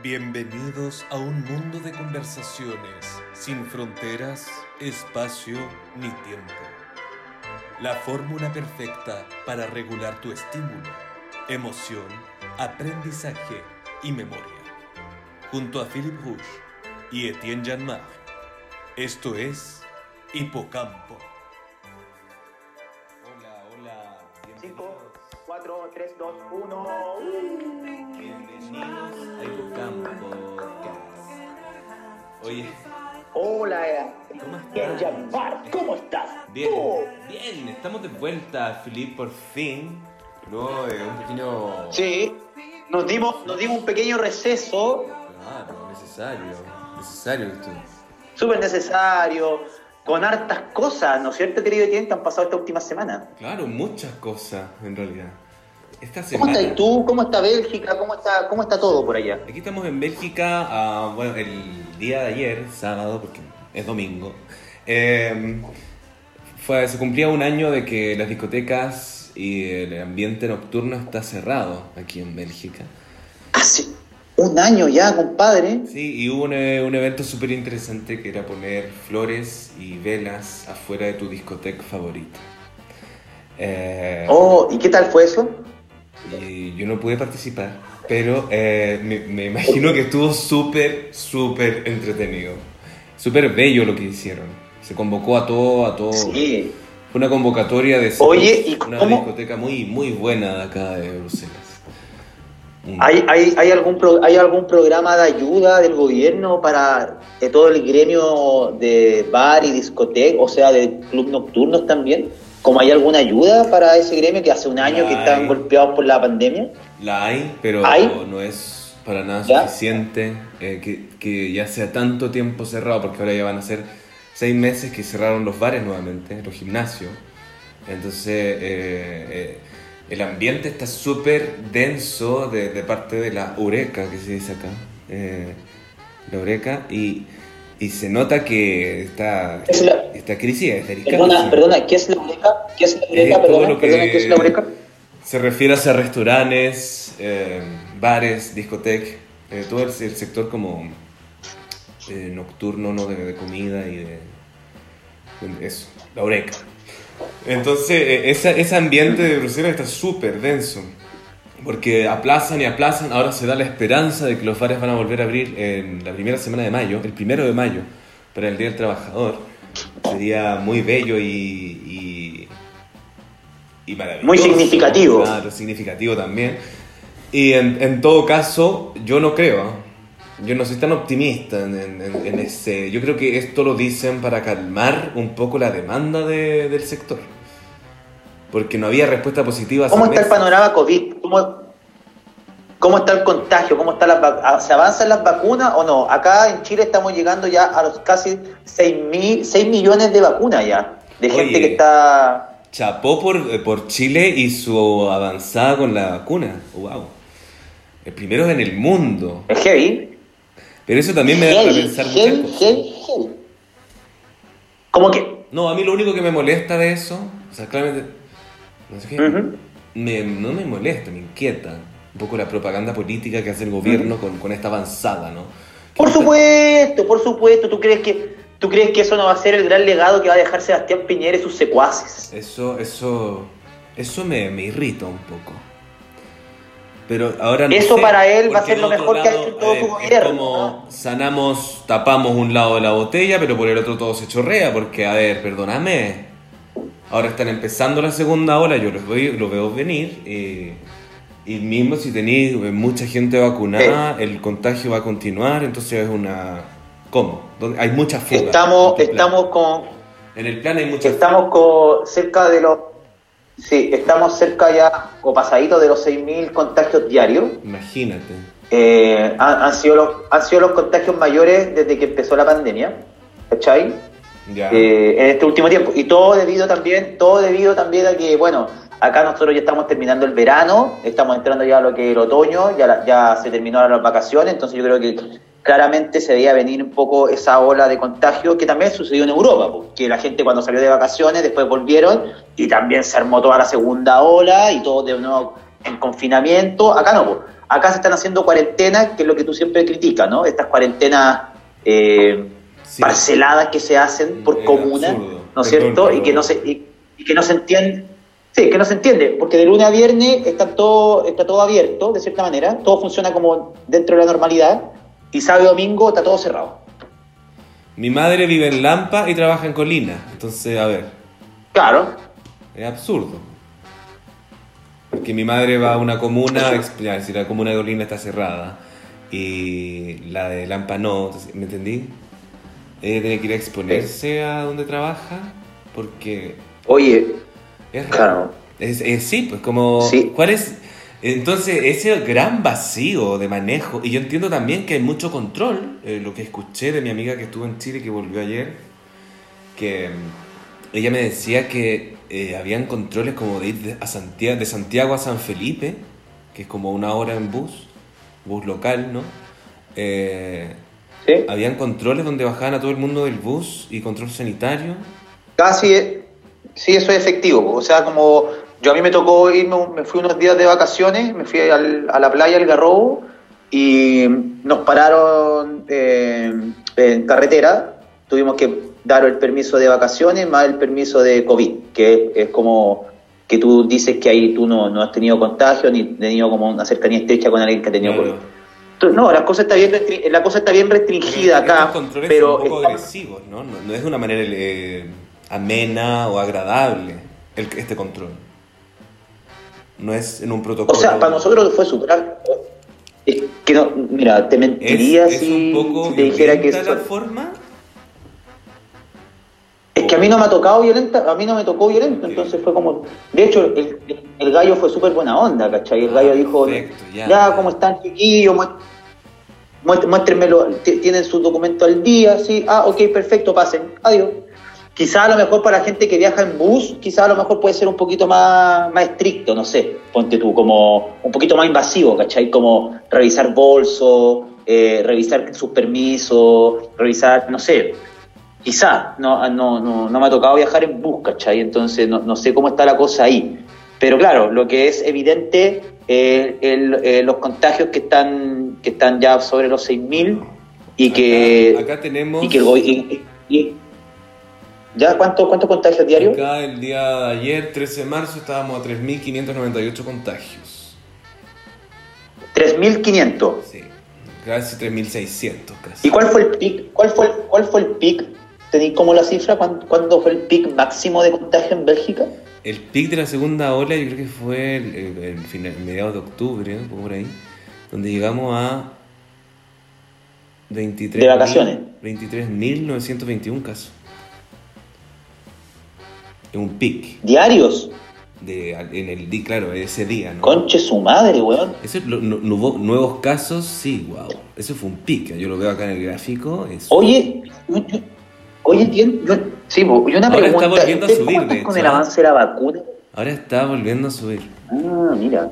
Bienvenidos a un mundo de conversaciones sin fronteras, espacio ni tiempo. La fórmula perfecta para regular tu estímulo, emoción, aprendizaje y memoria. Junto a Philip Rouge y Etienne Janmar. Esto es Hipocampo. Vuelta, Philip, por fin. Luego de un pequeño. Sí, nos dimos, nos dimos un pequeño receso, Claro, necesario. Necesario esto. súper necesario, con hartas cosas, ¿no es cierto, querido Etienne, que han pasado esta última semana? Claro, muchas cosas en realidad. Esta ¿Cómo semana. estás tú? ¿Cómo está Bélgica? ¿Cómo está, cómo está todo por allá? Aquí estamos en Bélgica, ah, bueno, el día de ayer, sábado, porque es domingo, eh, fue, se cumplía un año de que las discotecas y el ambiente nocturno está cerrado aquí en Bélgica. Hace un año ya, compadre. Sí, y hubo un, eh, un evento súper interesante que era poner flores y velas afuera de tu discoteca favorita. Eh, Oh, ¿y qué tal fue eso? Y yo no pude participar, pero eh, me, me imagino que estuvo súper, súper entretenido. Súper bello lo que hicieron. Se convocó a todo, a todo. Sí. Fue una convocatoria de Oye, ¿y una cómo- discoteca muy, muy buena de acá de Bruselas. Un- ¿Hay, hay, hay, algún pro- ¿Hay algún programa de ayuda del gobierno para todo el gremio de bar y discoteca, o sea, de club nocturnos también? ¿Cómo hay alguna ayuda para ese gremio que hace un año que Hay. están golpeados por la pandemia? La hay, pero no es para nada ¿Ya? suficiente eh, que, que ya sea tanto tiempo cerrado, porque ahora ya van a ser seis meses que cerraron los bares nuevamente, los gimnasios. Entonces, eh, eh, el ambiente está súper denso de, de parte de la Eureka, que se dice acá. eh, la Eureka, y, y se nota que esta, Es la- esta crisis es delicada. Perdona, perdona, ¿qué es la Eureka? ¿Qué es la Es Eureka? todo Perdona, lo que- perdona, ¿qué es la Eureka? Se refiere hacia restaurantes, eh, bares, discotecas, eh, todo el, el sector como eh, nocturno, ¿no? De, de comida y de, de eso, la oreca. Entonces, eh, esa- ese ambiente de Bruselas está súper denso, porque aplazan y aplazan, ahora se da la esperanza de que los bares van a volver a abrir en la primera semana de mayo, el primero de mayo, para el Día del Trabajador. Sería muy bello y, y, y maravilloso. Muy significativo. Claro, significativo también. Y en, en todo caso, yo no creo. Yo no soy tan optimista en, en- en- en ese. Yo creo que esto lo dicen para calmar un poco la demanda de- del sector. Porque no había respuesta positiva. ¿Cómo está el panorama COVID? ¿Cómo, cómo está el contagio? ¿Cómo está las ah, ¿Se avanzan las vacunas o no? Acá en Chile estamos llegando ya a los casi 6, mil, 6 millones de vacunas ya. De gente Oye. que está... Chapó por, eh, por Chile y su avanzada con la vacuna. Wow. El primero en el mundo. Es heavy. Pero eso también me da para pensar muchas cosas. Como que... No, a mí lo único que me molesta de eso, o sea, claramente, no sé qué, Ujú. me- no me molesta, me inquieta un poco la propaganda política que hace el gobierno con, con esta avanzada, ¿no? Por supuesto, por supuesto. ¿Tú crees que tú crees que eso no va a ser el gran legado que va a dejar Sebastián Piñera y sus secuaces? Eso, eso, eso me, me irrita un poco. Pero ahora no Eso sé, para él va a ser lo mejor que ha lado, hecho en todo eh, su es gobierno, como ¿no? sanamos, tapamos un lado de la botella, pero por el otro todo se chorrea, porque, a ver, perdóname, ahora están empezando la segunda ola, yo los veo, lo veo venir, y, y mismo si tenéis mucha gente vacunada, el contagio va a continuar, entonces es una... ¿Cómo? Hay mucha fuga. Estamos, estamos con, En el plan hay mucha Estamos con cerca de los. Sí, estamos cerca ya, o pasadito de los 6.000 contagios diarios. Imagínate. Eh, han, han sido los, han sido los contagios mayores desde que empezó la pandemia. ¿Cachai? Ya. Eh, en este último tiempo. Y todo debido también, todo debido también a que, bueno, acá nosotros ya estamos terminando el verano, estamos entrando ya a lo que es el otoño, ya, la- ya se terminaron las vacaciones, entonces yo creo que claramente se veía venir un poco esa ola de contagio que también sucedió en Europa, porque la gente cuando salió de vacaciones después volvieron y también se armó toda la segunda ola y todo de nuevo en confinamiento. Acá no, po. acá se están haciendo cuarentenas, que es lo que tú siempre criticas, ¿no? Estas cuarentenas eh, Sí. parceladas que se hacen por Es comuna, absurdo. ¿no es cierto? Y que no se y, y que no se entiende. Sí, que no se entiende, porque de lunes a viernes está todo, está todo abierto, de cierta manera, todo funciona como dentro de la normalidad, y sábado y domingo está todo cerrado. Mi madre vive en Lampa y trabaja en Colina. Entonces, a ver, Claro, es absurdo. Porque mi madre va a una comuna, ya, si la comuna de Colina está cerrada y la de Lampa no, entonces, ¿me entendí? Ella tiene que ir a exponerse a donde trabaja porque oye, es raro. claro. Es, es- sí, pues como... Sí. ¿Cuál es? Entonces, ese gran vacío de manejo, y yo entiendo también que hay mucho control, eh, lo que escuché de mi amiga que estuvo en Chile, que volvió ayer, que mm, ella me decía que eh, habían controles como de ir de, a Santiago, de Santiago a San Felipe, que es como una hora en bus, bus local, ¿no? Eh, ¿Sí? habían controles donde bajaban a todo el mundo del bus y control sanitario. Casi, sí, eso es efectivo. O sea, como yo a mí me tocó irme, me fui unos días de vacaciones, me fui al- a la playa del Garrobo y nos pararon eh, en carretera. Tuvimos que dar el permiso de vacaciones más el permiso de COVID, que es, como que tú dices que ahí tú no, no has tenido contagio ni tenido como una cercanía estrecha con alguien que ha tenido Claro. COVID. Entonces, No, la cosa está bien, restri- la cosa está bien restringida acá, controles pero son un poco estamos- agresivos, ¿no? ¿no? no es de una manera eh, amena o agradable el, este control. No es en un O protocolo. sea, para nosotros fue superar. Es que no, mira, te es, mentiría es si, un poco si te dijera que eso- la forma. Es que a mí no me ha tocado violenta, a mí no me tocó violento, entonces fue como. De hecho, el, el- gallo fue súper buena onda, ¿cachai? El Ah, gallo dijo: perfecto, ya. Ya, ¿cómo están, chiquillos? Mué- mué- Muéstrenmelo, tienen su documento al día, sí. Ah, ok, perfecto, pasen, adiós. Quizá a lo mejor para la gente que viaja en bus, quizá a lo mejor puede ser un poquito más, más estricto, no sé, ponte tú, como un poquito más invasivo, ¿cachai? Como revisar bolsos, eh, revisar sus permisos, revisar, no sé, quizá, no, no, no, no me ha tocado viajar en bus, ¿cachai? Entonces no, no sé cómo está la cosa ahí. Pero claro, lo que es evidente es el- eh, los contagios que están, que están ya sobre los 6.000 y que... Acá, tenemos. Y que y- y- ¿Ya cuánto, cuántos contagios diarios? Acá el día de ayer, 13 de marzo, estábamos a 3.598 contagios. 3.500. Sí, casi 3.600 casi. ¿Y cuál fue el pic? ¿Cuál fue el, cuál fue el pic? ¿Tenéis como la cifra? ¿Cuándo, cuándo fue el pic máximo de contagio en Bélgica? El pic de la segunda ola yo creo que fue el, el- el final, mediados de octubre, por ahí, donde llegamos a 23 De vacaciones. 23.921 casos. Un pic ¿Diarios? de, en el día, claro, ese día, ¿no? Conche su madre, weón. Eso, lo- no- no hubo nuevos casos, sí, wow. Eso fue un pic, yo lo veo acá en el gráfico. Oye, yo- yo- oye, tien- yo, sí, bo, y una Ahora está pregunta. volviendo a ¿ustedes subir, de con el ¿eh? avance de la vacuna? Ahora está volviendo a subir. Ah, mira.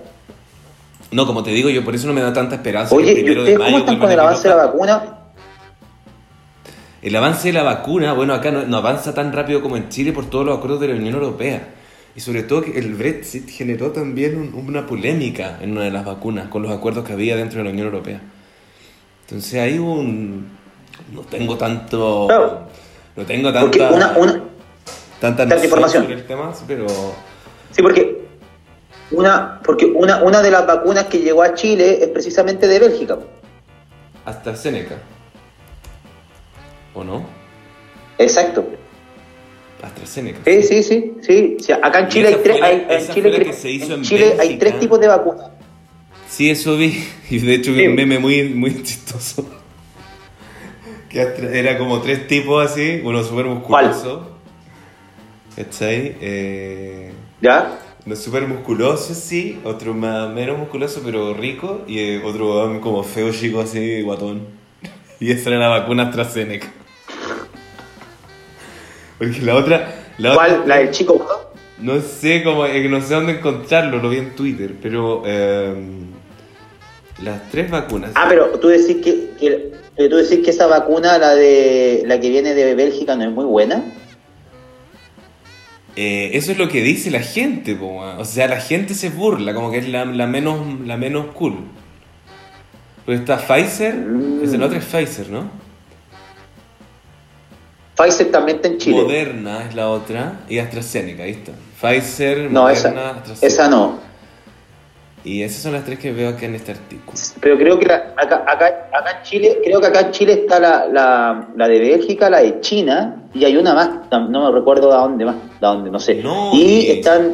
No, como te digo, yo por eso no me da tanta esperanza. Oye, el ¿y primero de cómo están con el avance de la vacuna? El avance de la vacuna, bueno, acá no, no avanza tan rápido como en Chile por todos los acuerdos de la Unión Europea. Y sobre todo que el Brexit generó también un- una polémica en una de las vacunas con los acuerdos que había dentro de la Unión Europea. Entonces hay un... No tengo tanto... Claro. No tengo tanta... una, una, tanta tanta noción información. sobre el tema, pero... sí, porque una, porque una, una de las vacunas que llegó a Chile es precisamente de Bélgica. AstraZeneca. ¿O no? Exacto. AstraZeneca. Sí, sí, sí, sí. Sí, Acá en Chile hay tres, hay- en Chile, que se hizo en hay tres tipos de vacunas. Sí, eso vi. Y de hecho vi Sí. un meme muy, muy chistoso. Que era como tres tipos así, uno súper musculoso. ¿Cachai? Eh, ¿Ya? uno súper musculoso, sí, otro más, menos musculoso pero rico, y eh, otro weón como feo chico así, guatón. Y esa era la vacuna AstraZeneca. Porque la otra... La ¿Cuál? otra- ¿La del chico? no sé cómo, no sé dónde encontrarlo, lo vi en Twitter, pero eh, las tres vacunas. Ah, pero tú decís que, que- pero tú decís que esa vacuna, la de la que viene de Bélgica, no es muy buena. Eh, eso es lo que dice la gente, po, o sea, la gente se burla, como que es la, la menos, la menos cool. Pues está Pfizer, Mm. es el otro es Pfizer, ¿no? Pfizer también está en Chile. Moderna es la otra y AstraZeneca, ahí está. Pfizer, no, Moderna, esa, AstraZeneca. esa no. Y esas son las tres que veo acá en este artículo. Pero creo que la- acá, acá, acá en Chile, creo que acá en Chile está la, la, la de Bélgica, la de China, y hay una más, no me recuerdo de dónde más, de dónde, no sé. No, y están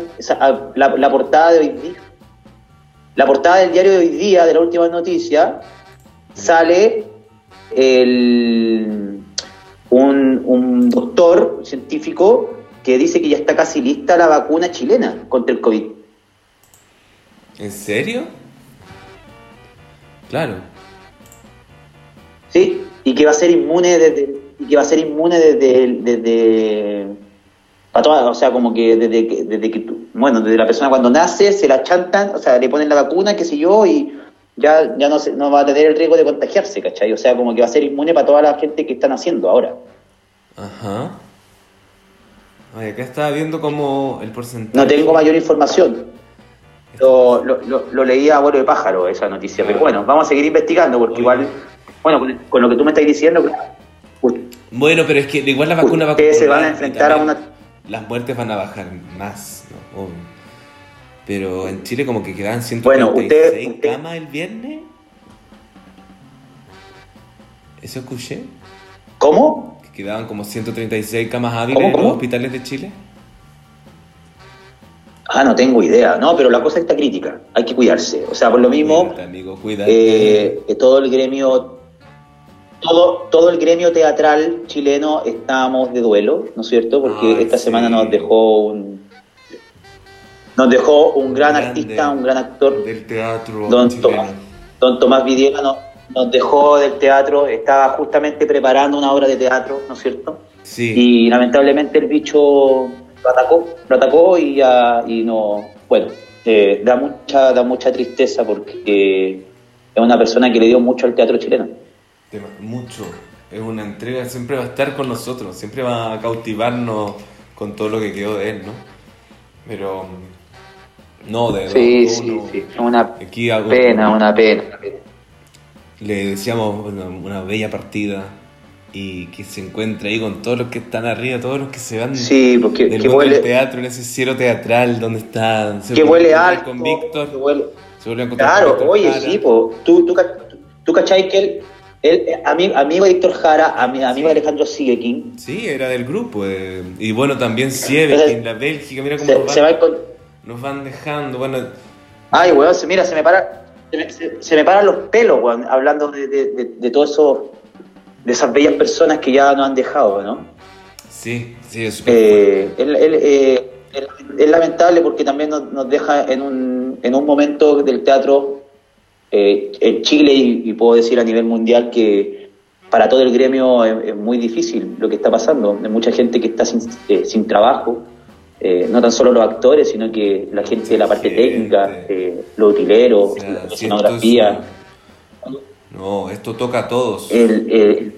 la, la portada de hoy día, la portada del diario de hoy día, de la última noticia, sale el, un, un doctor científico que dice que ya está casi lista la vacuna chilena contra el COVID. ¿En serio? Claro. Sí, y que va a ser inmune desde, y que va a ser inmune desde, desde para toda- o sea, como que desde que, desde que tú- bueno, desde la persona cuando nace se la chantan, o sea, le ponen la vacuna, qué sé yo, y ya, ya no, se, no va a tener el riesgo de contagiarse, ¿cachai? O sea, como que va a ser inmune para toda la gente que están haciendo ahora. Ajá. Ay, acá estaba viendo como el porcentaje. No tengo mayor información. Lo, lo, lo, lo leí a vuelo de pájaro esa noticia, pero bueno, vamos a seguir investigando porque Oye. igual, bueno, con, con lo que tú me estás diciendo, Bueno, pero es que igual la vacuna va a se van a enfrentar a una Las muertes van a bajar más, ¿no? Obvio. Pero en Chile como que quedaban Bueno, 136 usted- camas el viernes. ¿Eso escuché? ¿Cómo? Que quedaban como 136 camas hábiles ¿Cómo, en los cómo? hospitales de Chile. Ah, no tengo idea. No, pero la cosa está crítica. Hay que cuidarse. O sea, por lo mismo, Cuídate, amigo, cuídate. eh, eh, todo el gremio, todo, todo el gremio teatral chileno estamos de duelo, ¿no es cierto? Porque Ay, esta sí. semana nos dejó un, nos dejó un gran Grande artista, un gran actor, Del teatro don. Tomás, don Tomás Vidiela, no- nos dejó del teatro. Estaba justamente preparando una obra de teatro, ¿no es cierto? Sí. Y lamentablemente el bicho lo atacó, lo atacó y ya, y no, bueno, eh, da mucha, da mucha tristeza porque eh, es una persona que le dio mucho al teatro chileno. Mucho. Es una entrega, siempre va a estar con nosotros, siempre va a cautivarnos con todo lo que quedó de él, ¿no? Pero. No, de Sí, verdad, sí, uno- sí, una pena, una pena. una pena. le decíamos una, una bella partida y que se encuentra ahí con todos los que están arriba, todos los que se van Sí, porque del que del huele, teatro, en ese cielo teatral donde está. se que huele alto, con Víctor, que huele- se vuelve a encontrar con Claro, oye, Jara. sí, po. Tú, tú, tú cachai que él, él eh, ami- amigo de Víctor Jara, ami- amigo de Alejandro Sieguekin, Sí, era del grupo. eh, Y bueno, también Siebekin, la Bélgica, mira cómo se, nos, se va con... nos van dejando. Bueno, Ay, weón, se, mira, se me para, se me, se- se me paran los pelos, weón, hablando de, de, de, de todo eso, de esas bellas personas que ya nos han dejado, ¿no? sí, sí, es súper Eh, él- él, eh, él- es lamentable porque también nos, nos deja en un, en un momento del teatro eh, en Chile y, y puedo decir a nivel mundial que para todo el gremio es, es muy difícil lo que está pasando. Hay mucha gente que está sin, eh, sin trabajo, eh, no tan solo los actores, sino que la gente de la parte técnica, eh, los utileros, la escenografía. es- No, esto toca a todos. El, eh,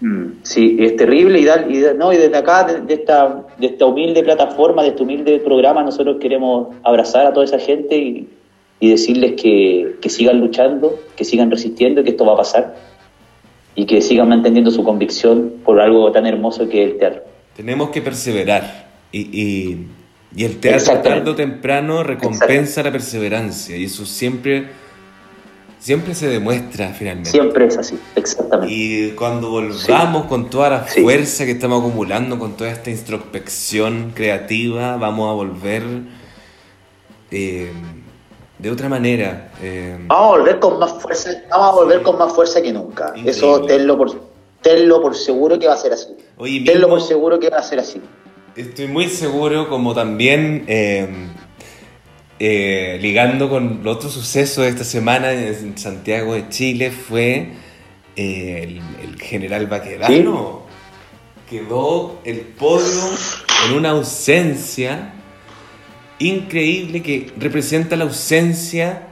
mm, sí, es terrible y, da- y da- no, y desde acá, de, de esta, de esta humilde plataforma, de este humilde programa, nosotros queremos abrazar a toda esa gente y, y decirles que, que sigan luchando, que sigan resistiendo, que esto va a pasar y que sigan manteniendo su convicción por algo tan hermoso que es el teatro. Tenemos que perseverar. Y, y, y el teatro tarde o temprano recompensa la perseverancia. Y eso siempre, siempre se demuestra finalmente. Siempre es así, exactamente. Y cuando volvamos con toda la Sí. fuerza que estamos acumulando, con toda esta introspección creativa, vamos a volver eh, de otra manera. eh, Vamos a volver con más fuerza, vamos a volver con más fuerza que nunca. Increíble. Eso tenlo por, tenlo por seguro que va a ser así. Hoy Tenlo mismo- por seguro que va a ser así. Estoy muy seguro, como también eh, eh, ligando con el otro suceso de esta semana en Santiago de Chile, fue eh, el, el general Baquedano. Quedó el podio en una ausencia increíble que representa la ausencia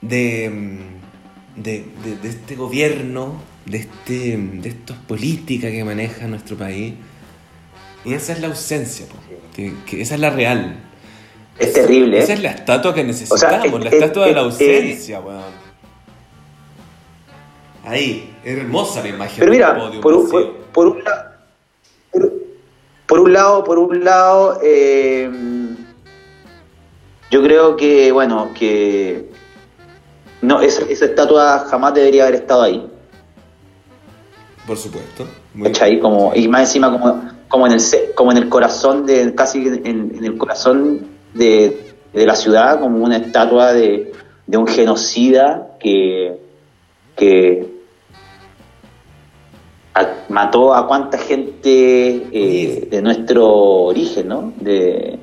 de, mm, de, de- de este gobierno, de, este, de estas políticas que maneja nuestro país. Y esa es la ausencia, que, que esa es la real. Es terrible, Esa ¿eh? es la estatua que O necesitamos, la es- estatua de la ausencia, weón. Ahí, hermosa la imagen. Pero del mira, podium por, un- por, por un, la- por, por un lado, por un lado, eh, yo creo que, bueno, que no, esa, esa estatua jamás debería haber estado ahí. Por supuesto. Muy- ¿cachai? Como, y más encima como, como en el como en el corazón de, casi en, en el corazón de, de la ciudad, como una estatua de, de un genocida que, que a- mató a cuánta gente eh, de nuestro origen, ¿no? De,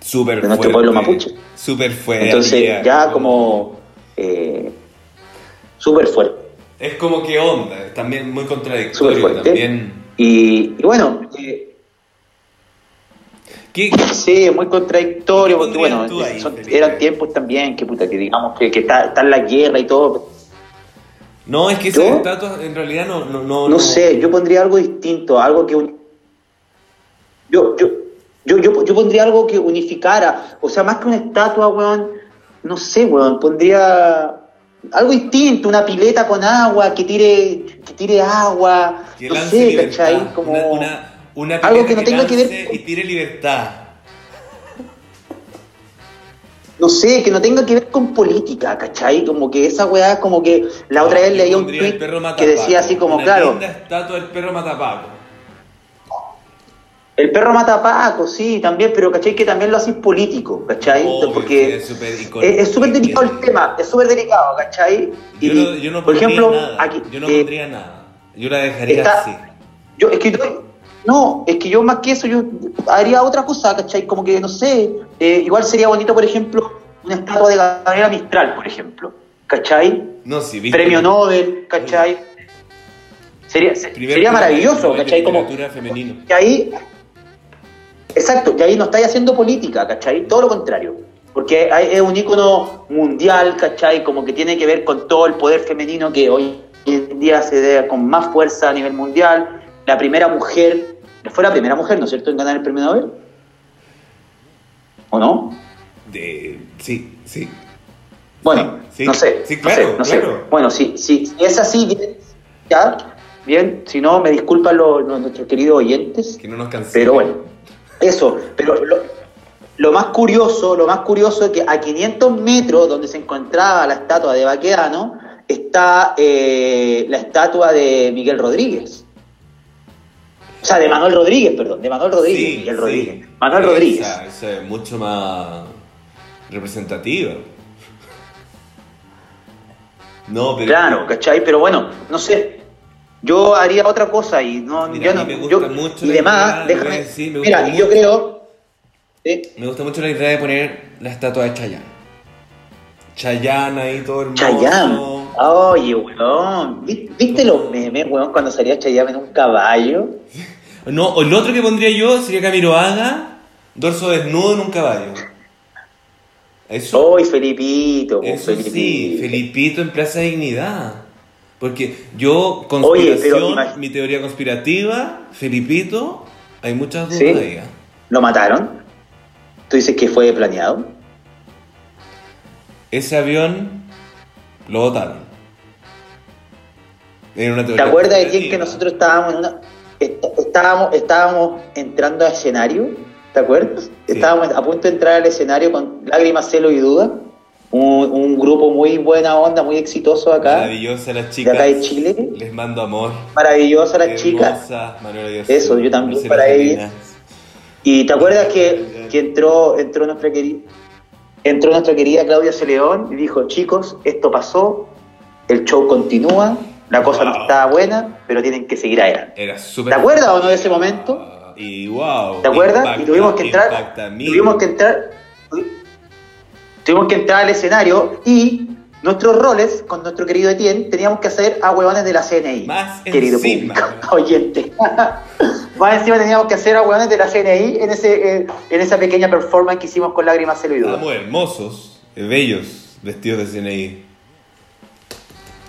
Súper de nuestro fuerte, pueblo mapuche. Súper fuerte. entonces ya como eh, súper fuerte. Es como que onda, también muy contradictorio. fuerte. También. Y, y bueno, eh, ¿Qué, Sí, es muy contradictorio, ¿Qué porque bueno, ahí, son- eran tiempos también que puta, que digamos que, que está, está en la guerra y todo. No, es que esas ¿Yo? estatuas en realidad no. No, no, No sé, yo pondría algo distinto, algo que yo, yo, yo, yo, yo pondría algo que unificara, o sea, más que una estatua, weón, no sé, weón, pondría algo distinto, una pileta con agua, que tire, que tire agua, Que no sé. ¿cachai? Como Una, una, una algo que pileta no tenga que ver con- Y tire libertad. no sé, que no tenga que ver con política, ¿cachai? Como que esa weá, como que la otra vez yo leía un tweet que decía así como, una claro, linda estatua del perro matapaco. El perro mata a Paco, sí, también, pero ¿cachai? Que también lo haces político, ¿cachai? Obvio, Porque es súper delicado el tema, es súper delicado, ¿cachai? Yo Y, no, yo no por ejemplo, nada. aquí, yo no eh, pondría nada. Yo la dejaría está- así. yo, es que yo- no, es que yo más que eso, yo haría otra cosa, ¿cachai? Como que, no sé, eh, igual sería bonito, por ejemplo, una estatua de Gabriela Mistral, por ejemplo, ¿cachai? No, sí, viste. Premio Nobel, ¿cachai? Sería, Primer sería maravilloso, Nobel ¿cachai? Como, femenino. y ahí, exacto, y ahí no estáis haciendo política, ¿cachai? Todo lo contrario. Porque es un ícono mundial, ¿cachai? Como que tiene que ver con todo el poder femenino que hoy en día se da con más fuerza a nivel mundial. La primera mujer, fue la primera mujer, ¿no es cierto?, en ganar el premio Nobel. ¿O no? De, sí, sí. Bueno, Sí, no sé. sí, no claro, no sé. Bueno, si, si, si es así, bien, ya, bien. Si no, me disculpan los, nuestros queridos oyentes. Que no nos cansemos. Pero bueno, eso. Pero lo, lo más curioso, lo más curioso es que a 500 metros donde se encontraba la estatua de Baquedano está eh, la estatua de Miguel Rodríguez. O sea, de Manuel Rodríguez, perdón, de Manuel Rodríguez, Sí, Miguel sí. Rodríguez. Manuel Esa- Rodríguez. esa es mucho más representativa. No, pero. Claro, ¿cachai? Pero bueno, no sé. Yo haría otra cosa y no, Mira, yo yo- mucho y demás, idea, déjame. decir, me gusta mira, y yo mucho. creo. ¿sí? Me gusta mucho la idea de poner la estatua de Chayanne. Chayanne ahí todo hermoso. Chayanne. Oye, weón. ¿vi- ¿Viste los memes, weón, cuando salía Chayanne en un caballo? No, o el otro que pondría yo sería Camiroaga, dorso desnudo en un caballo. Eso, Oye, Felipito, eso sí, Felipito. Felipito en Plaza Dignidad. Porque yo, Oye, pero conspiración, mi teoría conspirativa, Felipito, hay muchas dudas ¿Sí? ahí. ¿eh? ¿Lo mataron? ¿Tú dices que fue planeado? Ese avión lo botaron. Era una ¿Te acuerdas de quién que nosotros estábamos en una. est- Estábamos, estábamos entrando a escenario? ¿Te acuerdas? Sí. Estábamos a punto de entrar al escenario con Lágrimas, Celo y Duda. Un, un grupo muy buena onda, muy exitoso acá. Maravillosa las De chicas. acá de Chile. Les mando amor. Maravillosa las chicas. Eso, yo también para ellas. Y te acuerdas que, que entró, entró nuestra querida, entró nuestra querida Claudia Celeón y dijo, chicos, esto pasó, el show continúa, la cosa no está buena, pero tienen que seguir adelante. Era súper. ¿Te acuerdas o no de ese momento? Y wow. ¿Te acuerdas? impacta- y tuvimos que entrar, impacta tuvimos que entrar, tuvimos que entrar al escenario y nuestros roles con nuestro querido Etienne teníamos que hacer a huevones de la CNI. Más querido encima. público, oyente. Más encima teníamos que hacer a huevones de la CNI en ese, eh, en esa pequeña performance que hicimos con lágrimas, celo y duda. Estábamos hermosos, eh, bellos, vestidos de CNI.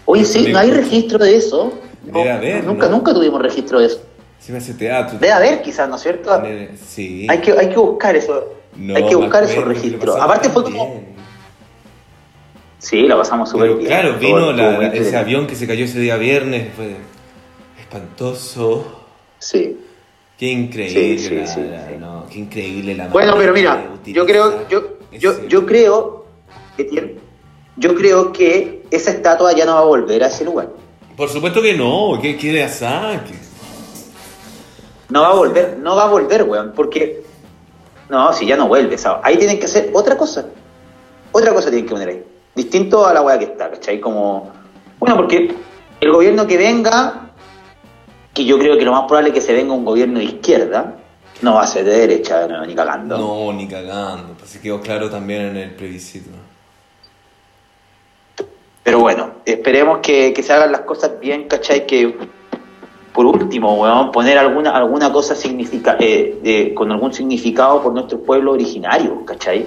Oye, sí, no hay registro de eso. No, Debe haber, nunca, ¿no? nunca tuvimos registro de eso. Se me hace teatro. Debe haber, quizás, ¿no es cierto? Sí. Hay que, hay que buscar eso. No, hay que buscar acuerdo esos que registros. Aparte fue como... bien. Sí, la pasamos súper bien. claro, vino la- ese avión que se cayó ese día viernes, fue espantoso. Sí. Qué increíble, Sí, sí, la- sí, la- sí. no, qué increíble la Bueno, pero mira, yo creo, yo, yo, yo creo, Etienne, yo creo que esa estatua ya no va a volver a ese lugar. Por supuesto que no, que quiere saque. No va a volver, no va a volver, weón, porque no, si ya no vuelve, ¿sabes? ahí tienen que hacer otra cosa. Otra cosa tienen que poner ahí. Distinto a la weá que está, ¿cachai? Como. Bueno, porque el gobierno que venga, que yo creo que lo más probable es que se venga un gobierno de izquierda, no va a ser de derecha, no, ni cagando. No, ni cagando. Pues se quedó claro también en el plebiscito. Pero bueno, esperemos que, que se hagan las cosas bien, ¿cachai? Que por último, weón, poner alguna, alguna cosa significa, eh, de- con algún significado por nuestro pueblo originario, ¿cachai?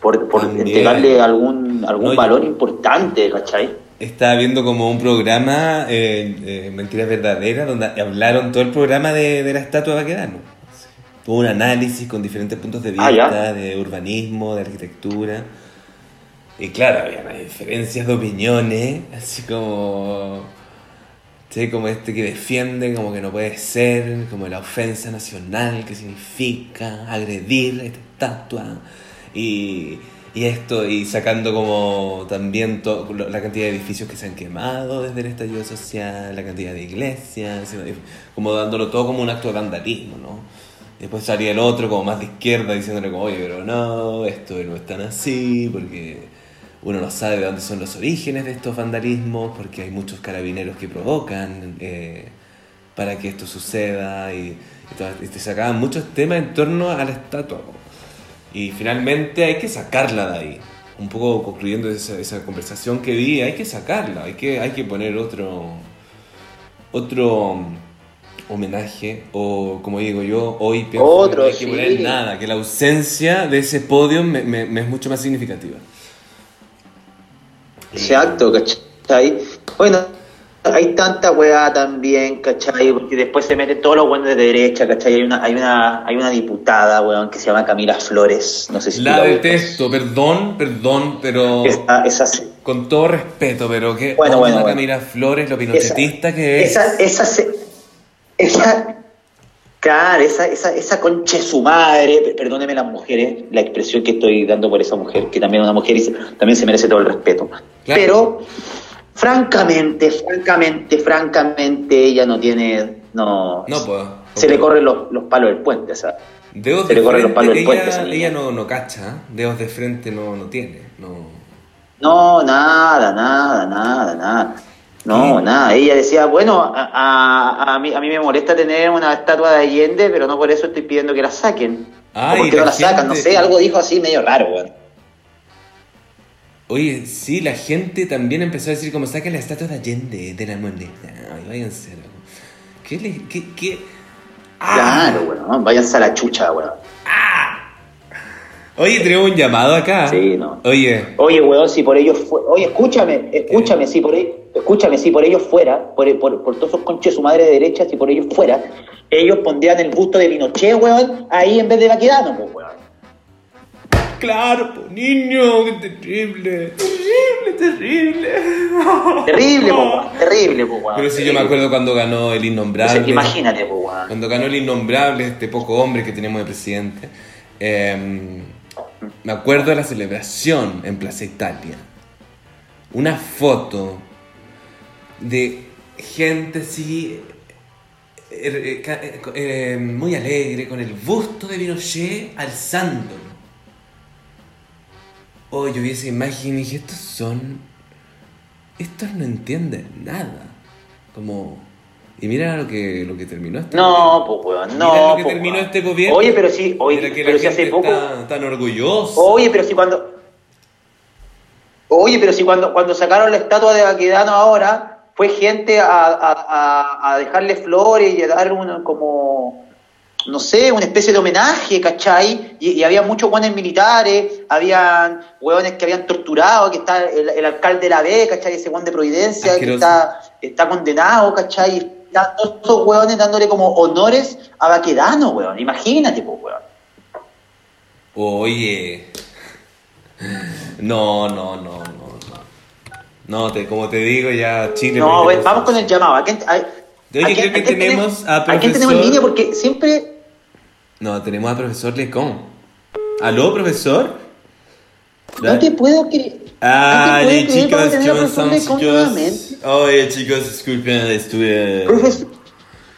Por, por entregarle algún, algún No, yo- valor importante, ¿cachai? Estaba viendo como un programa, eh, eh, Mentiras Verdaderas, donde hablaron todo el programa de, de la estatua de Baquedano. Hubo un análisis con diferentes puntos de vista, Ah, ya. de urbanismo, de arquitectura. Y claro, había diferencias de opiniones, así como... Sí, como este que defiende, como que no puede ser, como la ofensa nacional, que significa agredir esta estatua. Y, y esto, y sacando como también la cantidad de edificios que se han quemado desde el estallido social, la cantidad de iglesias, como dándolo todo como un acto de vandalismo, ¿no? Después salía el otro como más de izquierda diciéndole como, oye, pero no, esto no es tan así, porque uno no sabe de dónde son los orígenes de estos vandalismos, porque hay muchos carabineros que provocan eh, para que esto suceda, y, y, te sacaban muchos temas en torno a la estatua. Y finalmente hay que sacarla de ahí. Un poco concluyendo esa, esa conversación que vi, hay que sacarla, hay que, hay que poner otro, otro mm, homenaje, o como digo yo, hoy pienso Otro, que no hay que sí. poner nada, que la ausencia de ese podio me, me- me es mucho más significativa. Ese acto, ¿cachai? Bueno, hay tanta weá también, ¿cachai? Porque después se meten todos los buenos de derecha, ¿cachai? Hay una, hay una, hay una diputada, weón, que se llama Camila Flores, no sé si La ubicas. detesto, perdón, perdón, pero Esa, esa, con todo respeto, pero que Bueno, bueno. Camila Flores, lo esa, pinochetista que es. esa, esa, se- esa, claro, esa, esa, esa concha de su madre, per- perdóneme las mujeres, la expresión que estoy dando por esa mujer, que también es una mujer y se- también se merece todo el respeto. Pero, francamente, francamente, francamente, ella no tiene, no, No, pues. se le corren los, los palos del puente, ¿sabes? Dedos se de le corren los frente, palos del puente ella no, no cacha, ¿eh? dedos de frente no, no tiene. No. No, nada, nada, nada, nada. No, ¿Qué? nada. Ella decía, bueno, a, a, a mí, a mí me molesta tener una estatua de Allende, pero no por eso estoy pidiendo que la saquen. Ay, ¿Por qué no la sacan? No sé, algo dijo así medio raro, weón. Oye, sí, la gente también empezó a decir como saquen la estatua de Allende de la moneda. Ay, váyanse. loco. ¿Qué le.? ¿Qué.? qué? ¡Ah! Claro, weón. Váyanse a la chucha, weón. Oye, tenemos un llamado acá. Sí, no. Oye, Oye, weón, si por ellos fue... Oye, escúchame, escúchame, si por ellos... Escúchame, si por ellos fuera, por, por, por todos esos conches de su madre de derecha, si por ellos fuera, ellos pondrían el busto de Pinochet, weón, ahí en vez de Baquedano, pues, weón. claro, po, niño, qué terrible. Terrible, terrible. Terrible, pues, weón. Terrible, pues, weón. Pero sí, yo me acuerdo cuando ganó el innombrable. Imagínate, pues, weón. Cuando ganó el innombrable, este poco hombre que tenemos de presidente, eh, me acuerdo de la celebración en Plaza Italia. Una foto de gente así, eh, eh, eh, eh, muy alegre, con el busto de Pinochet alzándolo. Oh, yo vi esa imagen y dije, estos son... Estos no entienden nada. Como... Y mira lo que, lo que terminó este No, pues, weón, Mira no. lo que pues, terminó este gobierno. Oye, pero sí, oye, Mira que pero si hace poco. está tan orgullosa. Oye, pero si cuando. Oye, pero si cuando, cuando sacaron la estatua de Baquedano ahora, fue gente a, a, a, dejarle flores y a dar un, como, no sé, una especie de homenaje, ¿cachai? Y, y había muchos guanes militares, habían hueones que habían torturado, que está el, el alcalde de la B, ¿cachai? Ese guan de Providencia, que está, está condenado, ¿cachai? Están todos esos hueones dándole como honores a Baquedano, weón. Imagínate, pues, weón. Oye. No, no, no, no, no. Te, como te digo, ya Chile. No, vamos con el llamado. ¿A quién, a, a creo quién- que a quién tenemos tenemos- a ¿A quién tenemos en profesor- línea? Porque siempre... No, tenemos al profesor Lecón. ¿Aló, profesor? No te puedo creer. Ah, no creer chicos, a ¿cómo profesor están, Lecón nuevamente. chicos? Oye, chicos, disculpen, estuve... Profesor,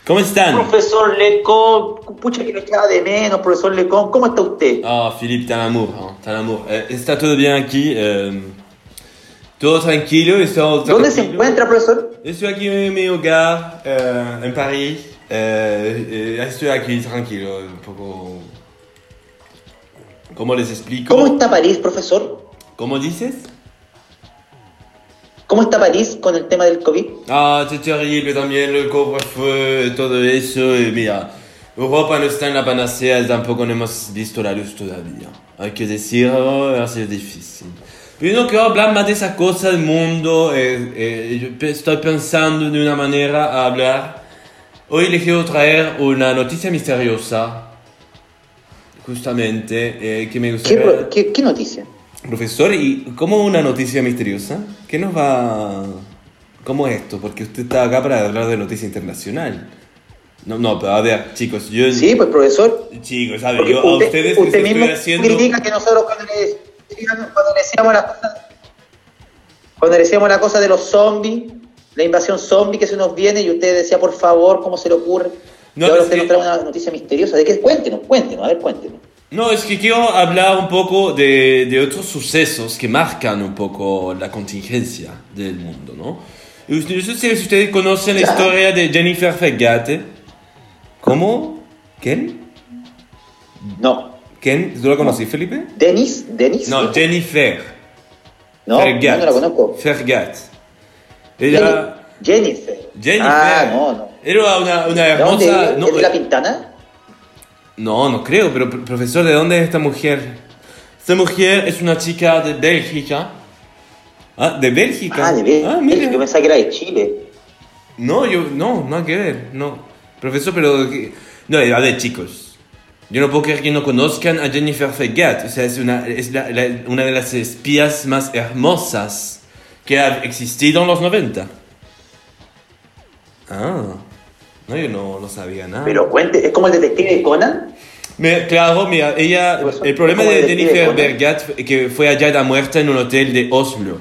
¿Cómo están? profesor Lecón, pucha que lo echaba de menos, profesor Lecón, ¿cómo está usted? Ah, Philippe, t'as l'amour, hein, t'as l'amour. Eh, está todo bien aquí, eh, todo tranquilo, estamos ¿Dónde se encuentra, profesor? Estoy aquí en mi hogar, eh, en París. Eh, eh, estoy aquí tranquilo, un poco... ¿Cómo les explico? ¿Cómo está París, profesor? ¿Cómo dices? ¿Cómo está París con el tema del COVID? Ah, c'est terrible también el couvre-feu, todo eso. Y mira, Europa no está en la panacea, tampoco no hemos visto la luz todavía. Hay que decirlo, ha sido difícil. Pero no quiero hablar más de esa cosa del mundo. eh, eh, yo estoy pensando de una manera a hablar. Hoy les quiero traer una noticia misteriosa. Justamente, eh, que me ¿Qué, gustaría... pro- qué- qué noticia? Profesor, ¿y cómo una noticia misteriosa? ¿Qué nos va...? ¿Cómo es esto? Porque usted está acá para hablar de noticia internacional. No, no, pero a ver, chicos, yo... Sí, pues profesor. Chicos, a ver, yo a usted, ustedes usted les mismo estoy haciendo... critica que nosotros cuando le, cuando le decíamos las cosas, cuando decíamos la cosa de los zombies, la invasión zombie que se nos viene, y usted decía, por favor, ¿cómo se le ocurre? No, y ahora usted que- nos trae una noticia misteriosa. ¿De qué? Cuéntenos, cuéntenos, a ver, cuéntenos. No, es que quiero hablar un poco de, de otros sucesos que marcan un poco la contingencia del mundo, ¿no? Yo sé si ustedes conocen la historia de Jennifer Fegate. ¿Cómo? ¿Quién? No. ¿Quién? ¿Tú la conocí, Felipe? ¿Denis? ¿Denis? No, Jennifer. no, Fergat. no, la conozco. Fergat. Ella... Jennifer. Jennifer. Ah, no, no. Era una, una ¿De hermosa... ¿Es No, de la Pintana? no, no creo, pero pr- profesor, ¿de dónde es esta mujer? Esta mujer es una chica de Bélgica. Ah, de Bélgica. Ah, de ver. Ah, mira. Yo pensaba que era de Chile. No, yo, no, no hay que ver, no. Profesor, pero... No, a ver, chicos. Yo no puedo creer que no conozcan a Jennifer Fegat. O sea, es una, es la- la- una de las espías más hermosas que ha existido en los 90. Ah, no, yo no, no sabía nada. Pero cuente, ¿es como el detective Conan? Me- claro, mira, ella, Pues, el problema ¿cómo de Jennifer fue que fue hallada muerta en un hotel de Oslo.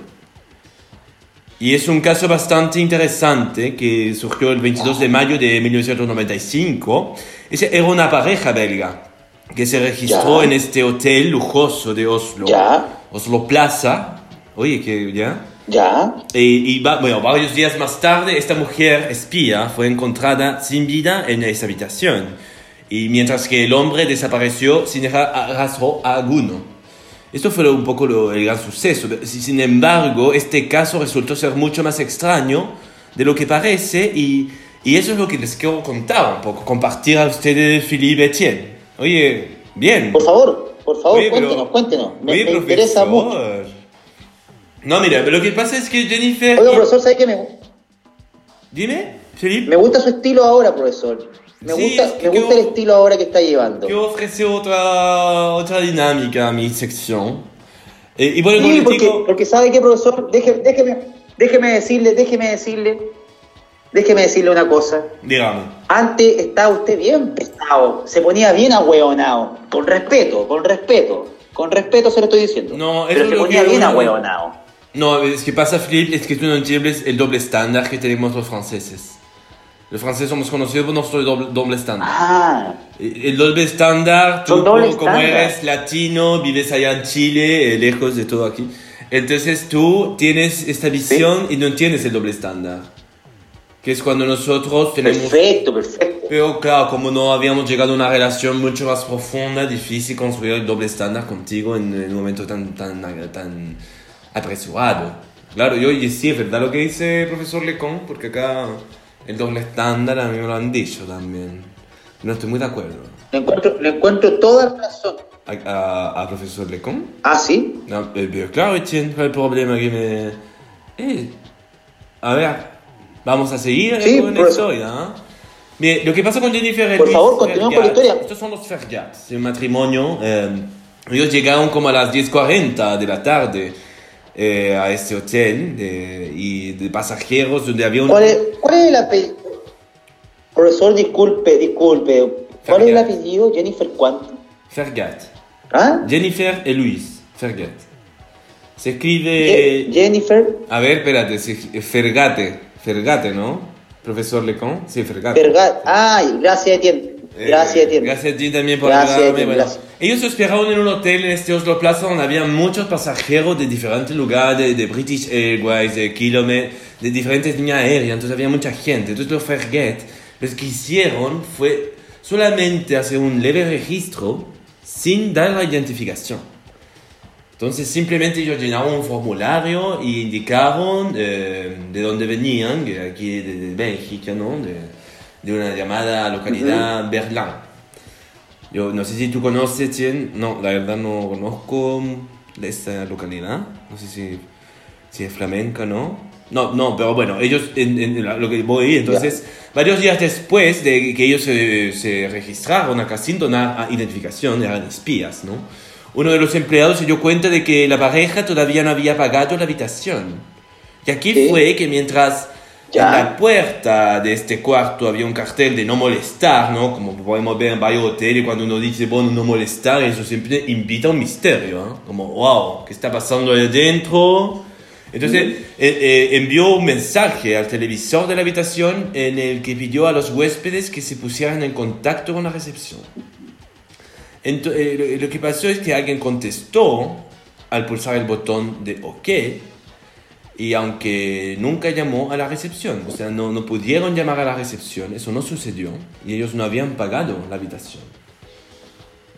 Y es un caso bastante interesante que surgió el 22 de mayo de 1995. Esa era una pareja belga que se registró Ya. en este hotel lujoso de Oslo. Ya. Oslo Plaza. Oye, que ya. Ya. Y, y va- bueno, varios días más tarde, esta mujer espía fue encontrada sin vida en esa habitación. Y mientras que el hombre desapareció sin dejar rastro alguno. Esto fue un poco lo- el gran suceso. Si- Sin embargo, este caso resultó ser mucho más extraño de lo que parece y, y eso es lo que les quiero contar un poco, compartir a ustedes, Philippe Etienne. Oye, bien. Por favor, por favor, Oye, pero- cuéntenos, cuéntenos. Me, Oye, me interesa mucho. No, mira, lo que pasa es que Jennifer... Oiga, profesor, ¿sabe qué me, Dime, Felipe. me gusta su estilo ahora, profesor? Me Sí, gusta, es que me gusta el estilo ahora que está llevando. Quiero ofrecer otra, otra dinámica a mi sección. Eh, y bueno, Sí, porque, porque sabe qué, profesor, Deje- déjeme, déjeme decirle, déjeme decirle, déjeme decirle una cosa. dígame. Antes estaba usted bien pesado, se ponía bien ahueonado, con respeto, con respeto, con respeto se lo estoy diciendo. No, eso pero se ponía que bien ahueonado. No, es que pasa, Philippe, es que tú no entiendes el doble estándar que tenemos los franceses. Los franceses somos conocidos por nuestro doble, doble estándar. Ah, El doble estándar, tú doble como, estándar. eres latino, vives allá en Chile, eh, lejos de todo aquí. Entonces tú tienes esta visión y no entiendes el doble estándar. Que es cuando nosotros tenemos... perfecto, perfecto. Pero claro, como no habíamos llegado a una relación mucho más profunda, difícil construir el doble estándar contigo en, en un momento tan, tan, tan apresurado. Claro, yo y sí, es verdad lo que dice el profesor Lecón, porque acá el doble estándar a mí me lo han dicho también. No estoy muy de acuerdo. Le encuentro, le encuentro toda razón. ¿A, a, a profesor Lecón? Ah, sí. No, eh, pero claro, Etienne, ¿cuál es el problema que me... Eh, a ver, vamos a seguir eh, Sí, con la historia. ¿ah? Bien, lo que pasa con Jennifer Por Luis favor, continuemos con la Fergat, historia. Estos son los Fergats, el matrimonio. eh, ellos llegaron como a las 10.40 de la tarde eh, a este hotel y de pasajeros donde había un... ¿Cuál es, cuál es el apellido? Profesor, disculpe, disculpe. ¿Cuál es el Fergat. apellido? Jennifer cuánto? Fergat. ¿Ah? Jennifer y Luis Fergat. Se escribe... Je- Jennifer A ver, espérate, Fergate. Fergate, ¿no? Profesor Lecon. Sí, Fergate. Vergat. Ay, gracias, Etienne. Eh, Gracias, Etienne. Gracias a ti también por Gracias, ellos se hospedaron en un hotel en este Oslo Plaza donde había muchos pasajeros de diferentes lugares, de British Airways, de Kilomet, de diferentes líneas aéreas, entonces había mucha gente. Entonces los Ferget, lo que hicieron fue solamente hacer un leve registro sin dar la identificación. Entonces simplemente ellos llenaron un formulario y indicaron eh, de dónde venían, que aquí de, de Bélgica, ¿no? De, de una llamada localidad Berlín. Yo no sé si tú conoces, Tien, no, la verdad no conozco de esta localidad, no sé si, si es flamenca, ¿no? No, no, pero bueno, ellos, en, en lo que voy, entonces, varios días después de que ellos se, se registraron acá sin donar identificación, eran espías, ¿no? Uno de los empleados se dio cuenta de que la pareja todavía no había pagado la habitación. Y aquí Sí. fue que mientras Ya. en la puerta de este cuarto había un cartel de no molestar, ¿no? Como podemos ver en varios hoteles, cuando uno dice, bueno, no molestar, eso siempre invita a un misterio, ¿no? Como, wow, ¿qué está pasando ahí adentro? Entonces, eh, eh, envió un mensaje al televisor de la habitación en el que pidió a los huéspedes que se pusieran en contacto con la recepción. Ento- eh, lo que pasó es que alguien contestó al pulsar el botón de OK y aunque nunca llamó a la recepción, o sea, no, no pudieron llamar a la recepción, eso no sucedió y ellos no habían pagado la habitación.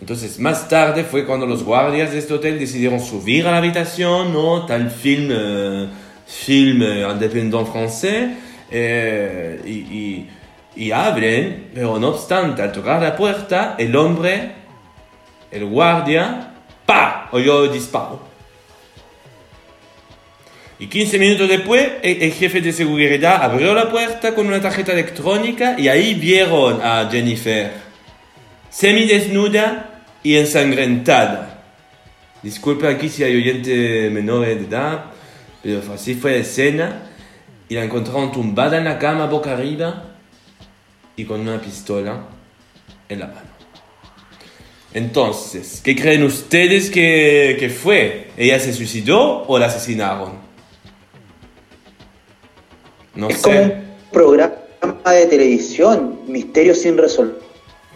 Entonces, más tarde fue cuando los guardias de este hotel decidieron subir a la habitación, ¿no? Tal film, eh, film eh, independent francés, eh, y, y, y abren, pero no obstante, al tocar la puerta, el hombre, el guardia, ¡pa! oyó disparo. Y 15 minutos después, el, jefe de seguridad abrió la puerta con una tarjeta electrónica y ahí vieron a Jennifer semidesnuda y ensangrentada. Disculpe aquí si hay oyentes menores de edad, pero así fue la escena. Y la encontraron tumbada en la cama boca arriba y con una pistola en la mano. Entonces, ¿qué creen ustedes que, que fue? ¿Ella se suicidó o la asesinaron? No Es como sé. un programa de televisión, misterio sin resolver.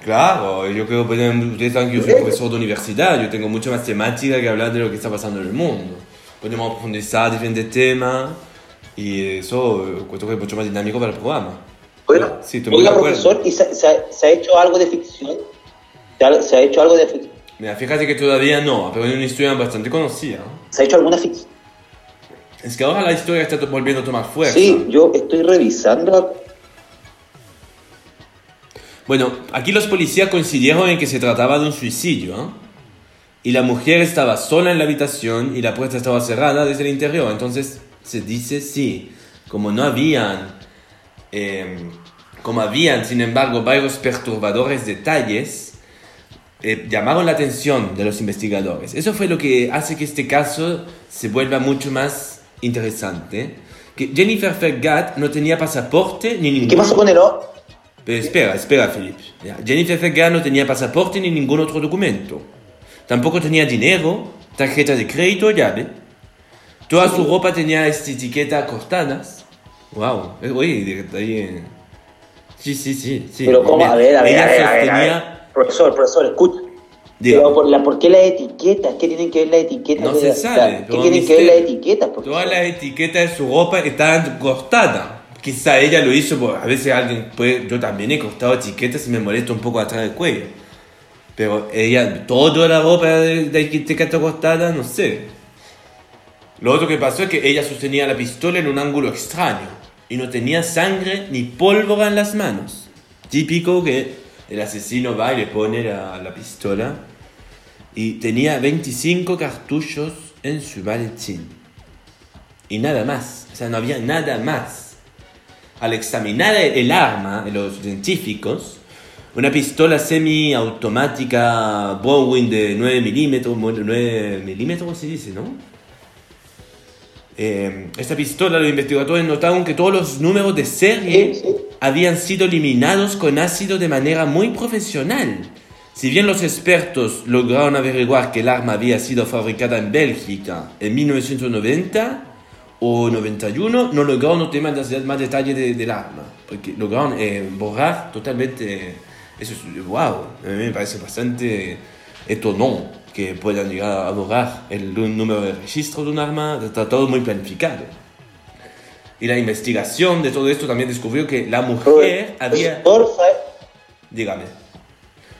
Claro, yo creo que ustedes saben que yo soy profesor de universidad, yo tengo mucha más temática que hablar de lo que está pasando en el mundo. Podemos profundizar diferentes temas y eso creo que es mucho más dinámico para el programa. Bueno, Sí, oiga, profesor, ¿y se, se ha- se ha hecho algo de ficción? ¿Se ha, se ha hecho algo de ficción? Mira, fíjate que todavía no, pero es una historia bastante conocida. ¿no? ¿Se ha hecho alguna ficción? Es que ahora la historia está volviendo a tomar fuerza. Sí, yo estoy revisando. Bueno, aquí los policías coincidieron en que se trataba de un suicidio. ¿eh? Y la mujer estaba sola en la habitación y la puerta estaba cerrada desde el interior. Entonces se dice sí, como no habían, eh, como habían, sin embargo, varios perturbadores detalles, eh, llamaron la atención de los investigadores. Eso fue lo que hace que este caso se vuelva mucho más interesante. Que Jennifer Fergat no tenía pasaporte ni ningún ¿Qué pasó con el o- pero espera, espera, Felipe. Jennifer Fergat no tenía pasaporte ni ningún otro documento. Tampoco tenía dinero, tarjeta de crédito, llave. Toda su ropa tenía esta etiqueta cortadas. Wow. Oye, de- ahí, eh. Sí, sí, sí. sí. Pero cómo, a ver, a ver, a ver, a ver, Profesor, profesor, escucha. Pero por, la, ¿por qué las etiquetas? ¿Qué tienen que ver las etiquetas? No de se la- sabe, ¿Qué tienen que ver las etiquetas? Todas las etiquetas de su ropa estaban cortadas. Quizá ella lo hizo, porque a veces alguien puede, yo también he cortado etiquetas y me molesta un poco atrás del cuello. Pero ella, toda la ropa de, de etiqueta cortada, no sé. Lo otro que pasó es que ella sostenía la pistola en un ángulo extraño y no tenía sangre ni pólvora en las manos. Típico que el asesino va y le pone la, la pistola y tenía 25 cartuchos en su maletín. Y nada más, o sea, no había nada más. Al examinar el arma, los científicos, una pistola semiautomática Bowen de 9 milímetros, 9 milímetros se dice, ¿no? eh, esta pistola, los investigadores notaron que todos los números de serie. Habían sido eliminados con ácido de manera muy profesional. Si bien los expertos lograron averiguar que el arma había sido fabricada en Bélgica en 1990 o 91, no lograron obtener más, más detalle de- del arma, porque lograron eh, borrar totalmente... Eso es, wow, a mí me parece bastante étonnant que puedan llegar a borrar el número de registro de un arma, está todo muy planificado. Y la investigación de todo esto también descubrió que la mujer había... ¿sabe? Dígame.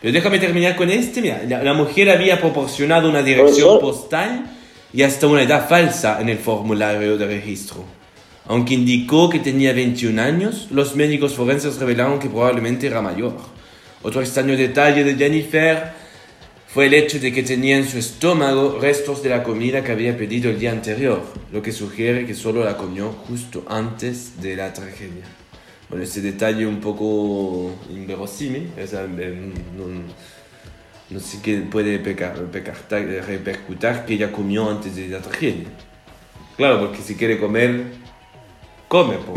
Pero déjame terminar con este. Mira, la, la mujer había proporcionado una dirección postal y hasta una edad falsa en el formulario de registro. Aunque indicó que tenía 21 años, los médicos forenses revelaron que probablemente era mayor. Otro extraño detalle de Jennifer fue el hecho de que tenía en su estómago restos de la comida que había pedido el día anterior, lo que sugiere que solo la comió justo antes de la tragedia. Bueno, ese detalle un poco inverosímil, o sea, no, no sé qué puede pecar, pecar- repercutir que ella comió antes de la tragedia. Claro, porque si quiere comer, come, po.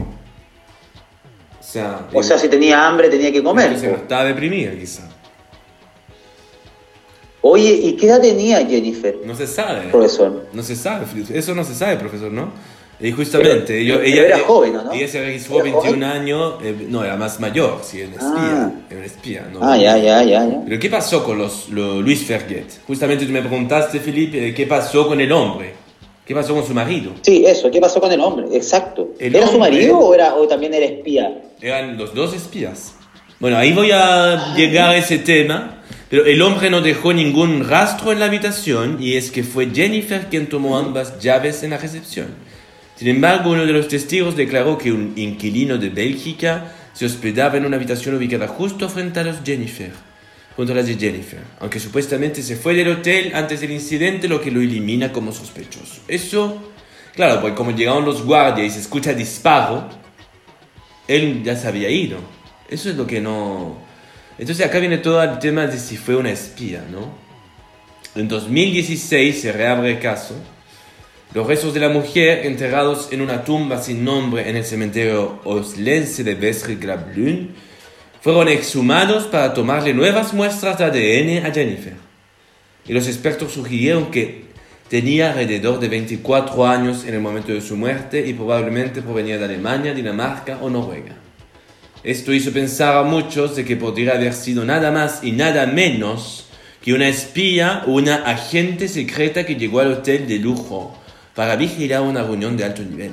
O sea, O sea, si tenía hambre tenía que comer. estaba deprimida, quizá. Oye, ¿y qué edad tenía Jennifer, No se sabe. profesor? No se sabe, eso no se sabe, profesor, ¿no? Y justamente, Pero- yo- pero ella, era joven, ¿o no? Ella se registró ¿Era 21 joven? años, eh, no, era más mayor, sí, era una espía, Ah. era una espía, ¿no? Ah, ya, ya, ya, ya. Pero ¿qué pasó con los, lo- Luis Ferguet? Justamente tú me preguntaste, Felipe, ¿qué pasó con el hombre? ¿Qué pasó con su marido? Sí, eso, ¿qué pasó con el hombre? Exacto. El ¿Era su hombre- marido o, era, o también era espía? Eran los dos espías. Bueno, ahí voy a llegar a ese tema, pero el hombre no dejó ningún rastro en la habitación y es que fue Jennifer quien tomó ambas llaves en la recepción. Sin embargo, uno de los testigos declaró que un inquilino de Bélgica se hospedaba en una habitación ubicada justo frente a los Jennifer, junto a las de Jennifer, aunque supuestamente se fue del hotel antes del incidente, lo que lo elimina como sospechoso. Eso, claro, pues como llegaron los guardias y se escucha disparo, él ya se había ido. Eso es lo que no... Entonces acá viene todo el tema de si fue una espía, ¿no? En 2016 se reabre el caso. Los restos de la mujer enterrados en una tumba sin nombre en el cementerio oslense de Vestre-Grablun fueron exhumados para tomarle nuevas muestras de ADN a Jennifer. Y los expertos sugirieron que tenía alrededor de 24 años en el momento de su muerte y probablemente provenía de Alemania, Dinamarca o Noruega. Esto hizo pensar a muchos de que podría haber sido nada más y nada menos que una espía o una agente secreta que llegó al hotel de lujo para vigilar una reunión de alto nivel.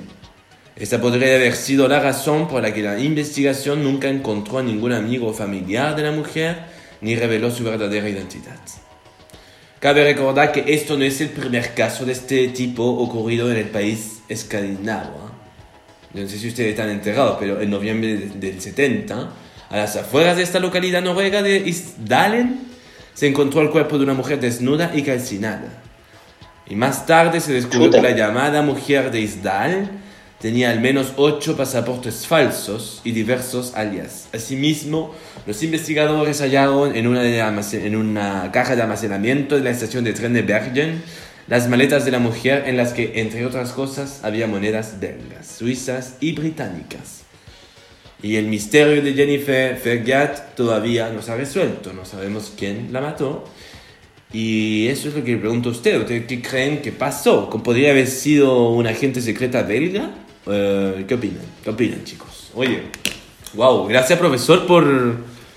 Esta podría haber sido la razón por la que la investigación nunca encontró a ningún amigo o familiar de la mujer ni reveló su verdadera identidad. Cabe recordar que esto no es el primer caso de este tipo ocurrido en el país escandinavo. No sé si ustedes están enterados, pero en noviembre de- del 70, a las afueras de esta localidad noruega de Isdalen, se encontró el cuerpo de una mujer desnuda y calcinada. Y más tarde se descubrió que la llamada mujer de Isdal tenía al menos ocho pasaportes falsos y diversos alias. Asimismo, los investigadores hallaron en una, de en una caja de almacenamiento de la estación de tren de Bergen las maletas de la mujer en las que, entre otras cosas, había monedas belgas, suizas y británicas. Y el misterio de Jennifer Fergat todavía no se ha resuelto, no sabemos quién la mató. Y eso es lo que le pregunto a usted. ¿Ustedes qué creen que pasó? ¿Podría haber sido una agente secreta belga? Eh, ¿Qué opinan? ¿Qué opinan, chicos? Oye, wow, gracias profesor por...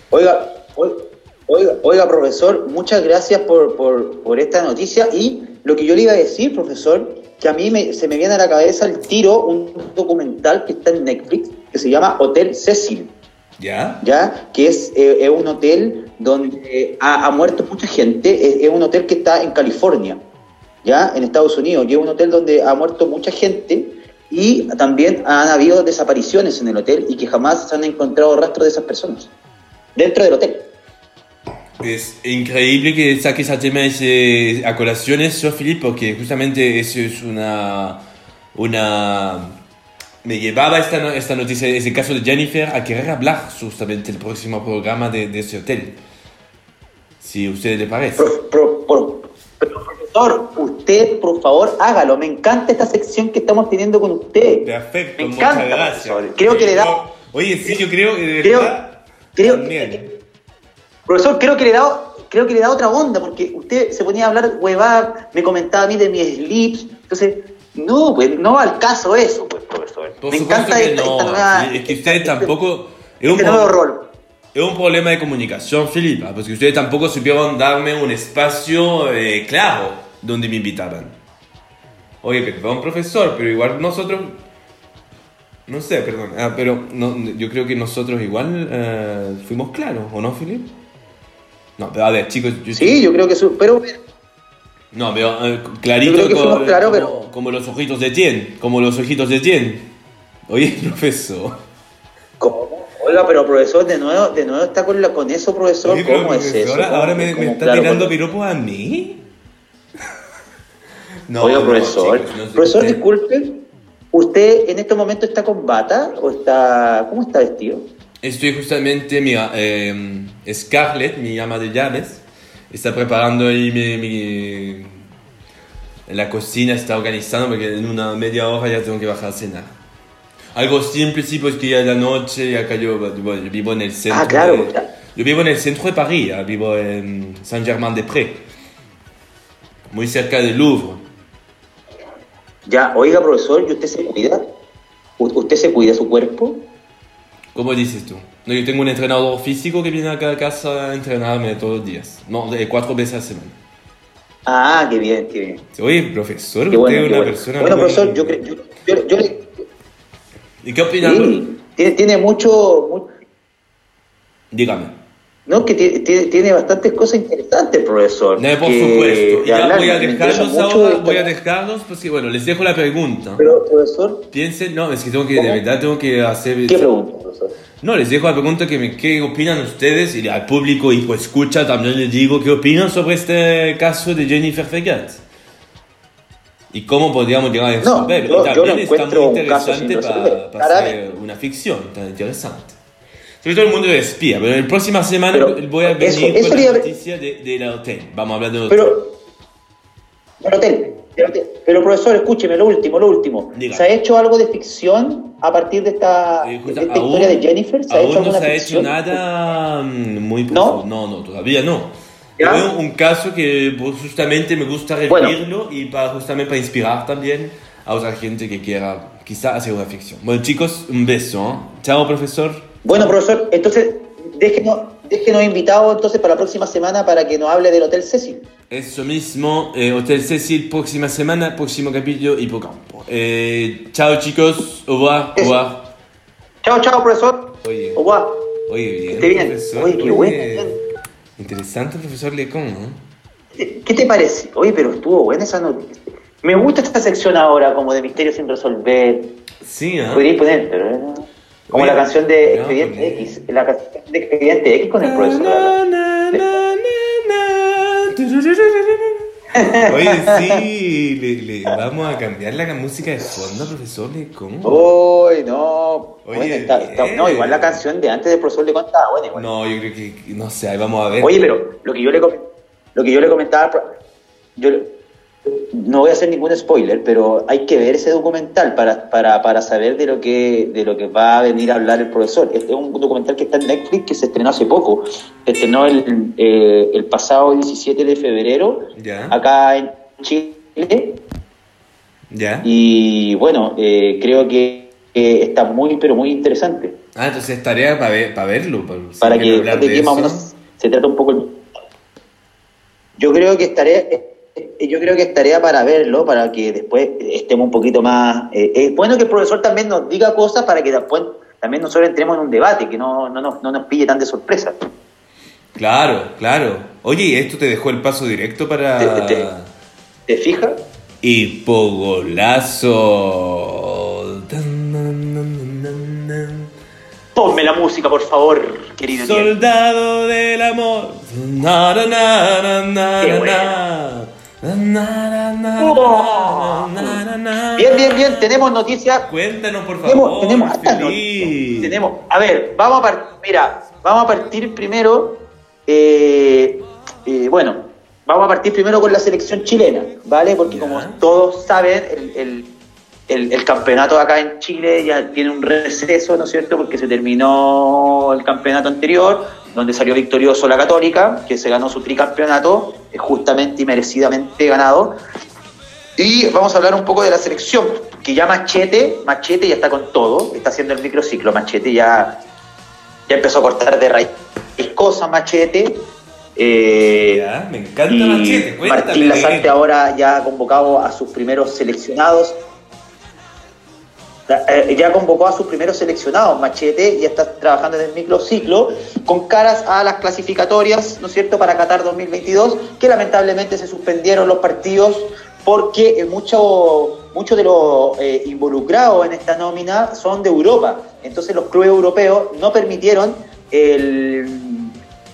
Oiga, oi- oiga, oiga, profesor, muchas gracias por, por, por esta noticia. Y lo que yo le iba a decir, profesor, que a mí me- se me viene a la cabeza el tiro un documental que está en Netflix que se llama Hotel Cecil. ¿Ya? ¿ya? Que es, eh, es un hotel donde ha, ha muerto mucha gente, es, es un hotel que está en California, ¿ya? En Estados Unidos, y es un hotel donde ha muerto mucha gente y también han habido desapariciones en el hotel y que jamás se han encontrado rastros de esas personas dentro del hotel. Es increíble que saques a tema ese, a colación eso, Filipe, porque justamente eso es una... una me llevaba esta, esta noticia, ese caso de Jennifer, a querer hablar justamente el próximo programa de, de ese hotel. Si a usted le parece. Pro- pro- pro- pero, profesor, usted, por favor, hágalo. Me encanta esta sección que estamos teniendo con usted. Perfecto, Me muchas encanta, gracias. profesor. Creo que le da- Oye, sí, yo creo que de Creo- verdad. creo- también. Profesor, creo que le da, creo que le da otra onda, porque usted se ponía a hablar huevada, me comentaba a mí de mis slips, entonces, no, pues, no al caso eso, pues, profesor. Por me encanta que esta, no. esta nueva- es que ustedes este- tampoco. Es un, este nuevo rol. es un problema de comunicación, Filipa, porque ustedes tampoco supieron darme un espacio eh, claro donde me invitaban. Oye, perdón, profesor, pero igual nosotros. No sé, perdón. Ah, pero no, yo creo que nosotros igual eh, fuimos claros, ¿o no, Filip? No, pero a ver, chicos. Yo Sí, yo creo que su, pero No, pero eh, clarito Yo creo que como, fuimos claros, como- pero- como los ojitos de Tien, como los ojitos de Tien. Oye, profesor. ¿cómo? Oiga, pero profesor, de nuevo, de nuevo está con, la, con eso, profesor, Oye, ¿cómo es profesor, eso? Ahora ¿Cómo- me, está claro, tirando piropos a mí. Oiga, no, profesor, chicos, no sé profesor, usted. disculpe, ¿usted en este momento está con bata o está, cómo está vestido? Estoy justamente, mira, eh, Scarlett, mi ama de llaves, está preparando ahí mi, mi- La cocina está organizando porque en una media hora ya tengo que bajar a cenar. Algo simple, sí, pues que ya es la noche acá yo, bueno, yo vivo en el centro. Ah, claro, de- yo vivo en el centro de París, ya, vivo en Saint-Germain-des-Prés, muy cerca del Louvre. Ya, oiga, profesor, ¿y usted se cuida? ¿U- ¿Usted se cuida su cuerpo? ¿Cómo dices tú? No, yo tengo un entrenador físico que viene acá a casa a entrenarme todos los días. No, de cuatro veces a la semana. Ah, qué bien, qué bien. Oye, profesor, Qué usted bueno, es qué una bueno. persona Bueno, muy- profesor, yo, yo, yo, yo le- ¿Y qué opina? sí, tiene, tiene mucho, mu- Dígame. No, que tiene, tiene, bastantes cosas interesantes, profesor. No, por que- supuesto. Y ya hablar, voy a dejarlos ahora, voy a dejarlos, pues que bueno, les dejo la pregunta. Pero, profesor, Piensen, no, es que tengo que, de ¿Cómo? verdad tengo que hacer... ¿qué pregunta, profesor? No, les dejo la pregunta que me, qué opinan ustedes y al público hijo escucha también les digo qué opinan sobre este caso de Jennifer Fegat. Y cómo podríamos llegar a No, resolverlo. yo- y yo también lo está muy un caso sin interesante resolver, para hacer una ficción tan interesante. Sobre todo el mundo de espía, pero la próxima semana Pero voy a eso- venir eso con le- la noticia de, del hotel. Vamos a hablar del hotel. Pero, del hotel, del hotel. Pero, profesor, escúcheme, lo último, lo último. Diga. ¿Se ha hecho algo de ficción a partir de esta, Eh, de esta historia de Jennifer? ¿Se ha aún hecho no alguna se ha hecho ficción? nada mm, muy ¿No? profundo. No, no, todavía no. ¿Ya? Un caso que justamente me gusta Bueno. revivirlo y para, justamente para inspirar también a otra gente que quiera quizá hacer una ficción. Bueno chicos, un beso. ¿eh? Chao profesor. Bueno, profesor, entonces déjenos, déjenos invitados entonces para la próxima semana para que nos hable del Hotel Cecil. Eso mismo, eh, Hotel Cecil, próxima semana, próximo capítulo, Hipocampo. Eh, chao chicos, au revoir, au revoir. Chao, chao, profesor. Oye, Au revoir. oye, bien, Esté bien. profesor. Oye, qué bueno. Interesante, profesor Lecon, ¿no? ¿Qué te parece? Oye, pero estuvo buena esa noticia. Me gusta esta sección ahora, como de misterios sin resolver. Sí, ¿ah? Podríais poner, pero, ¿eh? Como Oye, la canción de no, Expediente. X. La canción de Expediente X con el profesor. Oye, sí, le, le- vamos a cambiar la música de fondo, profesor Lecon. Uy, no. Oye, Bueno, está- está- bien. no, igual la canción de antes del profesor le contaba, bueno, igual. No, yo creo que, no sé, ahí vamos a ver. Oye, pero lo que yo le lo que yo le comentaba, yo no voy a hacer ningún spoiler, pero hay que ver ese documental para, para, para saber de lo que de lo que va a venir a hablar el profesor. Este es un documental que está en Netflix que se estrenó hace poco. Se estrenó el, eh, el pasado 17 de febrero Ya, acá en Chile ya. y bueno, eh, creo que eh, está muy pero muy interesante Ah, entonces tarea para, ver, para verlo. Para, que, hablar de qué más o menos se trata un poco el- yo creo que estaré eh, yo creo que es tarea para verlo para que después estemos un poquito más eh, es bueno que el profesor también nos diga cosas para que después también nosotros entremos en un debate que no, no, nos, no nos pille tan de sorpresa Claro, claro. Oye, ¿esto te dejó el paso directo para... Te- te- ¿te fijas? Hipogolazo. Ponme la música por favor querido Diego. Soldado del amor. Na, na, na, na, na, Qué Oh. bien bien bien tenemos noticias Cuéntanos, por Tenemos, favor. tenemos noticias. Tenemos, a ver, vamos a partir, mira, vamos a partir primero, eh, eh, bueno, vamos a partir primero con la selección chilena, ¿vale? Porque como todos saben, el, el, campeonato acá en Chile ya tiene un receso, ¿no es cierto? Porque se terminó el campeonato anterior, donde salió victorioso la Católica, que se ganó su tricampeonato, justamente y merecidamente ganado. Y vamos a hablar un poco de la selección, que ya Machete, Machete ya está con todo, está haciendo el microciclo, Machete ya, ya empezó a cortar de raíz cosas Machete. Eh, me encanta Machete, Martín Lazarte ahora ya ha convocado a sus primeros seleccionados. Eh, ya convocó a sus primeros seleccionados, Machete, y está trabajando en el microciclo, con caras a las clasificatorias, ¿no es cierto?, para Qatar 2022, que lamentablemente se suspendieron los partidos porque muchos mucho de los eh, involucrados en esta nómina son de Europa. Entonces los clubes europeos no permitieron el,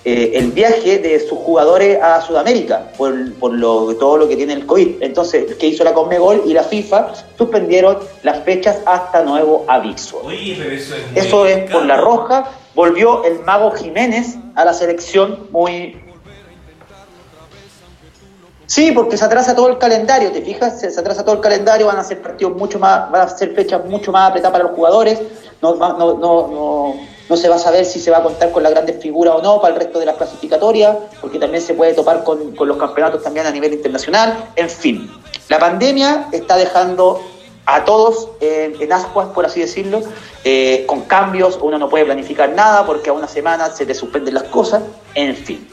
eh, el viaje de sus jugadores a Sudamérica por, lo, todo lo que tiene el COVID. Entonces, ¿qué hizo la Conmebol y la FIFA? Suspendieron las fechas hasta nuevo aviso. eso es, por la roja. Volvió el mago Jiménez a la selección muy, Sí, porque se atrasa todo el calendario, ¿te fijas? Se, atrasa todo el calendario, van a ser partidos mucho más, van a ser fechas mucho más apretadas para los jugadores, no, no, no, no, no se va a saber si se va a contar con las grandes figuras o no para el resto de las clasificatorias, porque también se puede topar con, los campeonatos también a nivel internacional, en fin. La pandemia está dejando a todos en ascuas, por así decirlo, eh, con cambios, uno no puede planificar nada porque a una semana se te suspenden las cosas, en fin.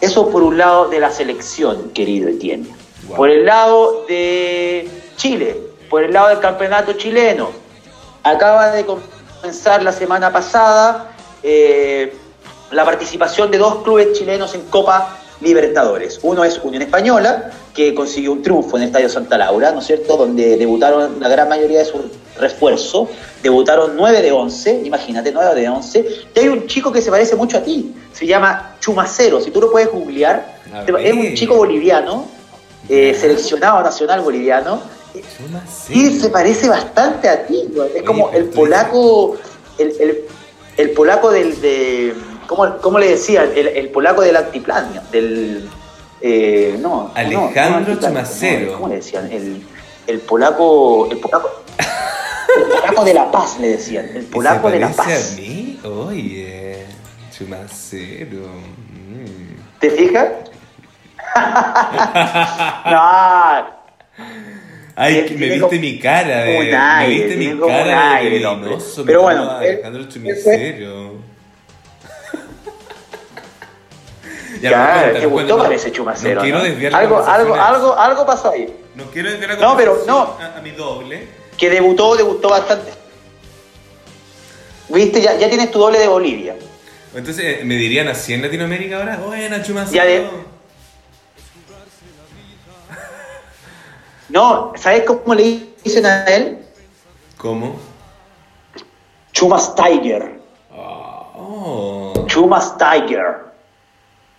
Eso por un lado de la selección, querido Etienne. Por el lado de Chile, por el lado del campeonato chileno, acaba de comenzar la semana pasada eh, la participación de dos clubes chilenos en Copa Libertadores. Uno es Unión Española, que consiguió un triunfo en el Estadio Santa Laura, ¿no es cierto?, donde debutaron la gran mayoría de sus refuerzos, debutaron 9 de 11, imagínate, 9 de 11, y hay un chico que se parece mucho a ti, se llama Chumacero, si tú lo puedes googlear, es un chico boliviano, eh, seleccionado nacional boliviano, y se parece bastante a ti, es como el polaco, el, el, polaco del... De, ¿cómo, le decía? El, polaco del altiplanio, del... Eh, no, Alejandro Chumacero. ¿Cómo le decían? El, el polaco... El polaco... El polaco de La Paz, le decían. El polaco de La Paz. a mí? Oye, Chumacero. Mm. ¿Te fijas? no. Ay, me viste mi cara de. me viste mi cara de venenoso. Pero bueno. Alejandro Chumacero. ya, ya te gustó parece Chumacero. No quiero desviar algo, algo, algo, algo pasó ahí. No quiero desviar la No, pero no. A, a mi doble que debutó, debutó bastante. ¿Viste? Ya, ya tienes tu doble de Bolivia. Entonces, ¿me dirían así en Latinoamérica ahora? Buena, Chumacero. No, ¿sabes cómo le dicen a él? ¿Cómo? Chumas Tiger. Oh. Chumas Tiger.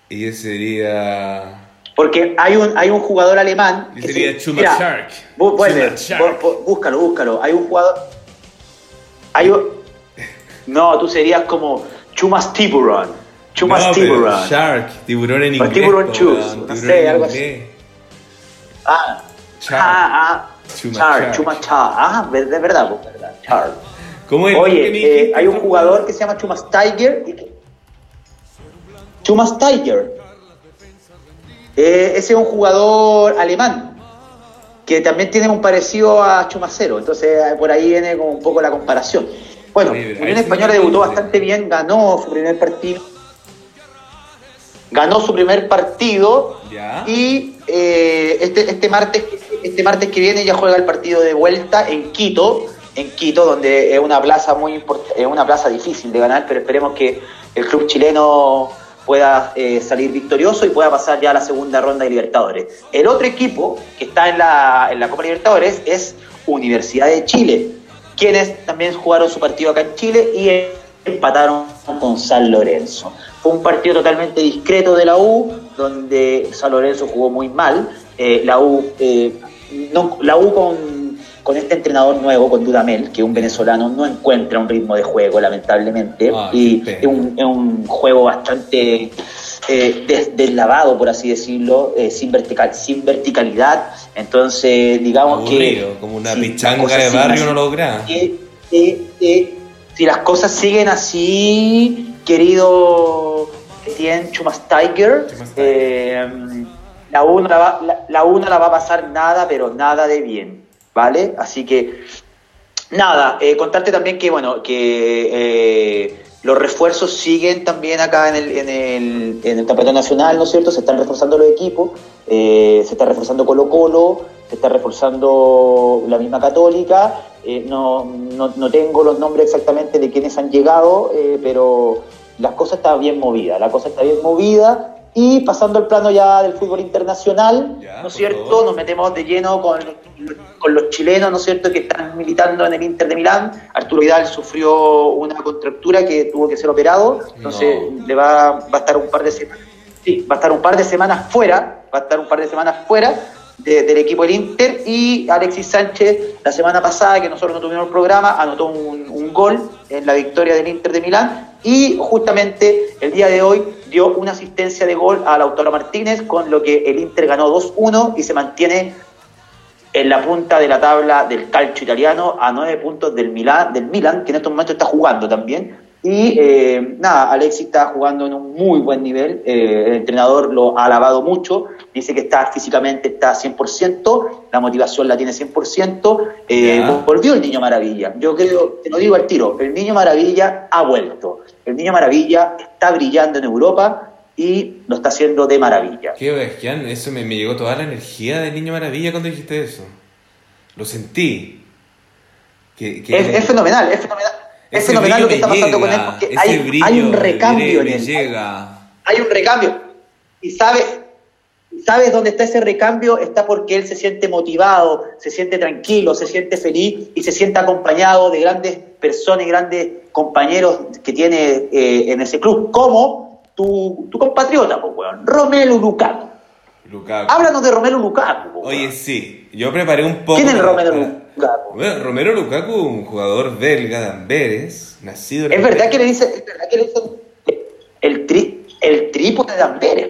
Y ese sería. Porque hay un, hay un jugador alemán. Que sería Chuma Shark. búscalo, búscalo. Hay un jugador. Hay un, no, tú serías como Chumas Tiburon. Chumas Tiburon. Shark, tiburón en inglés. O tiburon Chus, no sé, algo así. Ah, Char. Ah, ah. Chuma Char, Chuma Char. Ah, de verdad, pues, verdad. Char. ¿Cómo es? Oye, eh, hay un jugador que se llama Chumas Tiger. Y Chumas Tiger eh, ese es un jugador alemán que también tiene un parecido a Chumacero, entonces eh, por ahí viene como un poco la comparación. Bueno, Unión Española debutó bastante bien, ganó su primer partido. Ganó su primer partido y eh, este, este, martes, este martes que viene ya juega el partido de vuelta en Quito, en Quito, donde es una plaza muy importante, es una plaza difícil de ganar, pero esperemos que el club chileno pueda eh, salir victorioso y pueda pasar ya a la segunda ronda de Libertadores. El otro equipo que está en la, en la Copa Libertadores es Universidad de Chile, quienes también jugaron su partido acá en Chile y empataron con San Lorenzo. Fue un partido totalmente discreto de la U, donde San Lorenzo jugó muy mal. Eh, la U, eh, no, la U con con este entrenador nuevo, con Dudamel, que un venezolano no encuentra un ritmo de juego, lamentablemente, ah, y es un, juego bastante eh, deslavado, por así decirlo, sin, vertical, sin verticalidad. Entonces, digamos que... Como una pichanga de barrio no logra. Si las cosas siguen así, querido Tien Chumas Tiger, eh, la una la, va, la, una la va a pasar nada, pero nada de bien, ¿vale? Así que, nada, contarte también que, bueno, que los refuerzos siguen también acá en el, en el, en el campeonato nacional, ¿no es cierto? Se están reforzando los equipos, eh, se está reforzando Colo Colo, se está reforzando la misma Católica. Eh, no, no, no, tengo los nombres exactamente de quienes han llegado, eh, pero la cosa está bien movida, la cosa está bien movida y pasando al plano ya del fútbol internacional, ¿no es cierto? Nos metemos de lleno con, con, los chilenos, ¿no es cierto?, que están militando en el Inter de Milán. Arturo Vidal sufrió una contractura que tuvo que ser operado, entonces le va, va a estar un par de semanas. Sí, va a estar un par de semanas fuera, va a estar un par de semanas fuera del equipo del Inter y Alexis Sánchez la semana pasada, que nosotros no tuvimos el programa, anotó un, gol en la victoria del Inter de Milán y justamente el día de hoy dio una asistencia de gol a Lautaro Martínez, con lo que el Inter ganó 2-1 y se mantiene en la punta de la tabla del calcio italiano a nueve puntos del Milan, del Milan, que en estos momentos está jugando también. Y eh, nada, Alexis está jugando en un muy buen nivel, eh, el entrenador lo ha alabado mucho, dice que está físicamente está 100%, la motivación la tiene 100%, eh, volvió el Niño Maravilla, yo creo, te lo digo al tiro, el Niño Maravilla ha vuelto, el Niño Maravilla está brillando en Europa y lo está haciendo de maravilla. Qué bestial, eso me, me llegó toda la energía del Niño Maravilla cuando dijiste eso, lo sentí. es fenomenal, es fenomenal es fenomenal lo que está pasando con él porque hay, un recambio en él. Llega. Hay un recambio. Y sabes, sabes dónde está ese recambio, está porque él se siente motivado, se siente tranquilo, se siente feliz y se siente acompañado de grandes personas y grandes compañeros que tiene eh, en ese club, como tu, tu compatriota, pues, Romelu Lukaku. Lukaku. Háblanos de Romelu Lukaku. Oye, sí, yo preparé un poco. ¿Quién es Romelu Lukaku? Bueno, Romero Lukaku, un jugador belga de Amberes, nacido en Es verdad que le dice, es verdad que le dice el, tri, el trípode de Amberes.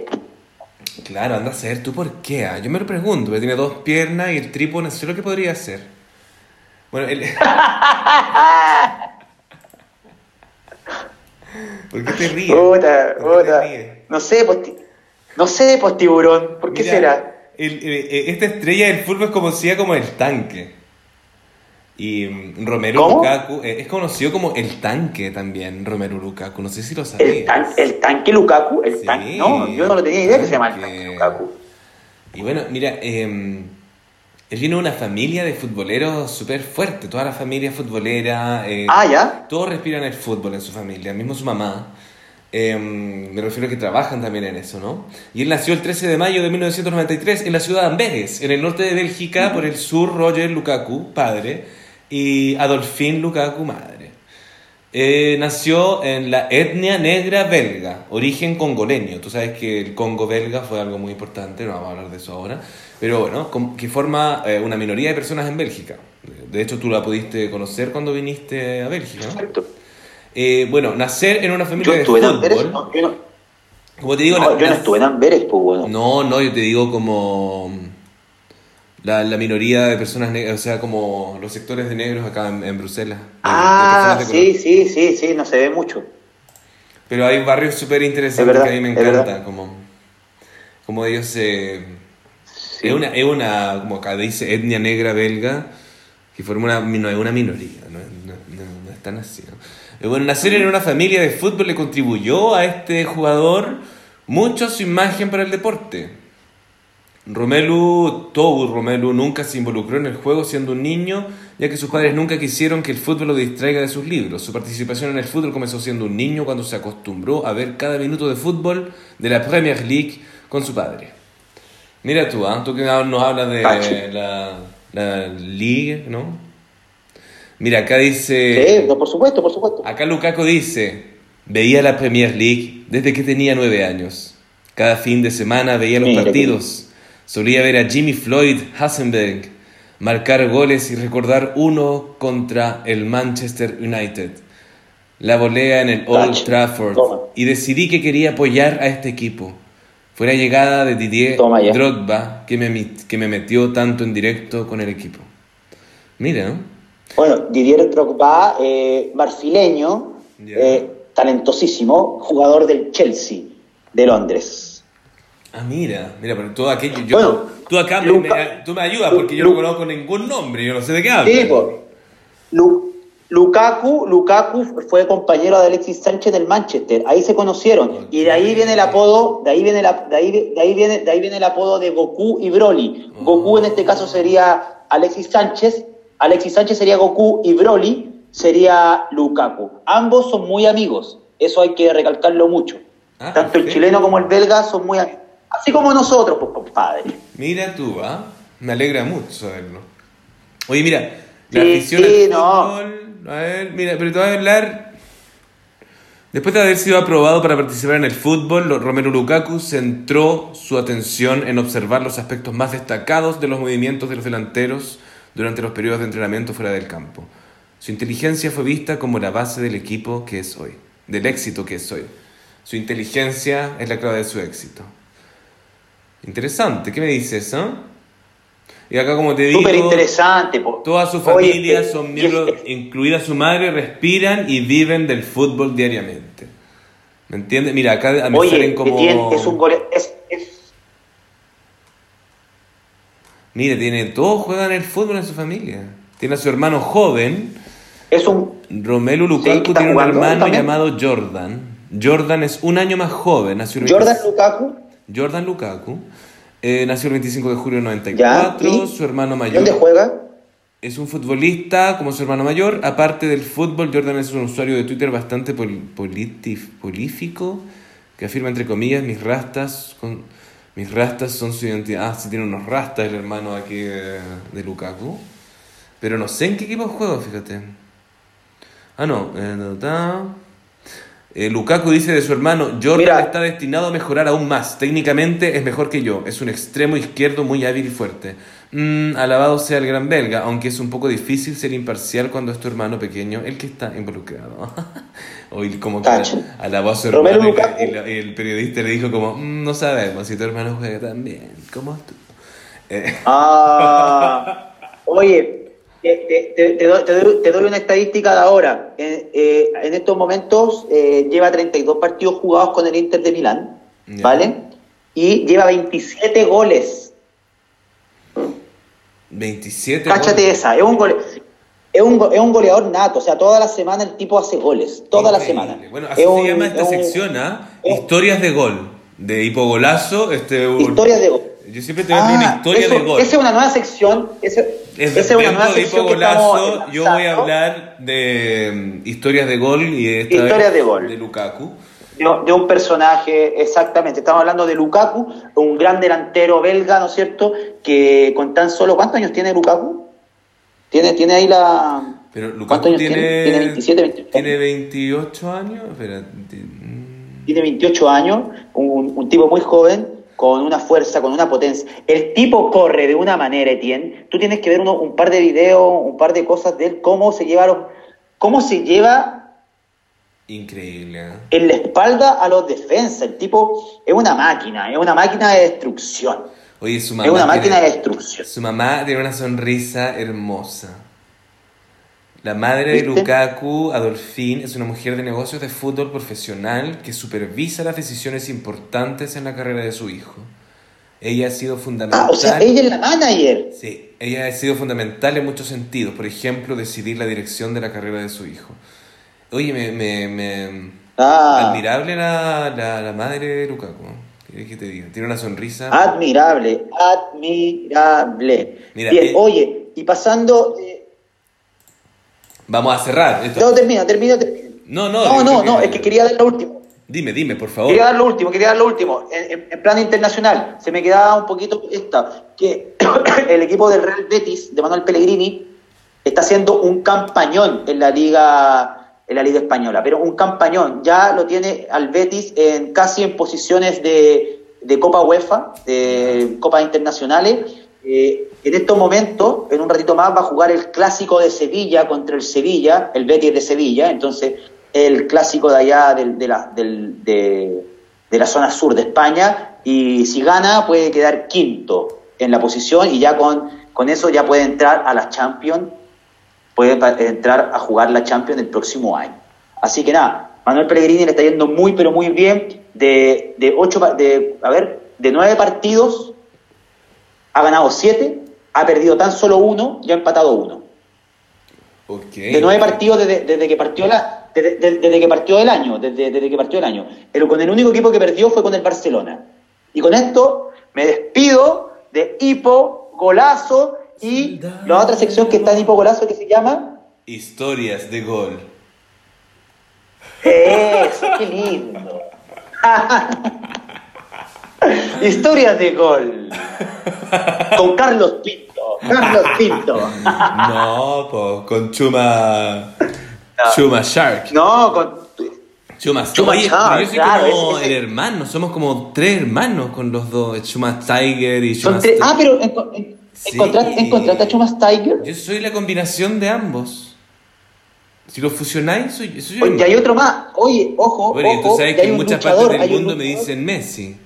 Claro, anda a ser tú por qué. Ah? Yo me lo pregunto, porque tiene dos piernas y el trípode, no sé lo que podría hacer. Bueno, el... ¿Por qué te ríes? No sé, pues, no sé, pues tiburón, ¿por qué será? esta estrella del fútbol es como si como el tanque. Y mm, Romero Lukaku eh, es conocido como el tanque también, Romero Lukaku. No sé si lo sabías. ¿El, tanque Lukaku? El tanque. No, yo no lo tenía idea que se llama el tanque Lukaku. Y bueno, mira, eh, él viene de una familia de futboleros súper fuerte. Toda la familia futbolera. Eh, ah, ya. Todos respiran el fútbol en su familia, mismo su mamá. Em, me refiero a que trabajan también en eso, ¿no? Y él nació el 13 de mayo de 1993 en la ciudad de Amberes, en el norte de Bélgica, por el sur Roger Lukaku, padre y Adolfín Lukaku madre. Eh, nació en la etnia negra belga, origen congoleño. Tú sabes que el Congo belga fue algo muy importante, no vamos a hablar de eso ahora, pero bueno, que forma eh, una minoría de personas en Bélgica. De hecho, tú la pudiste conocer cuando viniste a Bélgica, ¿no? Eh, bueno, nacer en una familia de fútbol. no, yo no, como te digo, yo no estuve en Amberes, pues bueno. No, no, yo te digo como la, la, minoría de personas negras, o sea, como los sectores de negros acá en, Bruselas. ah, sí, sí, sí, sí, no se ve mucho. Pero hay barrios súper interesantes que a mí me encantan, como, como ellos se... Es, una, es una, como acá dice, etnia negra belga, que forma una, no una minoría, no, no, es tan así. Bueno, nacer en una familia de fútbol le contribuyó a este jugador mucho su imagen para el deporte Romelu, Tou Romelu nunca se involucró en el juego siendo un niño, ya que sus padres nunca quisieron que el fútbol lo distraiga de sus libros. Su participación en el fútbol comenzó siendo un niño cuando se acostumbró a ver cada minuto de fútbol de la Premier League con su padre. Mira tú, ¿ah? tú que nos hablas de la, la League, ¿no? Mira, acá dice... Sí, por supuesto, por supuesto. Acá Lukaku dice, veía la Premier League desde que tenía nueve años. Cada fin de semana veía los partidos. Solía ver a Jimmy Floyd Hasenberg marcar goles y recordar uno contra el Manchester United. la volea en el Old Trafford y decidí que quería apoyar a este equipo. Fue la llegada de Didier Drogba que me, que me metió tanto en directo con el equipo. Mira, ¿no? Bueno, Didier Drogba, eh, marfileño, eh, talentosísimo, jugador del Chelsea de Londres. Ah, mira, mira, pero todo aquello. Yo, bueno, tú acá me, tú me ayudas porque yo no conozco ningún nombre, yo no sé de qué hablas. Sí, pues, Lukaku, Lukaku fue compañero de Alexis Sánchez del Manchester, ahí se conocieron y de ahí viene el apodo, de ahí viene la, de ahí, de ahí viene, de ahí viene el apodo de Goku y Broly. Goku en este caso sería Alexis Sánchez, Alexis Sánchez sería Goku y Broly sería Lukaku. Ambos son muy amigos, eso hay que recalcarlo mucho. Ah, Tanto el chileno como el belga son muy amigos, así como nosotros, pues compadre. Mira tú, ¿ah? Me alegra mucho saberlo. Oye, mira, la afición no a ver, mira, pero te voy a hablar. Después de haber sido aprobado para participar en el fútbol, Romero Lukaku centró su atención en observar los aspectos más destacados de los movimientos de los delanteros durante los periodos de entrenamiento fuera del campo. Su inteligencia fue vista como la base del equipo que es hoy, del éxito que es hoy. Su inteligencia es la clave de su éxito. Interesante, ¿qué me dices? Eh? Y acá, como te digo, Súper interesante. Toda su familia son miembros, incluida su madre, respiran y viven del fútbol diariamente. ¿Me entiendes? Mira, acá me oye, salen como. es un es, Mire, tiene, todos juegan el fútbol en su familia. Tiene a su hermano joven. Es un. Romelu Lukaku tiene un hermano llamado Jordan. Jordan es un año más joven. Jordan Lukaku. Jordan Lukaku. Eh, nació el 25 de julio de 94, su hermano mayor. ¿Dónde juega? Es un futbolista como su hermano mayor. Aparte del fútbol, Jordan es un usuario de Twitter bastante polífico, que afirma entre comillas, mis rastas, con, mis rastas son su identidad. Ah, sí tiene unos rastas el hermano aquí de, de Lukaku. Pero no sé en qué equipo juega, fíjate. Ah, no. Eh, eh, Lukaku dice de su hermano, Jordan está destinado a mejorar aún más. Técnicamente es mejor que yo. Es un extremo izquierdo muy hábil y fuerte. Mm, alabado sea el gran belga, aunque es un poco difícil ser imparcial cuando es tu hermano pequeño el que está involucrado. o como que alabó a su hermano y, el periodista le dijo como, mm, no sabemos si tu hermano juega tan bien como tú. Eh. Ah, oye, te, doy, una estadística de ahora. Eh, en estos momentos eh, lleva 32 partidos jugados con el Inter de Milán, ¿vale? Y lleva 27 goles. 27 Cáchate esa, es un, es, un, goleador nato, o sea, toda la semana el tipo hace goles, toda la semana. Bueno, así se llama esta sección, ¿ah? Historias de gol, de hipogolazo. Este, Historias de gol. Yo siempre te voy a una ah, historia de gol. Esa es una nueva sección. Esa, es una nueva sección. Golazo, yo voy a hablar de mm, historias de gol y de historias de gol. De Lukaku. De, un personaje, exactamente. Estamos hablando de Lukaku, un gran delantero belga, ¿no es cierto? Que con tan solo. ¿Cuántos años tiene Lukaku? Tiene, tiene ahí la. Pero Lukaku ¿Cuántos años tiene, tiene? 27, 28. Tiene 28 años. Espera. Tiene 28 años, un, un tipo muy joven con una fuerza, con una potencia. El tipo corre de una manera, Etienne. Tú tienes que ver uno, un par de videos, un par de cosas de él, cómo se lleva, los, cómo se lleva Increíble. ¿eh? En la espalda a los defensas. El tipo es una máquina, es una máquina de destrucción. Oye, su mamá. Es una máquina de destrucción. Su mamá tiene una sonrisa hermosa. La madre de Lukaku, Adolfín, es una mujer de negocios de fútbol profesional que supervisa las decisiones importantes en la carrera de su hijo. Ella ha sido fundamental. Ah, o sea, ella es la manager. Sí, ella ha sido fundamental en muchos sentidos. Por ejemplo, decidir la dirección de la carrera de su hijo. Oye, me. me, me... Ah. Admirable la, la, madre de Lukaku. ¿Qué te diga? Tiene una sonrisa. Admirable, admirable. Mira, Bien, eh, oye, y pasando. Eh, Vamos a cerrar. Esto. No, termina, termina, termina. No, no, no, no, no, es que quería dar lo último. Dime, dime, por favor. Quería dar lo último, quería dar lo último. En, plan internacional, se me quedaba un poquito esta, que el equipo del Real Betis, de Manuel Pellegrini, está haciendo un campañón en la liga, en la liga española, pero un campañón. Ya lo tiene al Betis en casi en posiciones de, de Copa UEFA, de Copas Internacionales. Eh, en estos momentos, en un ratito más, va a jugar el clásico de Sevilla contra el Sevilla, el Betis de Sevilla. Entonces, el clásico de allá del- de, la, del- de- de la zona sur de España y si gana puede quedar quinto en la posición y ya con, con eso ya puede entrar a la Champions, puede entrar a jugar la Champions el próximo año. Así que nada, Manuel Pellegrini le está yendo muy pero muy bien de, de ocho de a ver, de nueve partidos ha ganado siete, ha perdido tan solo uno y ha empatado uno. Ok. De nueve partidos desde, desde que partió la desde, desde- desde que partió el año, desde, desde que partió el año. Pero con el único equipo que perdió fue con el Barcelona. Y con esto me despido de Hipo Golazo y la otra sección que está en Hipo Golazo que se llama Historias de gol. Eso, qué lindo. Historias de gol. Con Carlos Pinto. Carlos Pinto. No, pues con Chuma. Chuma Shark. No, con Chuma, Chuma Oye, Shark, yo soy claro, como el hermano, somos como tres hermanos con los dos. Chuma Tiger y Chuma Ah, pero enco- en- Sí. encontraste, encontraste a Chumas Tiger. Yo soy la combinación de ambos. Si los fusionáis, soy, soy yo. Oye, y hay otro más. Oye, ojo, ojo. tú sabes que hay en muchas luchador, partes del un mundo me dicen Messi.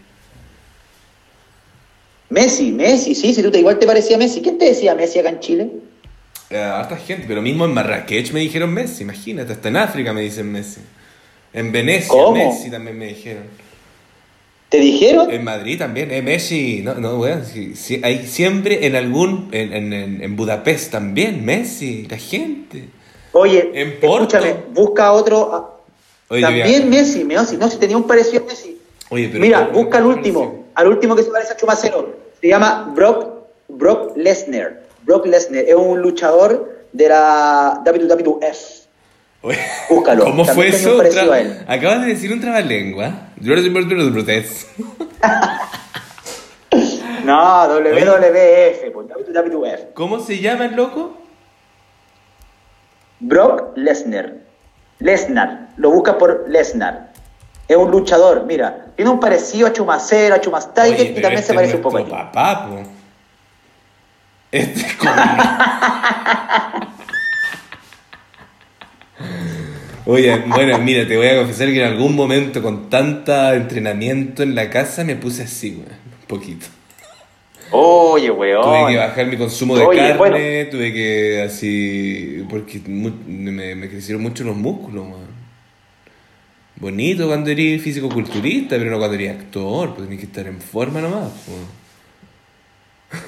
Messi, Messi, sí, si tú te, igual te parecía Messi. ¿Quién te decía Messi acá en Chile? Eh, harta gente, pero mismo en Marrakech me dijeron Messi, imagínate, hasta en África me dicen Messi. En Venecia, ¿Cómo? Messi también me dijeron. ¿Te dijeron? En Madrid también, eh, Messi, no, no, weón, sí, sí, hay siempre en algún, en, en, en- Budapest también, Messi, la gente. Oye, en Porto. escúchame, busca otro. ah, Oye, También Messi, Messi, no, si tenía un parecido a Messi. Oye, pero Mira, busca al último, al último que se parece a Chumacero. Se llama Brock, Brock Lesnar. Brock Lesnar es un luchador de la WWF. Búscalo, ¿Cómo fue eso? Tra-. Acabas de decir un trabalengua. No, WWF, pues, WWF. ¿Cómo se llama el loco? Brock Lesnar. Lesnar. Lo buscas por Lesnar. Es un luchador, mira. Tiene un parecido a Chumacero, a Chumas Tiger Oye, y también este se parece es un poco a ti. papá, po. Este es como... Oye, bueno, mira, te voy a confesar que en algún momento con tanta entrenamiento en la casa me puse así, un poquito. Oye, weón. Tuve que bajar mi consumo de Oye, carne, bueno. tuve que así, porque me, me crecieron mucho los músculos, weón. Bonito cuando eres físico-culturista, pero no cuando eres actor, pues tenés que estar en forma nomás, weón.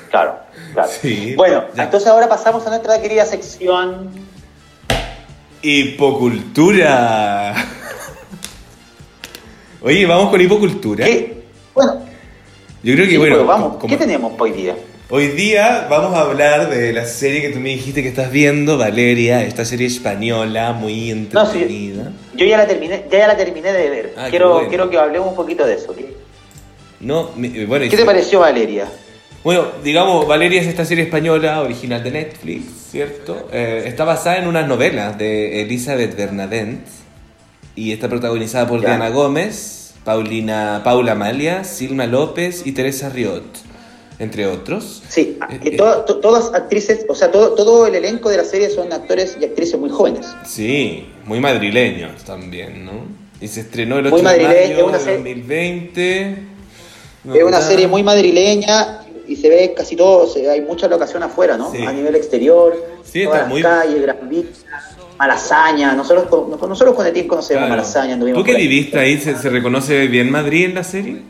Claro, claro. Sí, bueno, ya. entonces ahora pasamos a nuestra querida sección. Hipocultura. Oye, vamos con hipocultura. ¿Qué? Bueno, Yo creo que, sí, bueno, pues, vamos. ¿Qué tenemos hoy día? Hoy día vamos a hablar de la serie que tú me dijiste que estás viendo, Valeria, esta serie española muy No, sí. entretenida. Yo ya la terminé, ya, ya la terminé de ver. Ah, quiero, bueno. quiero que hablemos un poquito de eso. ¿Qué, No, bueno, y qué te pareció Valeria? Bueno, digamos, Valeria es esta serie española original de Netflix, ¿cierto? Eh, está basada en unas novelas de Elizabeth Bernadette y está protagonizada por Ya. Diana Gómez, Paulina, Paula Amalia, Silma López y Teresa Riot, entre otros. Sí, Eh, y eh. to- to- todas actrices, o sea, todo, todo el elenco de la serie son actores y actrices muy jóvenes. Sí, muy madrileños también, ¿no? Y se estrenó el 8 Muy de mayo de serie- 2020. Es una ¿verdad? serie muy madrileña y se ve casi todo, se- hay mucha locación afuera, ¿no? Sí. A nivel exterior, Sí, todas está las muy- calles, Gran Malasaña, nosotros con, nosotros con Etín conocemos Claro. Malasaña, ¿Tú ahí. viviste ahí? ¿Se, se reconoce bien Madrid en la serie?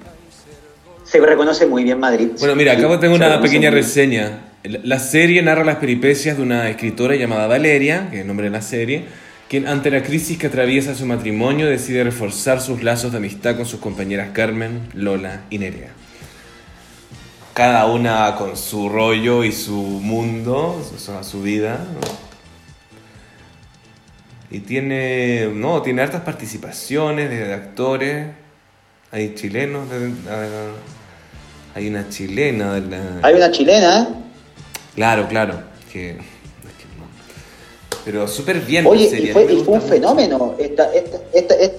Se reconoce muy bien Madrid. Bueno, mira, acá tengo una pequeña reseña. La serie narra las peripecias de una escritora llamada Valeria, que es el nombre de la serie, quien ante la crisis que atraviesa su matrimonio decide reforzar sus lazos de amistad con sus compañeras Carmen, Lola y Nerea. Cada una con su rollo y su mundo, su, vida. ¿no? Y tiene, no, tiene hartas participaciones de, de actores. Hay chilenos, de- de- hay una chilena la... Hay una chilena. Claro, claro. Que, es que no. Pero súper bien Oye, serie. y fue, y un fenómeno. Esta, esta, esta, esta,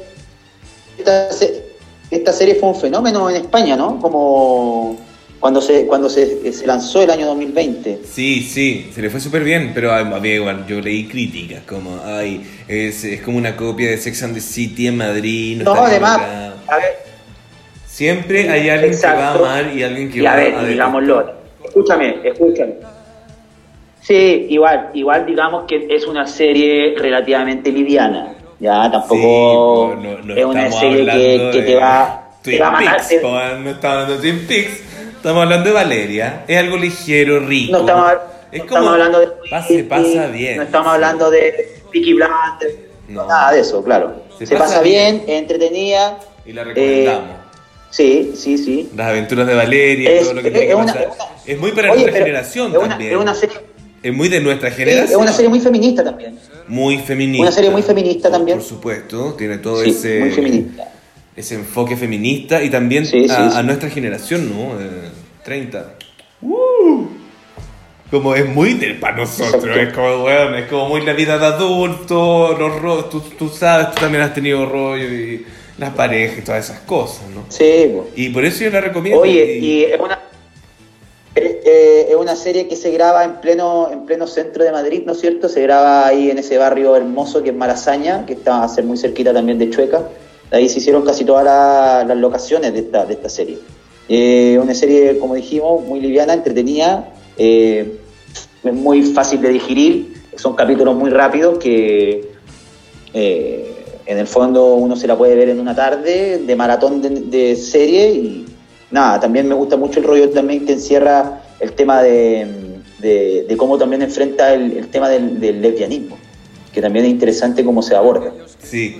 esta se- esta serie fue un fenómeno en España, ¿no? Como cuando se cuando se, se lanzó el año 2020. Sí, sí, se le fue súper bien, pero a mí igual, yo leí críticas como, ay, es, es como una copia de Sex and the City en Madrid. No, bien además, a ver, Siempre hay alguien que va a amar y alguien que y va a ver, detestar. digámoslo, escúchame, escúchame. Sí, igual, igual digamos que es una serie relativamente liviana. Ya, tampoco Sí, no, no es una serie que, te va, te Twin va a matar. Peaks, no estamos hablando de Twin Peaks, estamos hablando de Valeria. Es algo ligero, rico. No estamos, es no como, estamos hablando de. pasa, pasa bien. No estamos hablando de Peaky Blinders. No. Nada de eso, claro. Se Se, pasa pasa, bien. bien, entretenida. Y la recomendamos. Sí, sí, sí. Las aventuras de Valeria, Es- todo lo que es- tiene que una- pasar. es una- Es muy para Oye, nuestra generación es una, también. es una serie, Es muy de nuestra sí, generación. es una serie muy feminista también. Muy feminista. Una serie muy feminista también. Por supuesto, tiene todo Sí, ese, muy feminista. ese enfoque feminista y también Sí, a, sí, sí. a nuestra generación, ¿no? Eh, 30. ¡Uh! Como es muy de, para nosotros, Exacto. es como, bueno, es como muy la vida de adulto, los ro- tú, tú sabes, tú también has tenido rollo y las parejas y todas esas cosas, ¿no? Sí. Y por eso yo la recomiendo. Oye, y- y es una, eh, es una serie que se graba en pleno, en pleno centro de Madrid, ¿no es cierto? Se graba ahí en ese barrio hermoso que es Malasaña, que está a ser muy cerquita también de Chueca. De ahí se hicieron casi todas la- las locaciones de esta, de esta serie. Eh, una serie, como dijimos, muy liviana, entretenida, eh, es muy fácil de digerir, son capítulos muy rápidos que eh, en el fondo uno se la puede ver en una tarde de maratón de, de serie y nada, también me gusta mucho el rollo también que encierra el tema de, de- de cómo también enfrenta el, el tema del, del lesbianismo, que también es interesante cómo se aborda. Sí.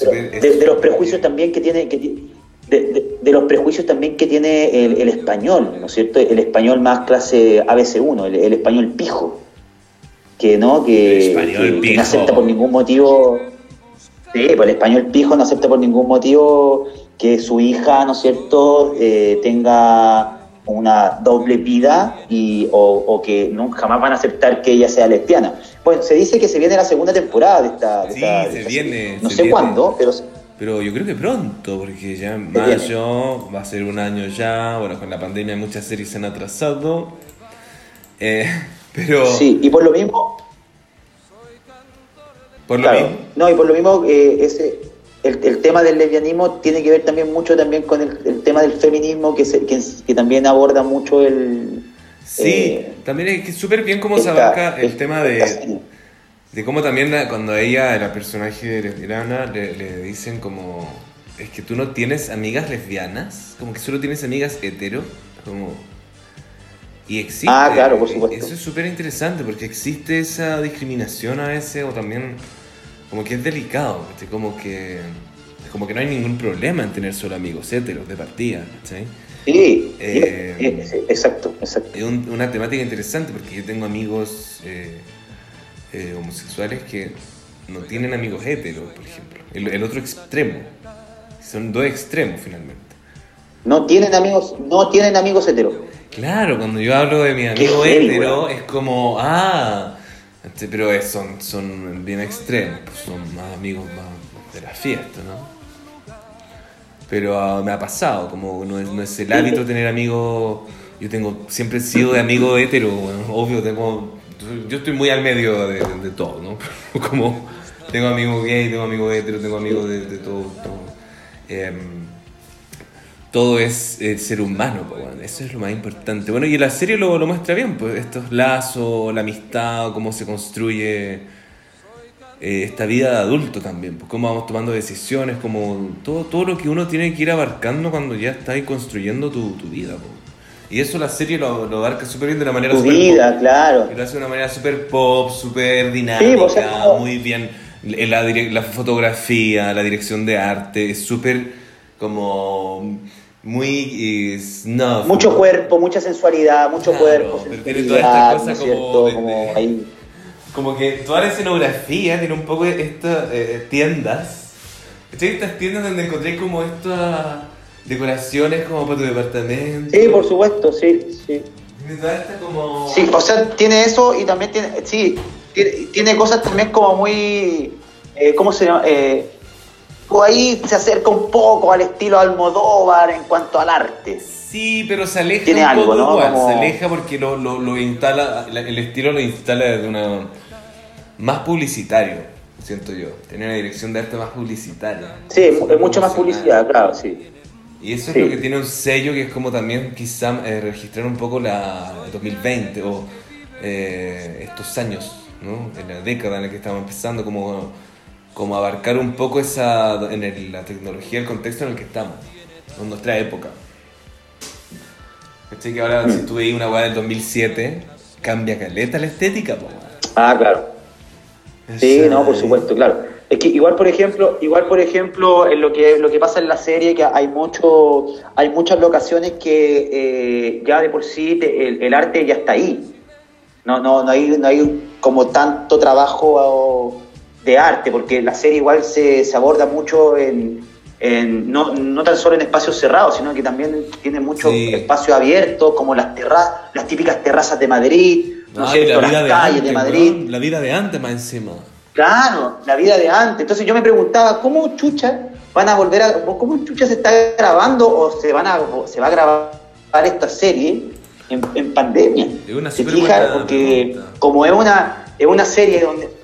Pero de, los prejuicios también que tiene que de, los prejuicios también que tiene el, el español, ¿no es cierto? El español más clase ABC1, el, el español pijo, que no, que, El español que- que pijo. no acepta por ningún motivo, sí, pues el español pijo no acepta por ningún motivo que su hija, ¿no es cierto?, eh, tenga una doble vida y, o, o que nunca jamás van a aceptar que ella sea lesbiana. Bueno, se dice que se viene la segunda temporada de esta, de Sí, esta- de se esta viene. No se sé viene. cuándo, pero Pero yo creo que pronto, porque ya en viene. mayo va a ser un año ya. Bueno, con la pandemia muchas series se han atrasado. Eh, pero sí, y por lo mismo, por lo claro, mismo. no, y por lo mismo eh, ese, el, el tema del lesbianismo tiene que ver también mucho también con el, el tema del feminismo que, se- que, que también aborda mucho el... Sí, eh, también es súper bien cómo se abarca el esta- tema de, de cómo también la- cuando ella, la personaje lesbiana, le, le dicen como, es que tú no tienes amigas lesbianas, como que solo tienes amigas hetero, como... Y existe. Ah, claro, por supuesto. Eso es súper interesante porque existe esa discriminación a veces o también como que es delicado, ¿cachai? como que como que no hay ningún problema en tener solo amigos heteros de partida, ¿cachai? Sí, Eh, eh, sí, exacto, exacto. Es un- una temática interesante porque yo tengo amigos eh, eh, homosexuales que no tienen amigos heteros, por ejemplo. El, el otro extremo. Son dos extremos finalmente. No tienen amigos, no tienen amigos heteros. Claro, cuando yo hablo de mi amigo weón. es como, ah, este, pero es- son, son bien extremos, pues son más amigos más de la fiesta, ¿no? Pero ah, me ha pasado, como no es, no es el hábito tener amigos, yo tengo, siempre he sido de amigo hetero, bueno, obvio, tengo, yo estoy muy al medio de, de todo, ¿no? como tengo amigos gay, tengo amigos hetero, tengo amigos de, de todo, todo. Em, todo es eh, ser humano, bueno, eso es lo más importante. Bueno, y la serie lo, lo muestra bien, pues estos lazos, la amistad, cómo se construye eh, esta vida de adulto también, pues cómo vamos tomando decisiones, como todo, todo lo que uno tiene que ir abarcando cuando ya está ahí construyendo tu, tu vida. pues. Y eso la serie lo, lo abarca súper bien de una manera Tu vida, pop. claro. Y lo hace de una manera súper pop, súper dinámica, Sí, o sea, como- muy bien. La, la la fotografía, la dirección de arte, es súper como muy eh, snuff. Mucho ¿no? cuerpo, mucha sensualidad, mucho Claro, cuerpo, pero tiene toda esta cosa ¿no como de- Como de- ahí. Como que toda la escenografía tiene un poco estas eh, tiendas. ¿Cachai? Estas tiendas donde encontré como estas decoraciones como para tu departamento. Sí, por supuesto, sí, sí. Tiene toda esta como... Sí, o sea, tiene eso y también tiene, sí, tiene, tiene cosas también como muy, eh, ¿cómo se llama? Eh, ahí se acerca un poco al estilo Almodóvar en cuanto al arte. Sí, pero se aleja Tiene un algo, poco ¿no? igual, Como- se aleja porque lo, lo, lo instala, la- el estilo lo instala de una más publicitario, siento yo. Tiene una dirección de arte más publicitaria. Sí, es, mucho más publicidad, claro, sí. Y eso Sí. es lo que tiene un sello que es como también quizá eh, registrar un poco la 2020 o eh, estos años, ¿no? En la década en la que estamos empezando, como, como abarcar un poco esa en el- la tecnología, el contexto en el que estamos, en nuestra época. ¿Cachai? Que ahora si tú veis una weá del 2007, cambia caleta la estética, po. Ah, claro. Sí, no, por supuesto, claro. Es que igual, por ejemplo, igual, por ejemplo, en lo que lo que pasa en la serie, que hay mucho, hay muchas locaciones que eh, ya de por sí te- el, el arte ya está ahí. No, no, no hay, no hay como tanto trabajo de arte, porque la serie igual se, se aborda mucho en, en- no, no tan solo en espacios cerrados, sino que también tiene mucho Sí. espacio abierto, como las terrazas, las típicas terrazas de Madrid, las de calles antes, de Madrid. La vida de antes más encima. Claro, la vida de antes. Entonces yo me preguntaba, ¿cómo chucha van a volver a... ¿Cómo chucha se está grabando o se, van a, o se va a grabar esta serie en, en pandemia? Es una ¿Se fija? Porque pregunta. como es una, es una serie donde...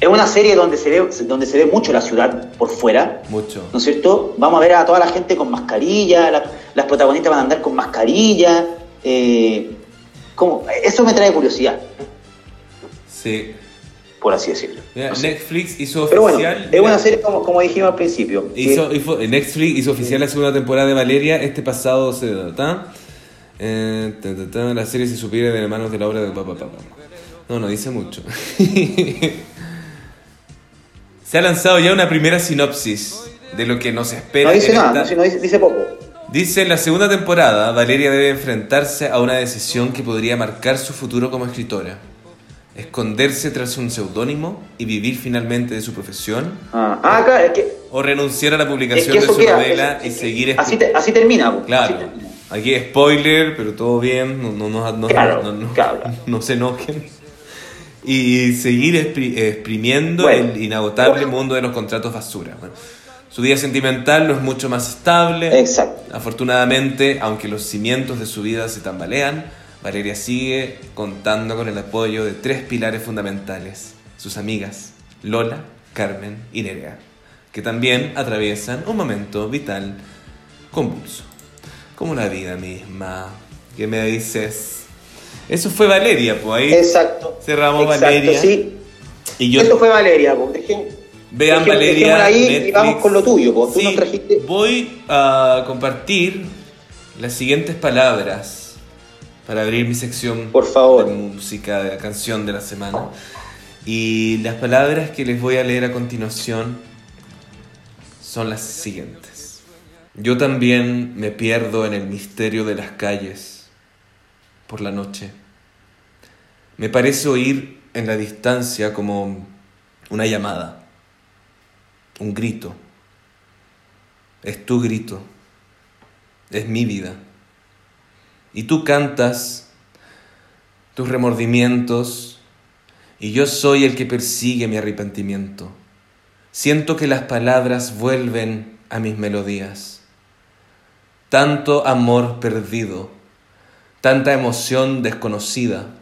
Es una serie donde se, ve, donde se ve mucho la ciudad por fuera, Mucho. ¿no es cierto? Vamos a ver a toda la gente con mascarilla, la- las protagonistas van a andar con mascarilla. eh, ¿cómo? Eso me trae curiosidad, Sí. por así decirlo. Mira, No sé. Netflix hizo Pero bueno, oficial. es una serie como, como dijimos al principio. que- Hizo, hizo- Netflix hizo oficial la segunda temporada de Valeria este pasado se ta, eh, ta, ta, ta, la serie se supiera de manos de la obra de papá papá. No, no dice mucho. se ha lanzado ya una primera sinopsis de lo que nos espera. no dice en nada, esta- no dice, no dice- dice poco. Dice, en la segunda temporada, Valeria debe enfrentarse a una decisión que podría marcar su futuro como escritora. Esconderse tras un seudónimo y vivir finalmente de su profesión, Ah, ah, claro, es que, o renunciar a la es publicación que de su queda. novela es- y es seguir así, te- así termina. po, Claro, así termina. aquí spoiler, pero todo bien, no, no, no, no, Claro, no, no- claro. no se enojen. Y seguir expri- exprimiendo Bueno. el inagotable Bueno. mundo de los contratos basura. Bueno, su vida sentimental no es mucho más estable. Exacto. Afortunadamente, aunque los cimientos de su vida se tambalean, Valeria sigue contando con el apoyo de tres pilares fundamentales, sus amigas, Lola, Carmen y Nerea, que también atraviesan un momento vital convulso, como la vida misma. ¿Qué me dices? Eso fue Valeria, pues ahí Exacto. cerramos Exacto, Valeria. Sí. Y yo Eso fue Valeria. Po. Dejen- Vean Valeria. ahí y Netflix. vamos con lo tuyo. Po. Tú Sí, nos trajiste. Voy a compartir las siguientes palabras para abrir mi sección Por favor. de música, de la canción de la semana. Y las palabras que les voy a leer a continuación son las siguientes. Yo también me pierdo en el misterio de las calles por la noche. Me parece oír en la distancia como una llamada, un grito. Es tu grito, es mi vida. Y tú cantas tus remordimientos y yo soy el que persigue mi arrepentimiento. Siento que las palabras vuelven a mis melodías. Tanto amor perdido, tanta emoción desconocida,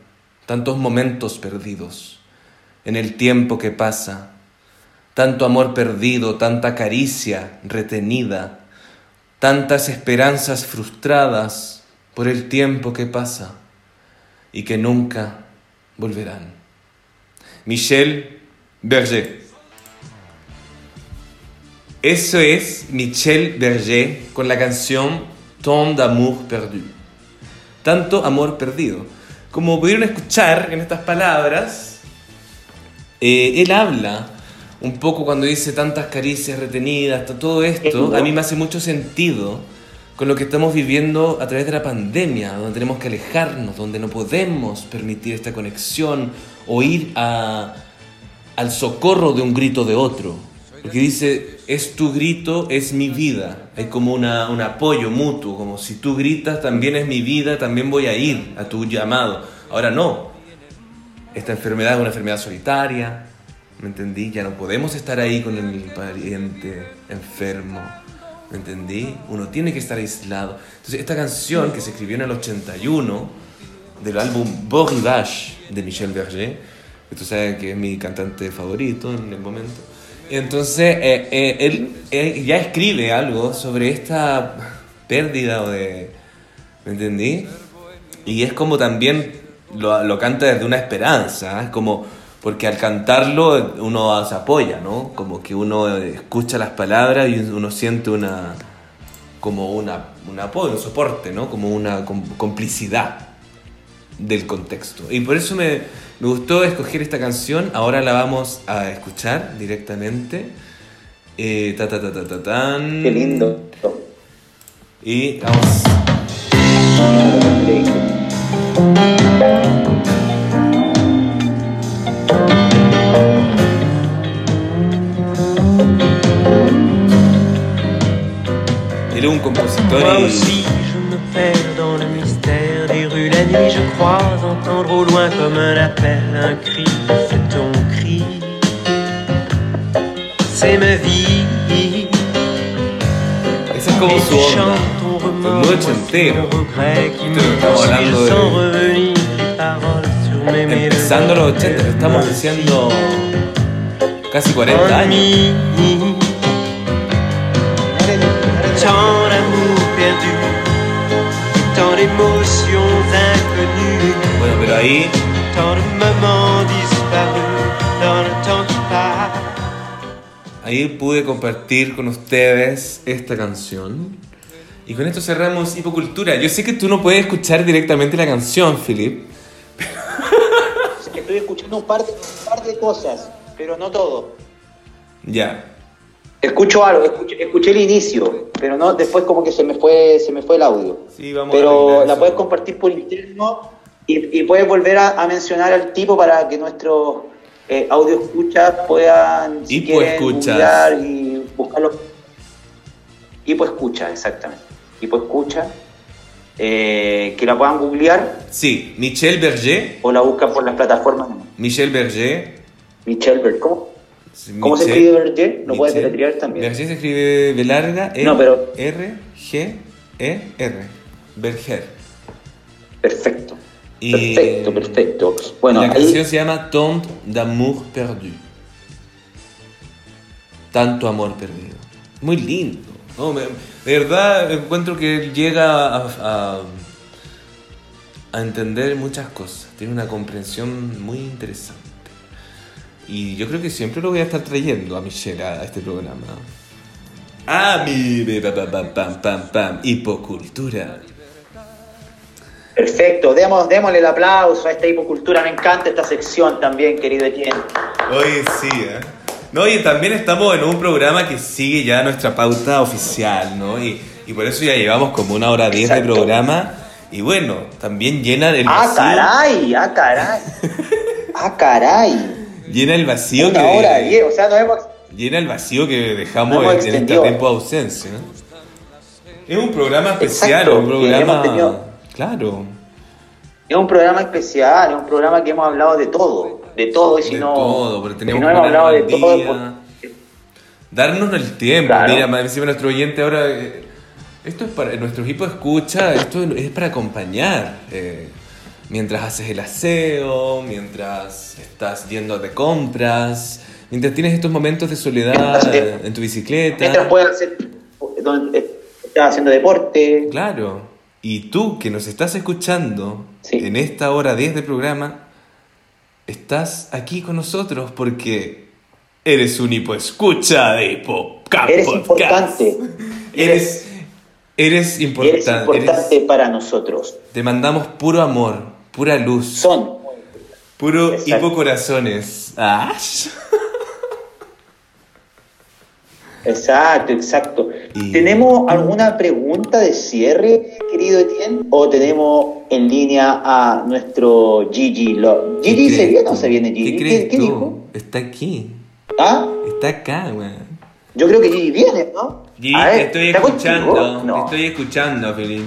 tantos momentos perdidos en el tiempo que pasa, tanto amor perdido, tanta caricia retenida, tantas esperanzas frustradas por el tiempo que pasa y que nunca volverán. Michel Berger. Eso es Michel Berger con la canción Tant d'amour perdu. Tanto amor perdido. Como pudieron escuchar en estas palabras, eh, él habla un poco cuando dice tantas caricias retenidas, todo esto, a mí me hace mucho sentido con lo que estamos viviendo a través de la pandemia, donde tenemos que alejarnos, donde no podemos permitir esta conexión o ir a, al socorro de un grito de otro. Porque dice, es tu grito, es mi vida. Hay como una, un apoyo mutuo, como si tú gritas, también es mi vida, también voy a ir a tu llamado. Ahora no, esta enfermedad es una enfermedad solitaria, ¿me entendí? Ya no podemos estar ahí con el pariente enfermo, ¿Me entendí? Uno tiene que estar aislado. Entonces, esta canción que se escribió en el 81 del álbum Beau Rivage de Michel Berger, que tú sabes que es mi cantante favorito en el momento. Entonces, eh, eh, él, ya escribe algo sobre esta pérdida de... ¿Me entendí? Y es como también lo, lo canta desde una esperanza, es como porque al cantarlo uno se apoya, ¿no? Como que uno escucha las palabras y uno siente una como una, un apoyo, un soporte, ¿no? Como una com- complicidad del contexto. Y por eso me, me gustó escoger esta canción. Ahora la vamos a escuchar directamente. Eh, ta, ta, ta, ta, ta, tan. Qué lindo. Y vamos. Es un compositor y au loin comme un appel, un cri. C'est ton cri, c'est ma vie. Et tu onda. chantes ton remords, mon regret qui me poursuit sans revenir les paroles sur mes mélodies. Empezando los 80, estamos diciendo casi 40 años. Tant d'amour perdu, tant d'émotions inconnues, Bueno, pero ahí. Ahí pude compartir con ustedes esta canción. Y con esto cerramos Hipocultura. Yo sé que tú no puedes escuchar directamente la canción, Philip. Estoy escuchando un par de, un par de cosas, pero no todo. Ya. Escucho algo, escuché, escuché el inicio, pero no después como que se me fue, se me fue el audio. Sí, vamos a pero la puedes compartir por interno y, y puedes volver a, a mencionar al tipo para que nuestros eh, audio escuchas puedan si quieren, y buscarlo. Hipo escucha, exactamente. Hipo escucha. eh, que la puedan googlear Sí, Michel Berger. o la buscan por las plataformas. Michel Berger. Michel Berger. ¿Cómo, ¿Cómo se escribe Berger? ¿Lo puedes deletrear también? Berger se escribe B larga, E, No, pero- R, G, E, R. Berger. Perfecto. Y Perfecto, perfecto. Bueno, la ahí- canción se llama Tant d'amour perdu. Tanto amor perdido. Muy lindo. No, me- de verdad encuentro que él llega a, a, a entender muchas cosas. Tiene una comprensión muy interesante. Y yo creo que siempre lo voy a estar trayendo a Michelle a, a este programa. Ah, mi pam, pam, pam, pam, pam, pam, hipocultura. Perfecto, demos, démosle el aplauso a esta hipocultura. Me encanta esta sección también, querido Etienne. Oye, sí, ¿eh? No, y también estamos en un programa que sigue ya nuestra pauta oficial, ¿no? Y, y por eso ya llevamos como una hora diez de programa. Y bueno, también llena el ¡Ah, vacío. caray! ¡Ah, caray! ¡Ah, caray! Llena el vacío Una que. hora diez, o sea, nos hemos... Llena el vacío que dejamos en este tiempo de ausencia. ¿no? Es un programa especial, Exacto, un programa. Claro. Es un programa especial, es un programa que hemos hablado de todo, de todo, y si de no... todo, si teníamos no que hemos hablado de todo, día. porque- Darnos el tiempo. Claro. Mira, más encima nuestro oyente ahora. eh, esto es para. Nuestro equipo escucha, esto es para acompañar. eh, mientras haces el aseo, mientras estás yendo de compras, mientras tienes estos momentos de soledad Mientras, en tu bicicleta. Mientras puedan hacer... Eh, estás haciendo deporte, Claro. Y tú que nos estás escuchando Sí. en esta hora 10 de programa, estás aquí con nosotros porque eres un hipoescucha de Hipocap eres Podcast. importante. Eres, eres Eres importante. importante eres- para nosotros. te mandamos puro amor, pura luz, Son. puro Exacto. hipocorazones. Ah. Exacto, exacto. Y- ¿Tenemos alguna pregunta de cierre, querido Etienne? ¿O tenemos en línea a nuestro Gigi? Lo- ¿Qué ¿Gigi se viene o no se viene Gigi? ¿Qué crees ¿Qué, qué tú? dijo? Está aquí, ¿Ah? está acá, weón. Yo creo que Gigi viene, ¿no? Gigi, A ver, te estoy ¿está escuchando? No. te estoy escuchando, Felipe.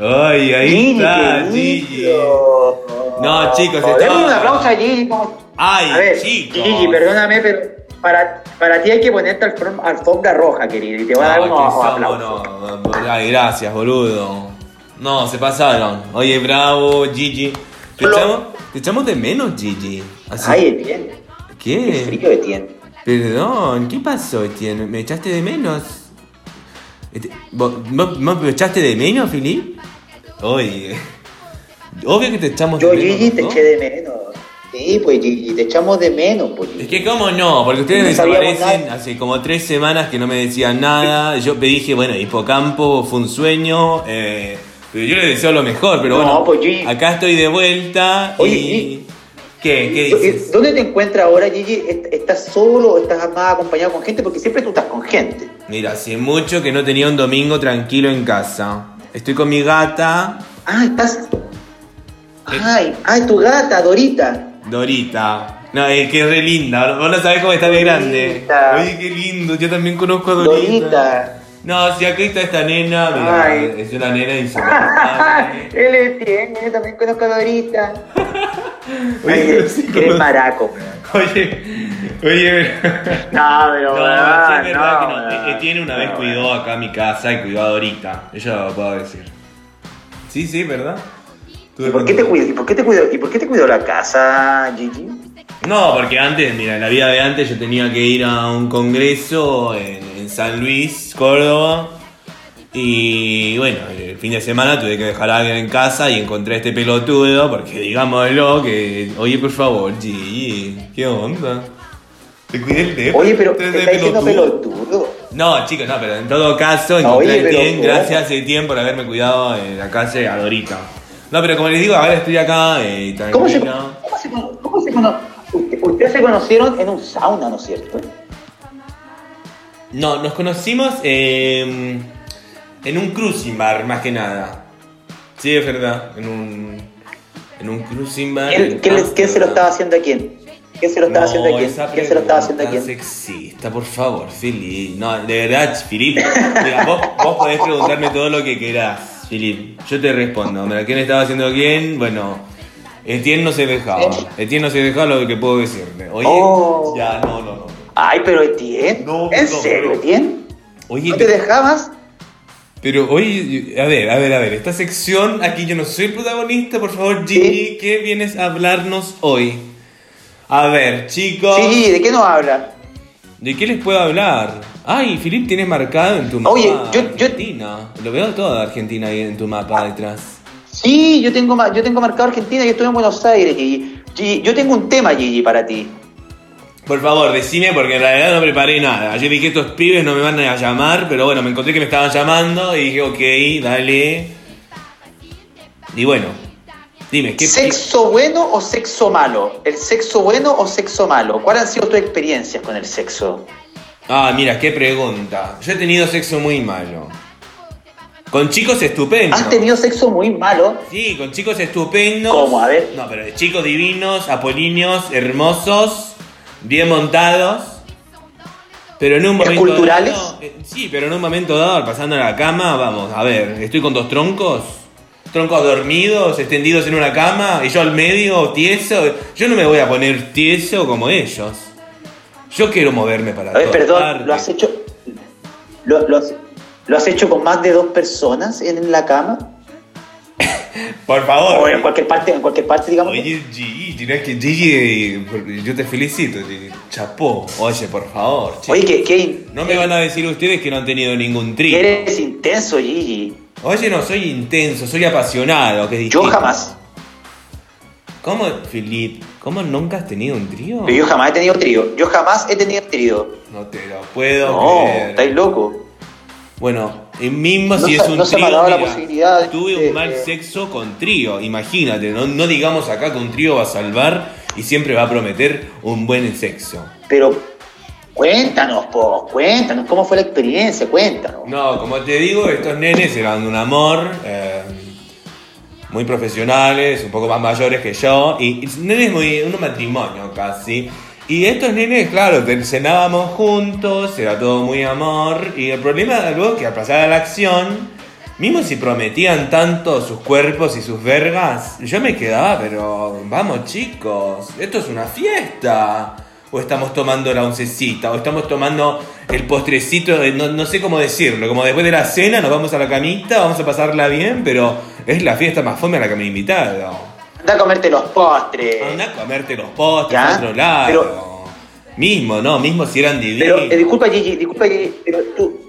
Ay, ahí Gigi, está. Gigi. No, chicos, Démosle estaba- un aplauso a Gigi. Ay, a ver, chicos. Gigi, perdóname, pero para, para ti hay que ponerte alfom- alfombra roja, querido, y te voy a dar unos aplausos. no, ay, gracias, boludo. No, se pasaron. Oye, bravo, Gigi. Te echamos, te echamos de menos, Gigi. Así- Ay, Etienne, qué ¿Qué? frío Etienne. Perdón, ¿qué pasó, Etienne? ¿Me echaste de menos? Este, ¿Vos, vos- vos me echaste de menos, Filip? Oye, obvio que te echamos Yo, de menos. Gigi, te eché de menos. Sí, pues Gigi, te echamos de menos, pues Es que cómo no, porque ustedes No desaparecen hace como tres semanas que no me decían nada. Yo me dije, bueno, Hipocampo fue un sueño, eh, pero yo les deseo lo mejor, pero No, bueno, pues, Gigi. acá estoy de vuelta Oye, y... Gigi. ¿Qué? ¿Qué ¿Dó- dices? ¿Dónde te encuentras ahora, Gigi? ¿Est- ¿Estás solo o estás más acompañado con gente? Porque siempre tú estás con gente. Mira, hace mucho que no tenía un domingo tranquilo en casa. Estoy con mi gata, Ah, estás. Ay, ay, tu gata, Dorita. Dorita. No, es que es re linda, vos no sabés cómo está de grande. Oye, qué lindo, yo también conozco a Dorita. Dorita. No, si acá está esta nena, mira, es una nena insoportable. Él es bien, yo también conozco a Dorita. Oye, Ay, sí eres maraco. Oye, oye. No, pero No, sí es verdad que no. weón. Eh, Tiene una vez No, cuidó acá mi casa y cuidó a Dorita. Eso lo puedo decir. Sí, sí, ¿verdad? ¿Y por qué te cuidó? ¿Y por qué te cuidó? ¿Y por qué te cuidó la casa, Gigi? No, porque antes, mira, en la vida de antes yo tenía que ir a un congreso en, en San Luis, Córdoba. Y bueno, el fin de semana tuve que dejar a alguien en casa y encontré a este pelotudo, porque digámoslo, que, oye, por favor, Gigi, ¿qué onda? Te cuidé el dedo. Oye, pero te está diciendo pelotudo. No, chicos, no, pero en todo caso, No, encontré oye, el pero tiempo, ¿cómo? gracias a tiempo por haberme cuidado en la casa de Adorita. No, pero como les digo, ahora estoy acá eh, ¿Cómo se, tranquilo. cómo se, cómo se cono- usted- Ustedes se conocieron en un sauna, ¿no es cierto? No, nos conocimos eh, en un cruising bar, más que nada. Sí, es verdad, en un, en un cruising bar. ¿Quién, quién se lo estaba haciendo a quién? ¿Quién se lo estaba haciendo a quién? ¿Quién se lo estaba haciendo a quién? sexista, por favor, Filip. No, de verdad, Filip. Mira, vos, vos podés preguntarme todo lo que querás, Filip. Yo te respondo. Mira, ¿quién estaba haciendo quién? Bueno, Etienne no se dejaba. Etienne no se dejaba lo que puedo decirle. Oye, Oh. ya, no, no, no. Ay, pero Etienne. No, ¿En no, serio, pero- Etienne? Oye, ¿No te dejabas? Pero oye, a ver, a ver, a ver, esta sección, aquí yo no soy el protagonista, por favor, Gigi, Sí. ¿qué vienes a hablarnos hoy? A ver, chicos, Sí, Gigi, ¿de qué nos habla? ¿de qué les puedo hablar? Ay, Filip, tienes marcado en tu mapa Oye, yo- yo- Argentina. Lo veo toda Argentina ahí en tu mapa detrás. Sí, yo tengo, yo tengo marcado Argentina y estoy en Buenos Aires, Gigi. Gigi, yo tengo un tema, Gigi, para ti. Por favor, decime, porque en realidad no preparé nada. Yo dije, estos pibes no me van a llamar, pero bueno, me encontré que me estaban llamando y dije, ok, dale. Y bueno, dime, ¿qué ¿Sexo bueno o sexo malo? ¿El sexo bueno o sexo malo? ¿Cuáles han sido tus experiencias con el sexo? Ah, mira, qué pregunta. Yo he tenido sexo muy malo. Con chicos estupendos. ¿Has tenido sexo muy malo? Sí, con chicos estupendos. ¿Cómo? A ver. No, pero de chicos divinos, apolíneos, hermosos, bien montados. Pero en un momento ¿Esculturales? dado. eh, sí, pero en un momento dado, pasando a la cama, vamos, a ver, estoy con dos troncos. Troncos dormidos, extendidos en una cama, y yo al medio, tieso. Yo no me voy a poner tieso como ellos. Yo quiero moverme para A ver, perdón, partes. ¿lo has hecho? ¿Lo, lo has, lo has hecho con más de dos personas en la cama? Por favor. O en cualquier parte, en cualquier parte, digamos. Oye, Gigi, no es que Gigi, yo te felicito, Gigi. Chapó. Oye, por favor. Oye, que, que, no me van a decir ustedes que no han tenido ningún trío. eres intenso, Gigi. Oye, no, soy intenso, soy apasionado, que Yo jamás. ¿Cómo, Filip? ¿Cómo nunca has tenido un trío? Yo jamás he tenido trío. Yo jamás he tenido trío. No te lo puedo No, creer. estáis loco. Bueno, y mismo No si se- es un no trío, la posibilidad tuve de- un mal de- sexo con trío, imagínate, no, no digamos acá que un trío va a salvar y siempre va a prometer un buen sexo. Pero cuéntanos, po, cuéntanos, ¿cómo fue la experiencia? Cuéntanos. No, como te digo, estos nenes eran de un amor, eh, muy profesionales, un poco más mayores que yo, y, y nenes muy, un matrimonio casi. Y estos nenes, claro, cenábamos juntos, era todo muy amor, y el problema luego que al pasar a la acción, mismo si prometían tanto sus cuerpos y sus vergas, yo me quedaba, pero vamos chicos, esto es una fiesta. o estamos tomando la oncecita, o estamos tomando el postrecito, de- no, no sé cómo decirlo, como después de la cena nos vamos a la camita, vamos a pasarla bien, pero es la fiesta más fome a la que me he invitado. Anda a comerte los postres. Anda a comerte los postres Ya, a otro lado. pero- mismo, ¿no? Mismo si eran divinos. Pero, eh, disculpa Gigi, disculpa Gigi, pero tú...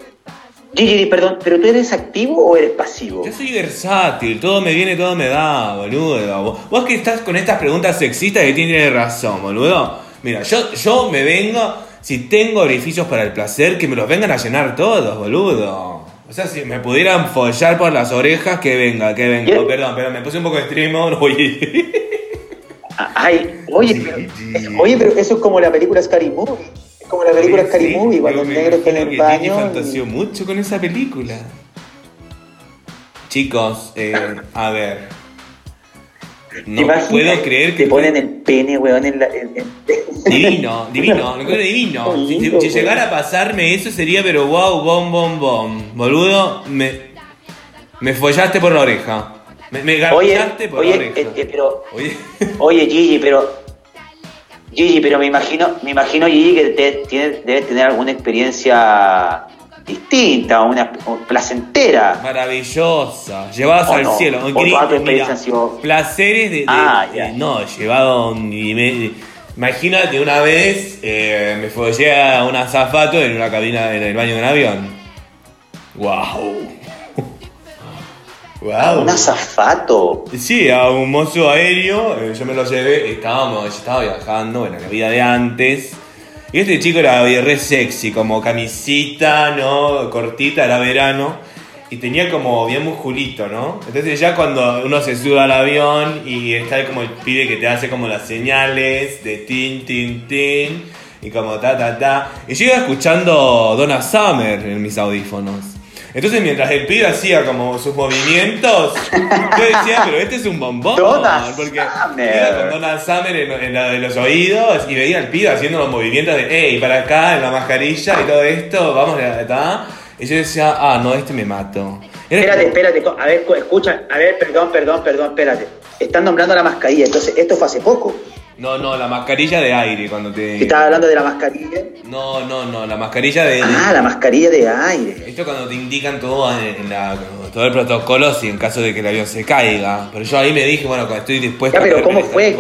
Gigi, perdón, ¿pero tú eres activo o eres pasivo? Yo soy versátil, todo me viene, todo me da, boludo. Vos, vos que estás con estas preguntas sexistas que tienes razón, boludo. Mira, yo, yo me vengo, si tengo orificios para el placer, que me los vengan a llenar todos, boludo. O sea, si me pudieran follar por las orejas, que venga, que venga. ¿Qué? Oh, perdón, perdón, me puse un poco extremo. voy- Ah, Ay, oye, Sí, pero, sí. oye, pero eso es como la película Scary Movie. Es como la película Sí, Scary Movie, cuando el negro está en el que baño. fantaseó y- mucho con esa película. Chicos, eh, a ver. ¿Te No puedo creer que Te ponen el pene, weón, en la... en- en- Divino, divino, lo encuentro divino. Si, llegara a pasarme eso sería, pero wow, bom, bom, bom. Boludo, me, me follaste por la oreja. Me, me por la oye, oreja. eh, eh, pero... Oye, Oye, Gigi, pero... Gigi, pero me imagino, me imagino Gigi que te- tiene- debes tener alguna experiencia distinta, una placentera. maravillosa. Llevadas al no, cielo. tu mira, placeres de. de- Ah, ya. no, llevado. Imagínate, una vez eh, me follé a un azafato en una cabina en el baño de un avión. ¡Wow! ¡Wow! Un azafato. Sí, a un mozo aéreo, eh, yo me lo llevé, estábamos, yo estaba viajando, bueno, la vida de antes. Y este chico era re sexy, como camisita, ¿no? Cortita, era verano. Y tenía como bien musculito, ¿no? Entonces ya cuando uno se sube al avión y está como el pibe que te hace como las señales de tin, tin, tin. Y como ta, ta, ta. Y yo iba escuchando Donna Summer en mis audífonos. Entonces mientras el pibe hacía como sus movimientos, yo decía, pero este es un bombón. Donna porque Summer. iba con Donna Summer en, en la de los oídos y veía al pibe haciendo los movimientos de, hey, para acá, en la mascarilla y todo esto, vamos, ta. Y yo decía, ah, no, este me mato. Era Espérate, espérate, a ver, escucha, a ver, perdón, perdón, perdón, espérate. Están nombrando la mascarilla, entonces esto fue hace poco. No, no, la mascarilla de aire cuando te... Estaba hablando de la mascarilla. No, no, no, la mascarilla de... Ah, la mascarilla de aire. Esto cuando te indican todo en, la, todo el protocolo si en caso de que el avión se caiga. Pero yo ahí me dije, bueno, estoy dispuesto Ya, pero a ¿cómo fue?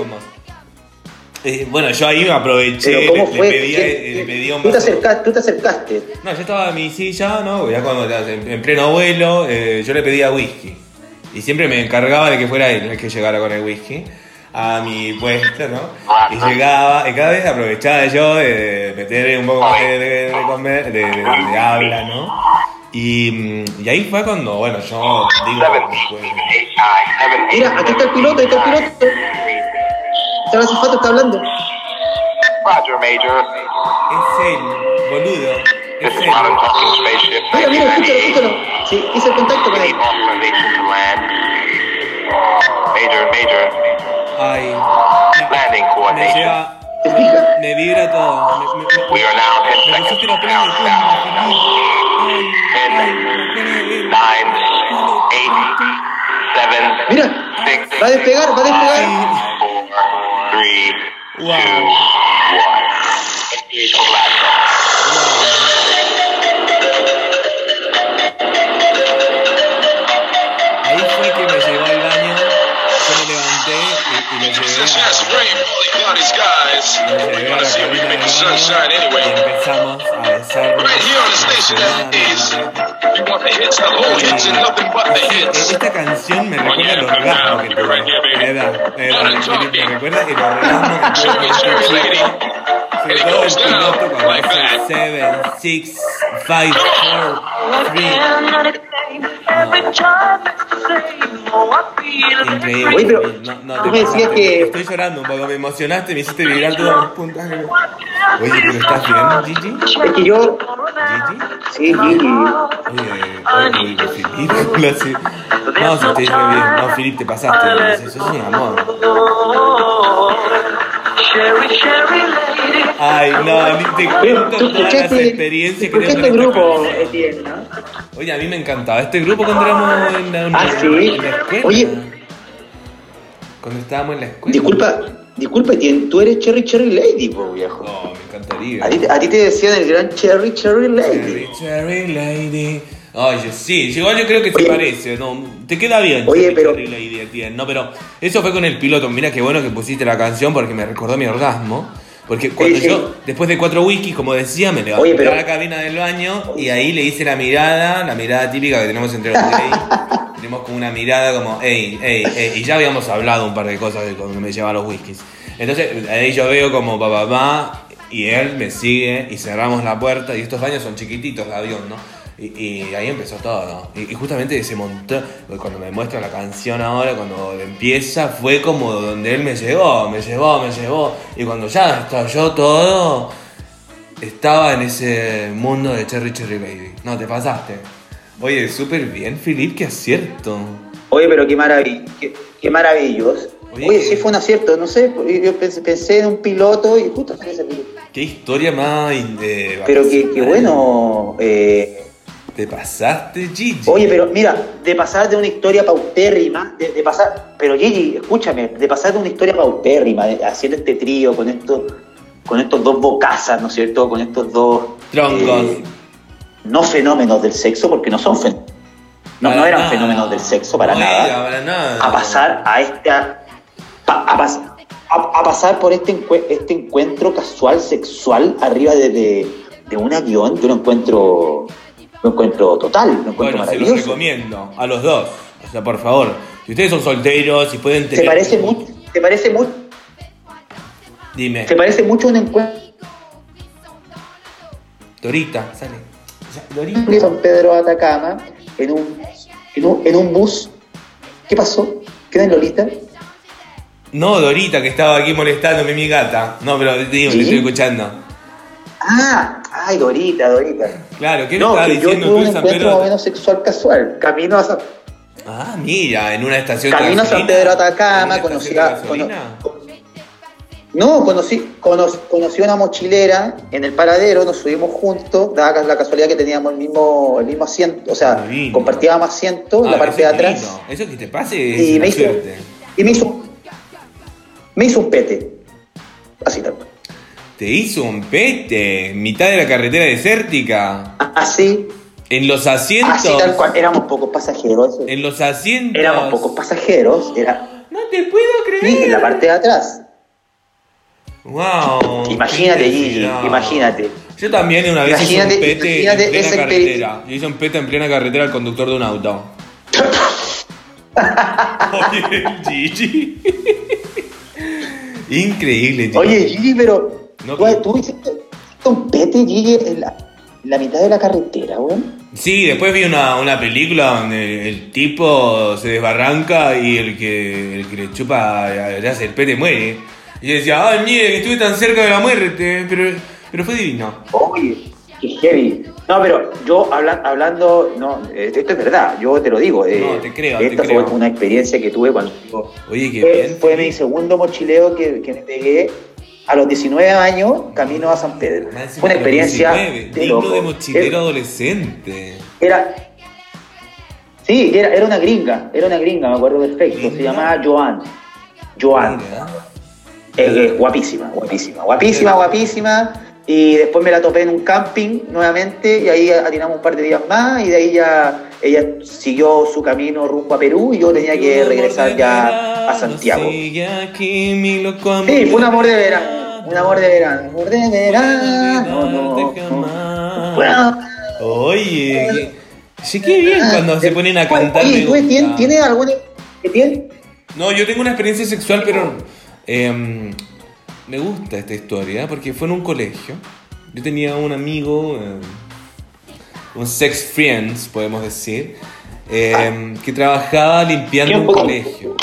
Eh, bueno, yo ahí me aproveché, Pero ¿cómo le, fue? le pedía, ¿Qué- le pedía un tú, te acercaste, tú te acercaste. No, yo estaba en mi silla, ¿no? Ya cuando en, en pleno vuelo, eh, yo le pedía whisky. Y siempre me encargaba de que fuera él el que llegara con el whisky a mi puesto, ¿no? Y llegaba, y cada vez aprovechaba yo de meterle un poco más de, de- de comer, de, de- de habla, ¿no? Y, mm, y ahí fue cuando, bueno, yo digo, después Mira, aquí está el piloto, ahí está el piloto. Está el azafato, está hablando. Roger, Major. es él, boludo, es él. Mira, mira, escúchalo, 1998. escúchalo. Sí, hice el contacto con él. Major, Major. Ay, Landing me vibra todo. Me, me- me- We are now 10 me seconds pusiste los from pelos de punta, Mira, va a despegar, va a despegar. four, three, Wow. two, one. Engage for y lo llevé Since cloudy skies. lo We llevé a wanna la see if we can make the sunshine y anyway. empezamos a besarnos. Right here on the station as it is. apasionadamente. You want the hits, the whole hits, and nothing but the hits. Esta canción me recuerda down, que. Edad, me recuerda el orgasmo que tuve Show con me, show me, chico. lady. Sobre It todo el goes down piloto cuando like hace that. 7, 6, 5, 4, 3. Increíble. Oye, pero no, no, tú te me decías pasaste. que- Estoy llorando un poco, me emocionaste, me hiciste vibrar todas las puntas. Oye, pero ¿estás bien, Gigi? Es que yo. ¿Gigi? Sí, Gigi. Oye, oye, Filip, sí. No, si estoy re bien. No, Filip, te pasaste. Eso es un amor. Ay, no, ni te cuento todas las experiencias que esta grupo. Etienne, ¿no? Oye, a mí me encantaba este grupo cuando éramos en la, Ah, sí. en la escuela. Oye. Cuando estábamos en la escuela. Disculpa, disculpe, tú eres Cherry Cherry Lady, po, viejo. No, me encantaría. A ti, a ti te decían el gran Cherry Cherry Lady. Cherry, Cherry Lady. Oye, sí, igual yo creo que Oye. te parece, ¿no? Te queda bien. Oye, Cherry, pero- Cherry Lady, bien, no, pero eso fue con el piloto. Mira qué bueno que pusiste la canción porque me recordó mi orgasmo. Porque cuando sí. yo, después de cuatro wikis, como decía, me levanté pero- a la cabina del baño y ahí le hice la mirada, la mirada típica que tenemos entre los gays. tenemos como una mirada como, ey, ey, ey. Y ya habíamos hablado un par de cosas de cuando me llevaba los whiskies. Entonces, ahí yo veo como papá, papá, y él me sigue y cerramos la puerta. Y estos baños son chiquititos de avión, ¿no? Y, y ahí empezó todo. Y, y justamente ese montón, cuando me muestra la canción ahora, cuando empieza, fue como donde él me llevó, me llevó, me llevó. Y cuando ya estalló todo, estaba en ese mundo de Cherry Cherry Baby. No, te pasaste. Oye, súper bien, Filip, qué acierto. Oye, pero qué maravilla, qué, qué maravilloso. Oye, sí fue un acierto, no sé, yo pensé, pensé en un piloto y justo salió ese piloto. Qué historia más. eh, Pero que vacacional. bueno, eh, Te pasaste, Gigi. Oye, pero mira, de pasar de una historia paupérrima, de, de pasar, pero Gigi, escúchame, de pasar de una historia paupérrima, de- haciendo este trío con estos, con estos dos bocazas, ¿no es cierto? Con estos dos Troncos. eh, no fenómenos del sexo, porque no son fenómenos. No, no eran nada. fenómenos del sexo para No nada. era para nada. A pasar a esta. a, pas- a- a pasar por este, este encuentro casual, sexual, arriba de, de, de un avión, yo lo encuentro. Lo encuentro total, lo encuentro Bueno, se los recomiendo a los dos. O sea, por favor, si ustedes son solteros y pueden tener. ¿Te parece mucho? ¿Te parece mucho? Dime, ¿Te parece mucho un encuentro Dorita, sale. Dorita. San Pedro de Atacama en un, en un, en un bus? ¿Qué pasó? ¿Qué es Lolita? No, Dorita, que estaba aquí molestándome, mi gata. No, pero te digo, ¿Sí? te estoy escuchando. Ah, ay, Dorita, Dorita. Claro, ¿qué No, estaba que yo diciendo tuve tú un en San encuentro más o Pedro? menos sexual casual. Camino a San, Ah, mira, en una estación camino a San. Pedro de ¿En Atacama, conocí a, cono-? No, conocí, cono- conocí a una mochilera en el paradero, nos subimos juntos, daba la casualidad que teníamos el mismo, el mismo asiento, o sea, Divino. compartíamos asiento en Ah, la parte de atrás. divino. Eso que te pase es Y me hizo, suerte. y me hizo, me hizo un pete. Así tal cual. Te hizo un pete en mitad de la carretera desértica. Así, En los asientos. así tal cual. Éramos pocos pasajeros. En los asientos. Éramos pocos pasajeros. Era No te puedo creer. en la parte de atrás. Wow. Imagínate, Gigi, imagínate. Yo también una vez hice un pete en plena carretera. Yo hice un pete en plena carretera al conductor de un auto. Oye, Gigi. Increíble, Gigi. Oye, Gigi, pero No, tú, hiciste un pete, Gigi, en la, en la mitad de la carretera, weón. Sí, después vi una, una película donde el tipo se desbarranca y el que, el que le chupa le hace el pete muere. Y decía, ay, mire, que estuve tan cerca de la muerte, pero, pero fue divino. Oye, qué heavy. No, pero yo habla- hablando, no, eh, esto es verdad, yo te lo digo. eh, No, te creo, te Esta creo. fue una experiencia que tuve cuando Oye, qué fue, bien. fue mi segundo mochileo que, que me pegué a los 19 años camino a San Pedro. Fue una experiencia 19, de digno loco. de mochilero adolescente. Era, sí, era, era una gringa, era una gringa, me acuerdo perfecto. Se llamaba Joan. Joan. Mira. Eh, eh, guapísima, guapísima, guapísima, guapísima. Y después me la topé en un camping nuevamente y ahí atinamos un par de días más y de ahí ya ella siguió su camino rumbo a Perú y yo tenía que regresar ya a Santiago. Sí, fue un amor de verano, un amor de verano, amor de verano, no, no. Bueno, Oye, sí, qué bien cuando se ponen a cantar. Oye, me ¿tú gusta. tienes, tienes alguna que tiene? No, yo tengo una experiencia sexual, pero em, me gusta esta historia porque fue en un colegio. Yo tenía un amigo, em, un sex friends, podemos decir, em, que trabajaba limpiando un colegio.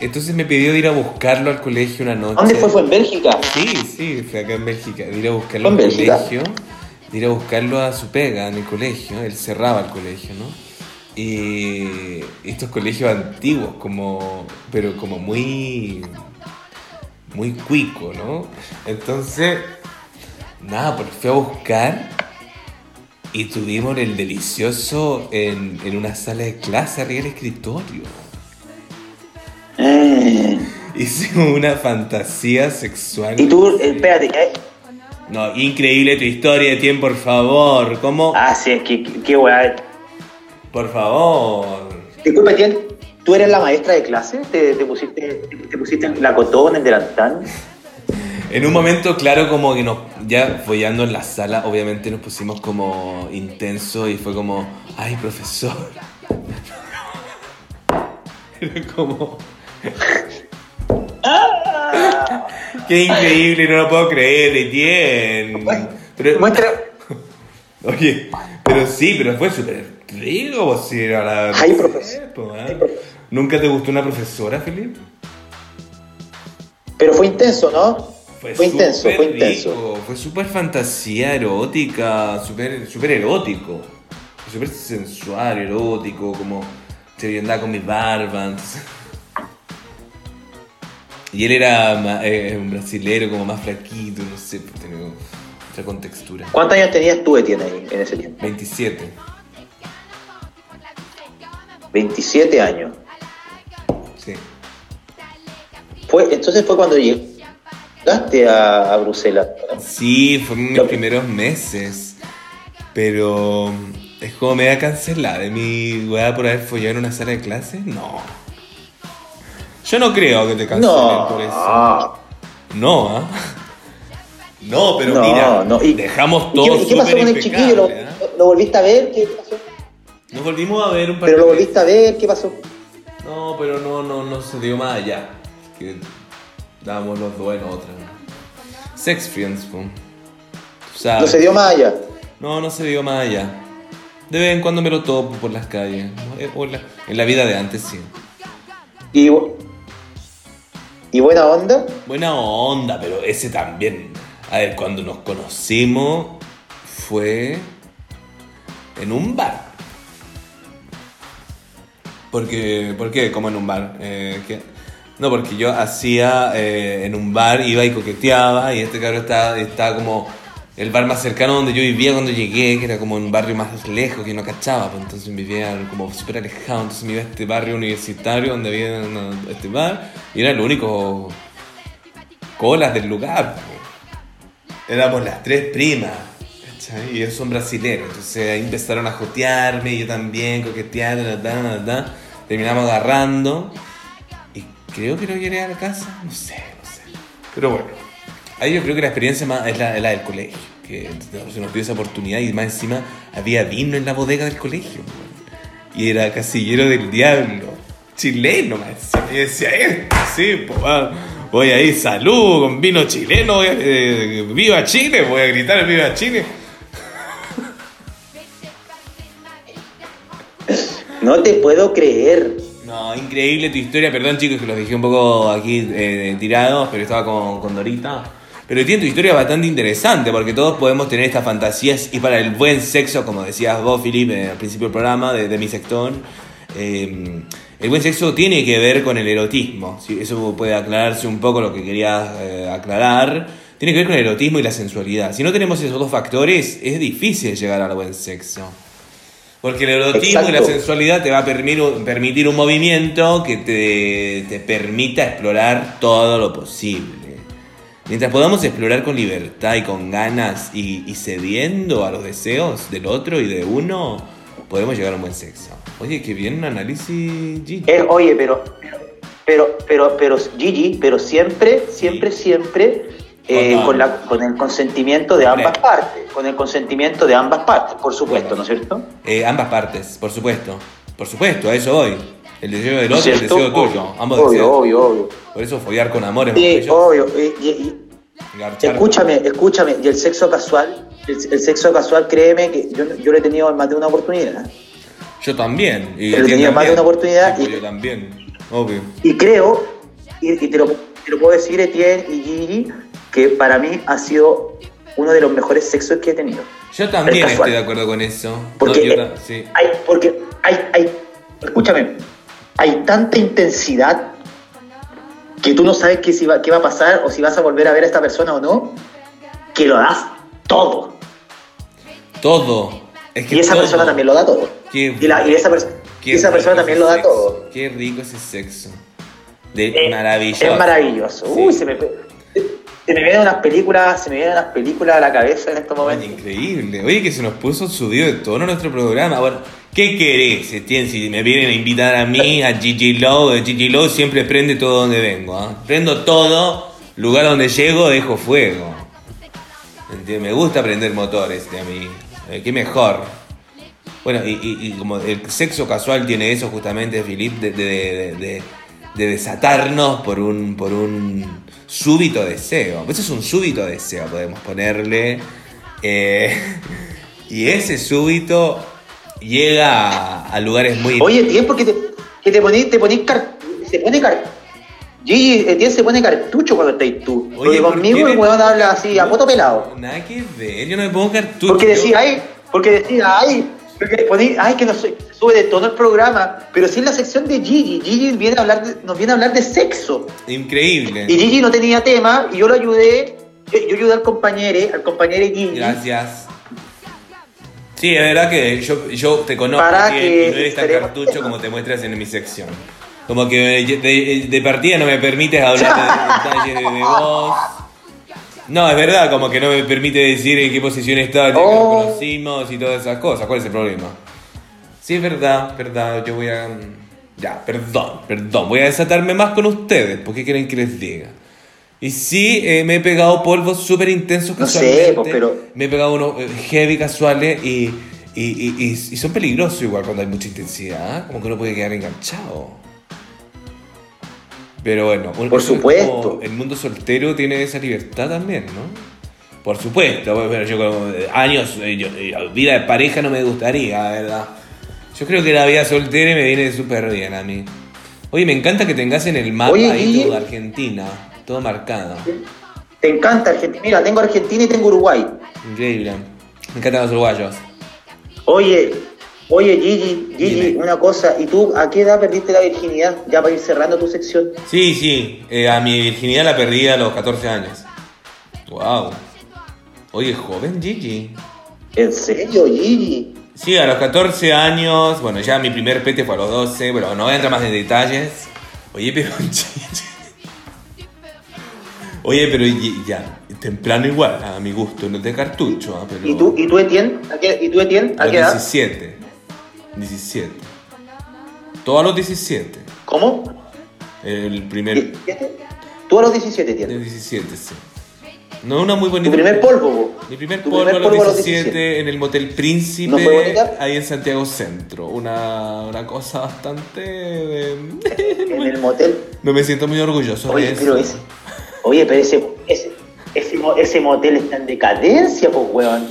Entonces me pidió de ir a buscarlo al colegio una noche. ¿Dónde fue? ¿Fue en Bélgica? Sí, sí, fue acá en Bélgica. De ir a buscarlo ¿En al Bélgica? colegio. De ir a buscarlo a su pega en el colegio. Él cerraba el colegio, ¿no? Y estos colegios antiguos, como. pero como muy. muy cuico, ¿no? Entonces. Nada, pues fui a buscar. Y tuvimos el delicioso en, en una sala de clase arriba del escritorio. Eh, hicimos una fantasía sexual. Y tú, eh, espérate, eh, No, increíble tu historia, Tien, por favor. ¿Cómo? ah, sí, es que, qué weá. Por favor. Disculpa, Tien, ¿tú eres la maestra de clase? ¿Te, te pusiste, te pusiste la cotón, en delantal? En un momento, claro, como que nos, ya follando en la sala, obviamente nos pusimos como intenso y fue como, ay, profesor. Era como... Qué increíble, no lo puedo creer, Etienne. Pero, Muestra. oye, pero sí, pero fue súper rico, sí, era la... Ay, profesor. ¿eh? ¿Nunca te gustó una profesora, Felipe? Pero fue intenso, ¿no? Fue, intenso, fue intenso. rico, Fue súper fantasía erótica, súper súper erótico. Súper sensual, erótico, como se andaba con mis barbas. Y él era eh, un brasilero como más flaquito, no sé, pues, tenía otra contextura. ¿Cuántos años tenías tú, Etienne, ahí, en ese tiempo? 27. 27 años. Sí. Fue, entonces fue cuando llegaste a, a Bruselas. ¿no? Sí, fue en mis primeros meses. Pero es como me da cancelar de mi weá por haber follado en una sala de clases. No. Yo no creo que te cancelen No. por eso. No, ¿ah? No, pero No, mira, no. ¿Y- dejamos ¿Y todo y qué pasó con el chiquillo? ¿Lo, impecable, ¿ah? lo- volviste a ver? ¿Qué pasó? Nos volvimos a ver un par ¿Pero de lo veces. volviste a ver? ¿Qué pasó? No, pero no, no, no se dio más allá. Que dábamos los dos en otra. Sex friends, sabes. No se dio más allá. No, no se dio más allá. De vez en cuando me lo topo por las calles. Eh, o en la- En la vida de antes, sí. ¿Y, ¿Y buena onda? Buena onda, pero ese también. A ver, cuando nos conocimos fue en un bar. Porque, ¿Por qué? Como en un bar. Eh, ¿qué? No, porque yo hacía eh, en un bar, iba y coqueteaba, y este cabrón estaba, estaba como el bar más cercano donde yo vivía cuando llegué, que era como un barrio más lejos que no cachaba, pues entonces vivía como súper alejado, entonces me iba a este barrio universitario donde había una- este bar, y era el único colas del lugar. po. Éramos las tres primas. Y ellos son brasileños. Entonces ahí empezaron a jotearme, y yo también, coquetear, ta, ta, ta. terminamos agarrando. Creo que lo llegué a la casa, no sé, no sé. Pero bueno, ahí yo creo que la experiencia más es la, la del colegio. Que se nos dio esa oportunidad y más encima había vino en la bodega del colegio. Y era casillero del diablo. Chileno, más. Y decía, esto, sí, pues voy ahí, salud, con vino chileno, eh, viva Chile, voy a gritar viva Chile. No te puedo creer. Increíble tu historia, perdón chicos que los dejé un poco aquí eh, tirados, pero estaba con, Dorita. Pero tiene tu historia bastante interesante, porque todos podemos tener estas fantasías y para el buen sexo, como decías vos, Felipe, al principio del programa, de, mi sector, eh, el buen sexo tiene que ver con el erotismo. ¿sí? Eso puede aclararse un poco lo que querías eh, aclarar. Tiene que ver con el erotismo y la sensualidad. Si no tenemos esos dos factores, es difícil llegar al buen sexo. Porque el erotismo y la sensualidad te va a permitir, permitir un movimiento que te, te permita explorar todo lo posible. Mientras podamos explorar con libertad y con ganas y, y cediendo a los deseos del otro y de uno, podemos llegar a un buen sexo. Oye, qué bien un análisis, Gigi. Eh, oye, pero, pero, pero, pero, Gigi, pero siempre, siempre, siempre eh, con, la, con el consentimiento de ambas partes. Con el consentimiento de ambas partes, por supuesto, ¿no es cierto? Eh, ambas partes, por supuesto. Por supuesto, a eso voy. El deseo del otro y el deseo tuyo. Ambos obvio, deseos. obvio, obvio. Por eso follar con amor es Sí, obvio. Y- y- y- Garchar. escúchame, escúchame. Y el sexo casual, el, el sexo casual, créeme que yo, yo lo he tenido en más de una oportunidad. Yo también. Y Etienne tenía más de una oportunidad Sí, y- pues yo también. Obvio. Y creo, y, y te, lo, te lo puedo decir, Etienne y Gigi, que para mí ha sido uno de los mejores sexos que he tenido. Yo también estoy de acuerdo con eso. Porque, No, yo eh, sí. hay, porque hay, hay, escúchame, hay tanta intensidad que tú no sabes qué, si va, qué va a pasar o si vas a volver a ver a esta persona o no, que lo das todo. Todo. Es que Y esa todo. persona también lo da todo. Qué y, la- y esa, persona también lo da todo. Qué rico ese sexo. De, Eh, maravilloso. Es maravilloso. Sí. Uy, se me, se me vienen unas películas, se me vienen unas películas a la cabeza en estos Oye, momentos. increíble. Oye, que se nos puso subido de tono nuestro programa. Bueno, ¿qué querés, Etienne? Si me vienen a invitar a mí, a Gigi Low, Gigi Low siempre prende todo donde vengo. ¿ah? Prendo todo, lugar donde llego, dejo fuego. Me gusta prender motores de a mí. Eh, qué mejor. Bueno, y, y- y como el sexo casual tiene eso justamente, Filip, de, de- de- de- de desatarnos por un, por un súbito deseo. Eso es un súbito deseo, podemos ponerle. Eh, y ese súbito llega a, a lugares muy... Oye, Tien, ¿por qué te, que te ponís, te ponís car, se pone car, Gigi, Tien se pone cartucho cuando estáis tú. Oye, porque ¿por conmigo el me- weón habla así, a poto pelado. Nada que ver, yo no me pongo cartucho. Porque decía, ay, porque decía, ay, poní- ay, que no soy, sube de tono el programa, pero sí en la sección de Gigi, Gigi viene a hablar de- nos viene a hablar de sexo. Increíble. Y Gigi no tenía tema, y yo lo ayudé, yo, yo ayudé al compañero, al compañero Gigi, Gracias. Sí, es verdad que yo, yo te conozco Para bien, que y no eres tan cartucho como te muestras en mi sección. Como que de, de partida no me permites hablar de detalles de, de vos. No, es verdad, como que no me permite decir en qué posición está, Oh. conocimos y todas esas cosas. ¿Cuál es el problema? Sí, es verdad, verdad. Yo voy a. Ya, perdón, perdón. Voy a desatarme más con ustedes. ¿Por qué quieren que les diga? Y sí, eh, me he pegado polvos súper intensos No sé, casualmente. pues, pero- Me he pegado unos eh, heavy casuales y, y, y, y- son peligrosos igual cuando hay mucha intensidad. Como que uno puede quedar enganchado. Pero bueno, un- Por supuesto. como el mundo soltero tiene esa libertad también, ¿no? Por supuesto, bueno, yo con años, eh, yo- eh, vida de pareja no me gustaría, verdad. Yo creo que la vida soltera me viene súper bien a mí. Oye, me encanta que tengas en el mapa Oye, ahí Guille. todo Argentina, todo marcado. te encanta Argentina, mira, tengo Argentina y tengo Uruguay. Increíble. Me encantan los uruguayos. Oye, oye Gigi, Gigi, Dime. una cosa, ¿y tú a qué edad perdiste la virginidad? Ya para ir cerrando tu sección. Sí, sí, eh, a mi virginidad la perdí a los 14 años. Wow. Oye, joven Gigi. ¿En serio, Gigi? Sí, a los 14 años, bueno, ya mi primer pete fue a los 12, bueno, no voy a entrar más en detalles. Oye, pero Gigi. Oye, pero ya, temprano igual, a mi gusto, no es de cartucho, ah, pero... ¿Y tú, y tú Etienne? ¿A qué, ¿Y tú Etienne? A ¿A los qué edad? 17. 17. Todos a los 17. ¿Cómo? El primer... ¿17? Tú a los 17, De Etienne. 17, sí. No una muy bonita... Tu primer polvo. Mi primer polvo, primer a los polvo a los 17, 17. en el Motel Príncipe, ¿No ahí en Santiago Centro. Una, una cosa bastante... eh, En el motel. no me siento muy orgulloso de Oye, eso. pero ese. Oye, pero ese, ese, ese, ese motel está en decadencia, pues, weón.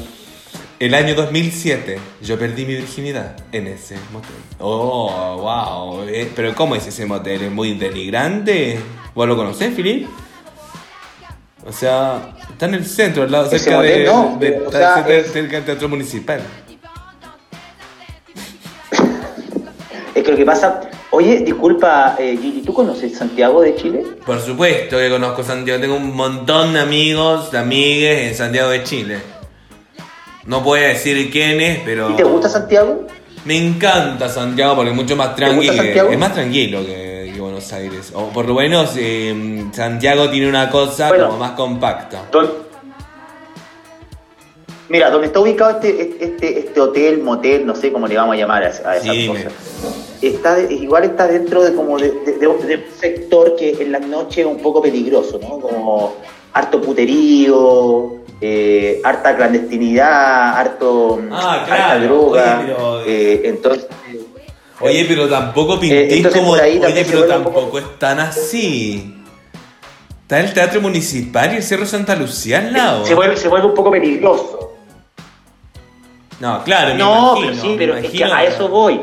El año 2007 yo perdí mi virginidad en ese motel. Oh, wow. Eh, pero ¿cómo es ese motel? ¿Es muy denigrante? ¿Vos lo conocés, Filip? O sea, está en el centro, al lado, cerca motel de, no, de- o está sea, cerca, es- cerca del teatro municipal. Es que lo que pasa. Oye, disculpa, eh, Gigi, ¿tú conoces Santiago de Chile? Por supuesto que conozco Santiago, tengo un montón de amigos, de amigues en Santiago de Chile. No voy a decir quiénes, pero... ¿Y te gusta Santiago? Me encanta Santiago porque es mucho más tranquilo. Es más tranquilo que, que Buenos Aires. O por lo menos eh, Santiago tiene una cosa Bueno. como más compacta. Don- Mira, donde está ubicado este, este, este hotel, motel, no sé cómo le vamos a llamar a, a esa Sí, cosa. Está, de- igual está dentro de como de, de- de- de un sector que en la noche es un poco peligroso, ¿no? Como harto puterío, eh, harta clandestinidad, harto Ah, harta claro. droga. Oye, pero- eh, entonces, Oye, pero tampoco pintéis entonces como. ahí Oye, pero poco- tampoco es tan así. Está el Teatro Municipal y el Cerro Santa Lucía al lado. se, vuelve, se vuelve un poco peligroso. No, claro, me No, imagino, pero sí, pero es que a eso voy.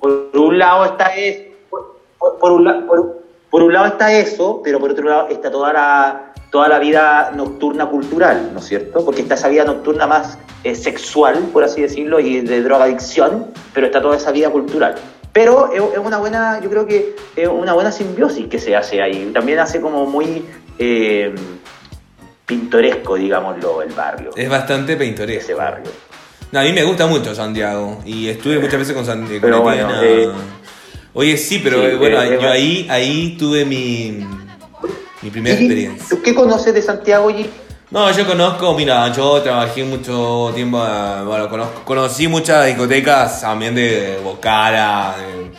Por un lado está es, por, por- por un, la- por- por un lado está eso, pero por otro lado está toda la toda la vida nocturna cultural, ¿no es cierto? Porque está esa vida nocturna más eh, sexual, por así decirlo, y de drogadicción, pero está toda esa vida cultural. Pero es, una buena, yo creo que es una buena simbiosis que se hace ahí. También hace como muy eh, pintoresco, digámoslo, el barrio, Es bastante pintoresco. ese barrio. No, a mí me gusta mucho Santiago y estuve muchas veces con Santiago. Bueno, eh, Oye, sí, pero Sí, eh, bueno, eh, yo eh, ahí, ahí tuve mi, mi primera experiencia. ¿Tú qué conoces de Santiago, Gigi? No, yo conozco, mira, yo trabajé mucho tiempo, eh, bueno, conozco, conocí muchas discotecas también de Bocara, de,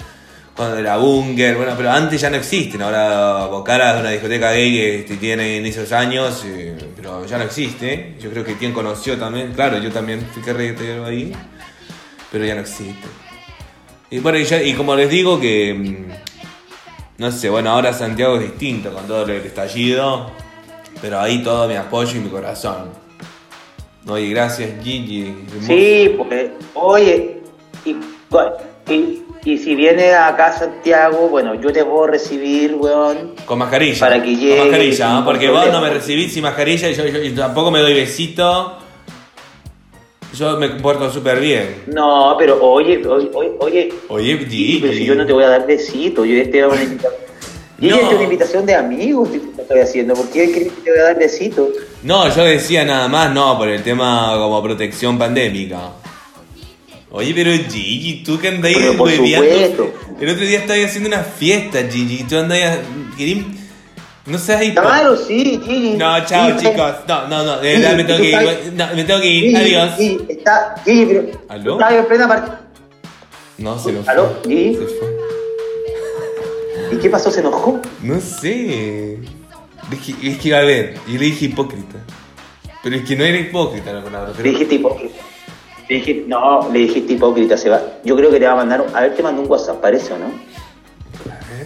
cuando era Bunger, bueno, pero antes ya no existen, ahora Bocara es una discoteca gay que este, tiene en esos años, eh, pero ya no existe, yo creo que quien conoció también, claro, yo también fui carretero ahí, pero ya no existe. Y bueno, y, ya- y como les digo que, mm, no sé, bueno, ahora Santiago es distinto con todo el estallido, pero ahí todo mi apoyo y mi corazón. Oye, gracias Gigi. Sí, porque, oye, y, y, y si viene acá a Santiago, bueno, yo te puedo recibir, weón. Con mascarilla. Para que llegue, Con mascarilla, sin ¿no? porque vos no me recibís sin mascarilla y yo, yo- y tampoco me doy besito. Yo me comporto súper bien. No, pero oye, oye, oye, oye, Gigi. pero si yo no te voy a dar besito, yo te voy a una invitación. Gigi, No. es una invitación de amigos que estoy haciendo. ¿Por qué crees que te voy a dar besito? No, yo decía nada más, no, por el tema como protección pandémica. Oye, pero Gigi, tú que andáis hueveando-. El otro día estabas haciendo una fiesta, Gigi. Tú andáis. No seas hipócrita. Claro, sí, Gigi. No, chao Gigi, chicos. No, no, no. De Gigi, verdad me tengo que ir. No, me tengo que ir. Gigi, Adiós. Gigi, está, Gigi, pero. ¿Aló? Estás en plena partida. No, se nos fue. ¿Aló? Gigi. Se fue. ¿Y qué pasó? ¿Se enojó? No sé. Dije, es que, a ver, yo le dije hipócrita. Pero es que no era hipócrita la palabra. Le Pero... dijiste hipócrita. Le dije, no, le dijiste hipócrita, se va. Yo creo que te va a mandar un. A ver, te mandó un WhatsApp, parece o no.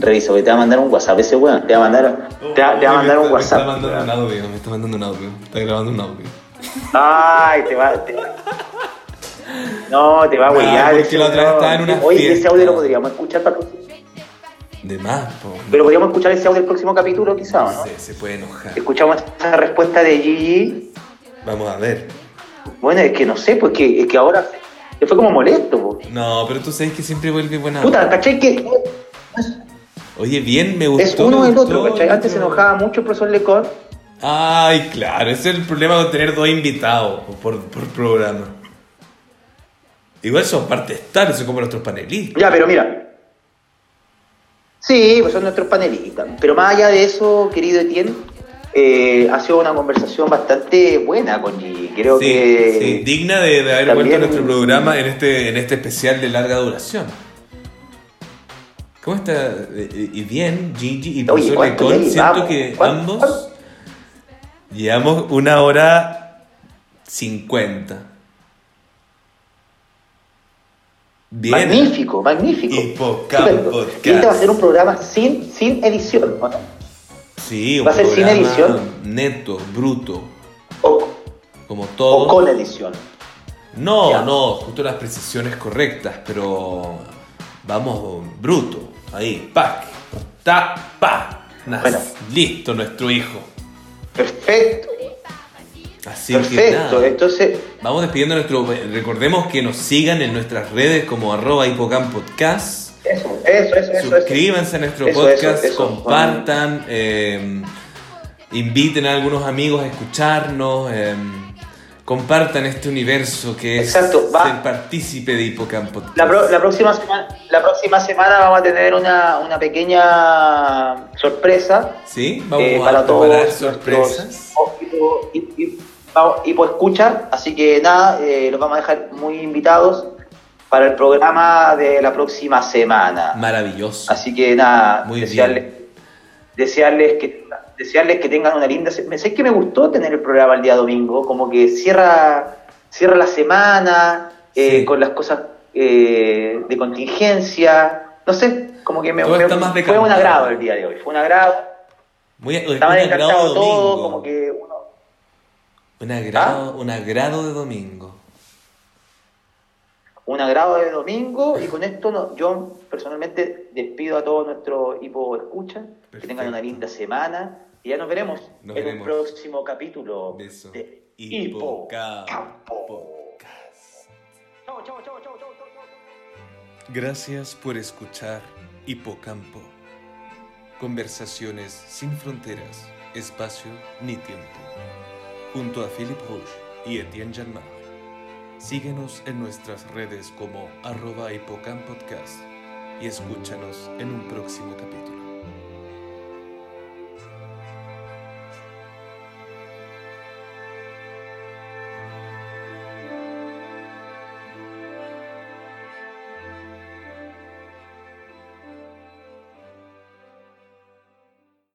Revisa, que te va a mandar un WhatsApp ese weón. Te va a mandar, te va, te va a mandar un Me WhatsApp. está mandando un audio, me está mandando un audio. Está grabando un audio. Ay, te va. Te... No, te va a Ah, huellar. porque ese la otra vez weón. estaba en una Oye, ese audio lo podríamos escuchar para. De más, po. Pero podríamos escuchar ese audio del próximo capítulo, quizá, ¿o ¿no? Se, se puede enojar. Escuchamos esa respuesta de Gigi. Vamos a ver. Bueno, es que no sé, pues que, es que ahora se fue como molesto, po. No, pero tú sabes que siempre vuelve buena. Puta, ¿cachai? Que Oye, bien, me gustó. es uno me el gustó, otro, ¿cachai? Antes se enojaba mucho el profesor Lecon. Ay, claro, ese es el problema con tener dos invitados por, por programa. Igual son parte estar, son como nuestros panelistas. Ya, pero mira. Sí, pues son nuestros panelistas. Pero más allá de eso, querido Etienne, eh, ha sido una conversación bastante buena con Gigi. Creo sí, que. sí, digna de, de haber vuelto a nuestro programa en este, en este especial de larga duración. ¿Cómo está? Eh, Y bien, Gigi y profesor ¿cuánto Lecon, siento que ¿Cuánto? ambos llevamos una hora cincuenta. Bien. Magnífico, magnífico. Hipocampo Estupendo. Podcast. Y este va a ser un programa sin, sin edición, ¿o no? Sí, un ¿Va a ser sin edición? Neto, bruto, O, como todo. o con edición. No, Ya. no, justo las precisiones correctas, pero vamos bruto. Ahí, pac, ta, pa. Nas- Bueno. Listo nuestro hijo. Perfecto, Así que perfecto. nada. Entonces, Vamos despidiendo nuestro. Recordemos que nos sigan en nuestras redes como arroba hipocampodcast. eso, eso, eso, eso. Suscríbanse a nuestro Eso, podcast, compartan, eh, inviten a algunos amigos a escucharnos, eh, compartan este universo que es va. ser partícipe de Hipocampo. La, pro- la próxima semana, la próxima semana vamos a tener una, una pequeña sorpresa ¿Sí? Vamos eh, a para todos sorpresas. vamos- hipo escucha, así que nada, eh, los vamos a dejar muy invitados para el programa de la próxima semana. Maravilloso. Así que nada, Muy desearles, desearles que desearles que tengan una linda se- sé que me gustó tener el programa el día domingo, como que cierra cierra la semana eh, Sí. con las cosas eh, de contingencia, no sé, como que me, fue un agrado el día de hoy, fue un agrado, Muy, estaba encantado todo, como que uno Un agrado, ¿Ah? un agrado de domingo. Un agrado de domingo y con esto no- yo personalmente despido a todos nuestros hipo escucha, que tengan una linda semana y ya nos veremos Nos en veremos. un próximo capítulo Beso. de Hipocampo Hipocampo. Podcast. Chao, chao, chao, chao, chao, chao, chao. Gracias por escuchar Hipocampo. Conversaciones sin fronteras, espacio ni tiempo. Junto a Philip Rouge y Etienne Janmar. Síguenos en nuestras redes como arroba hipocampodcast y escúchanos en un próximo capítulo.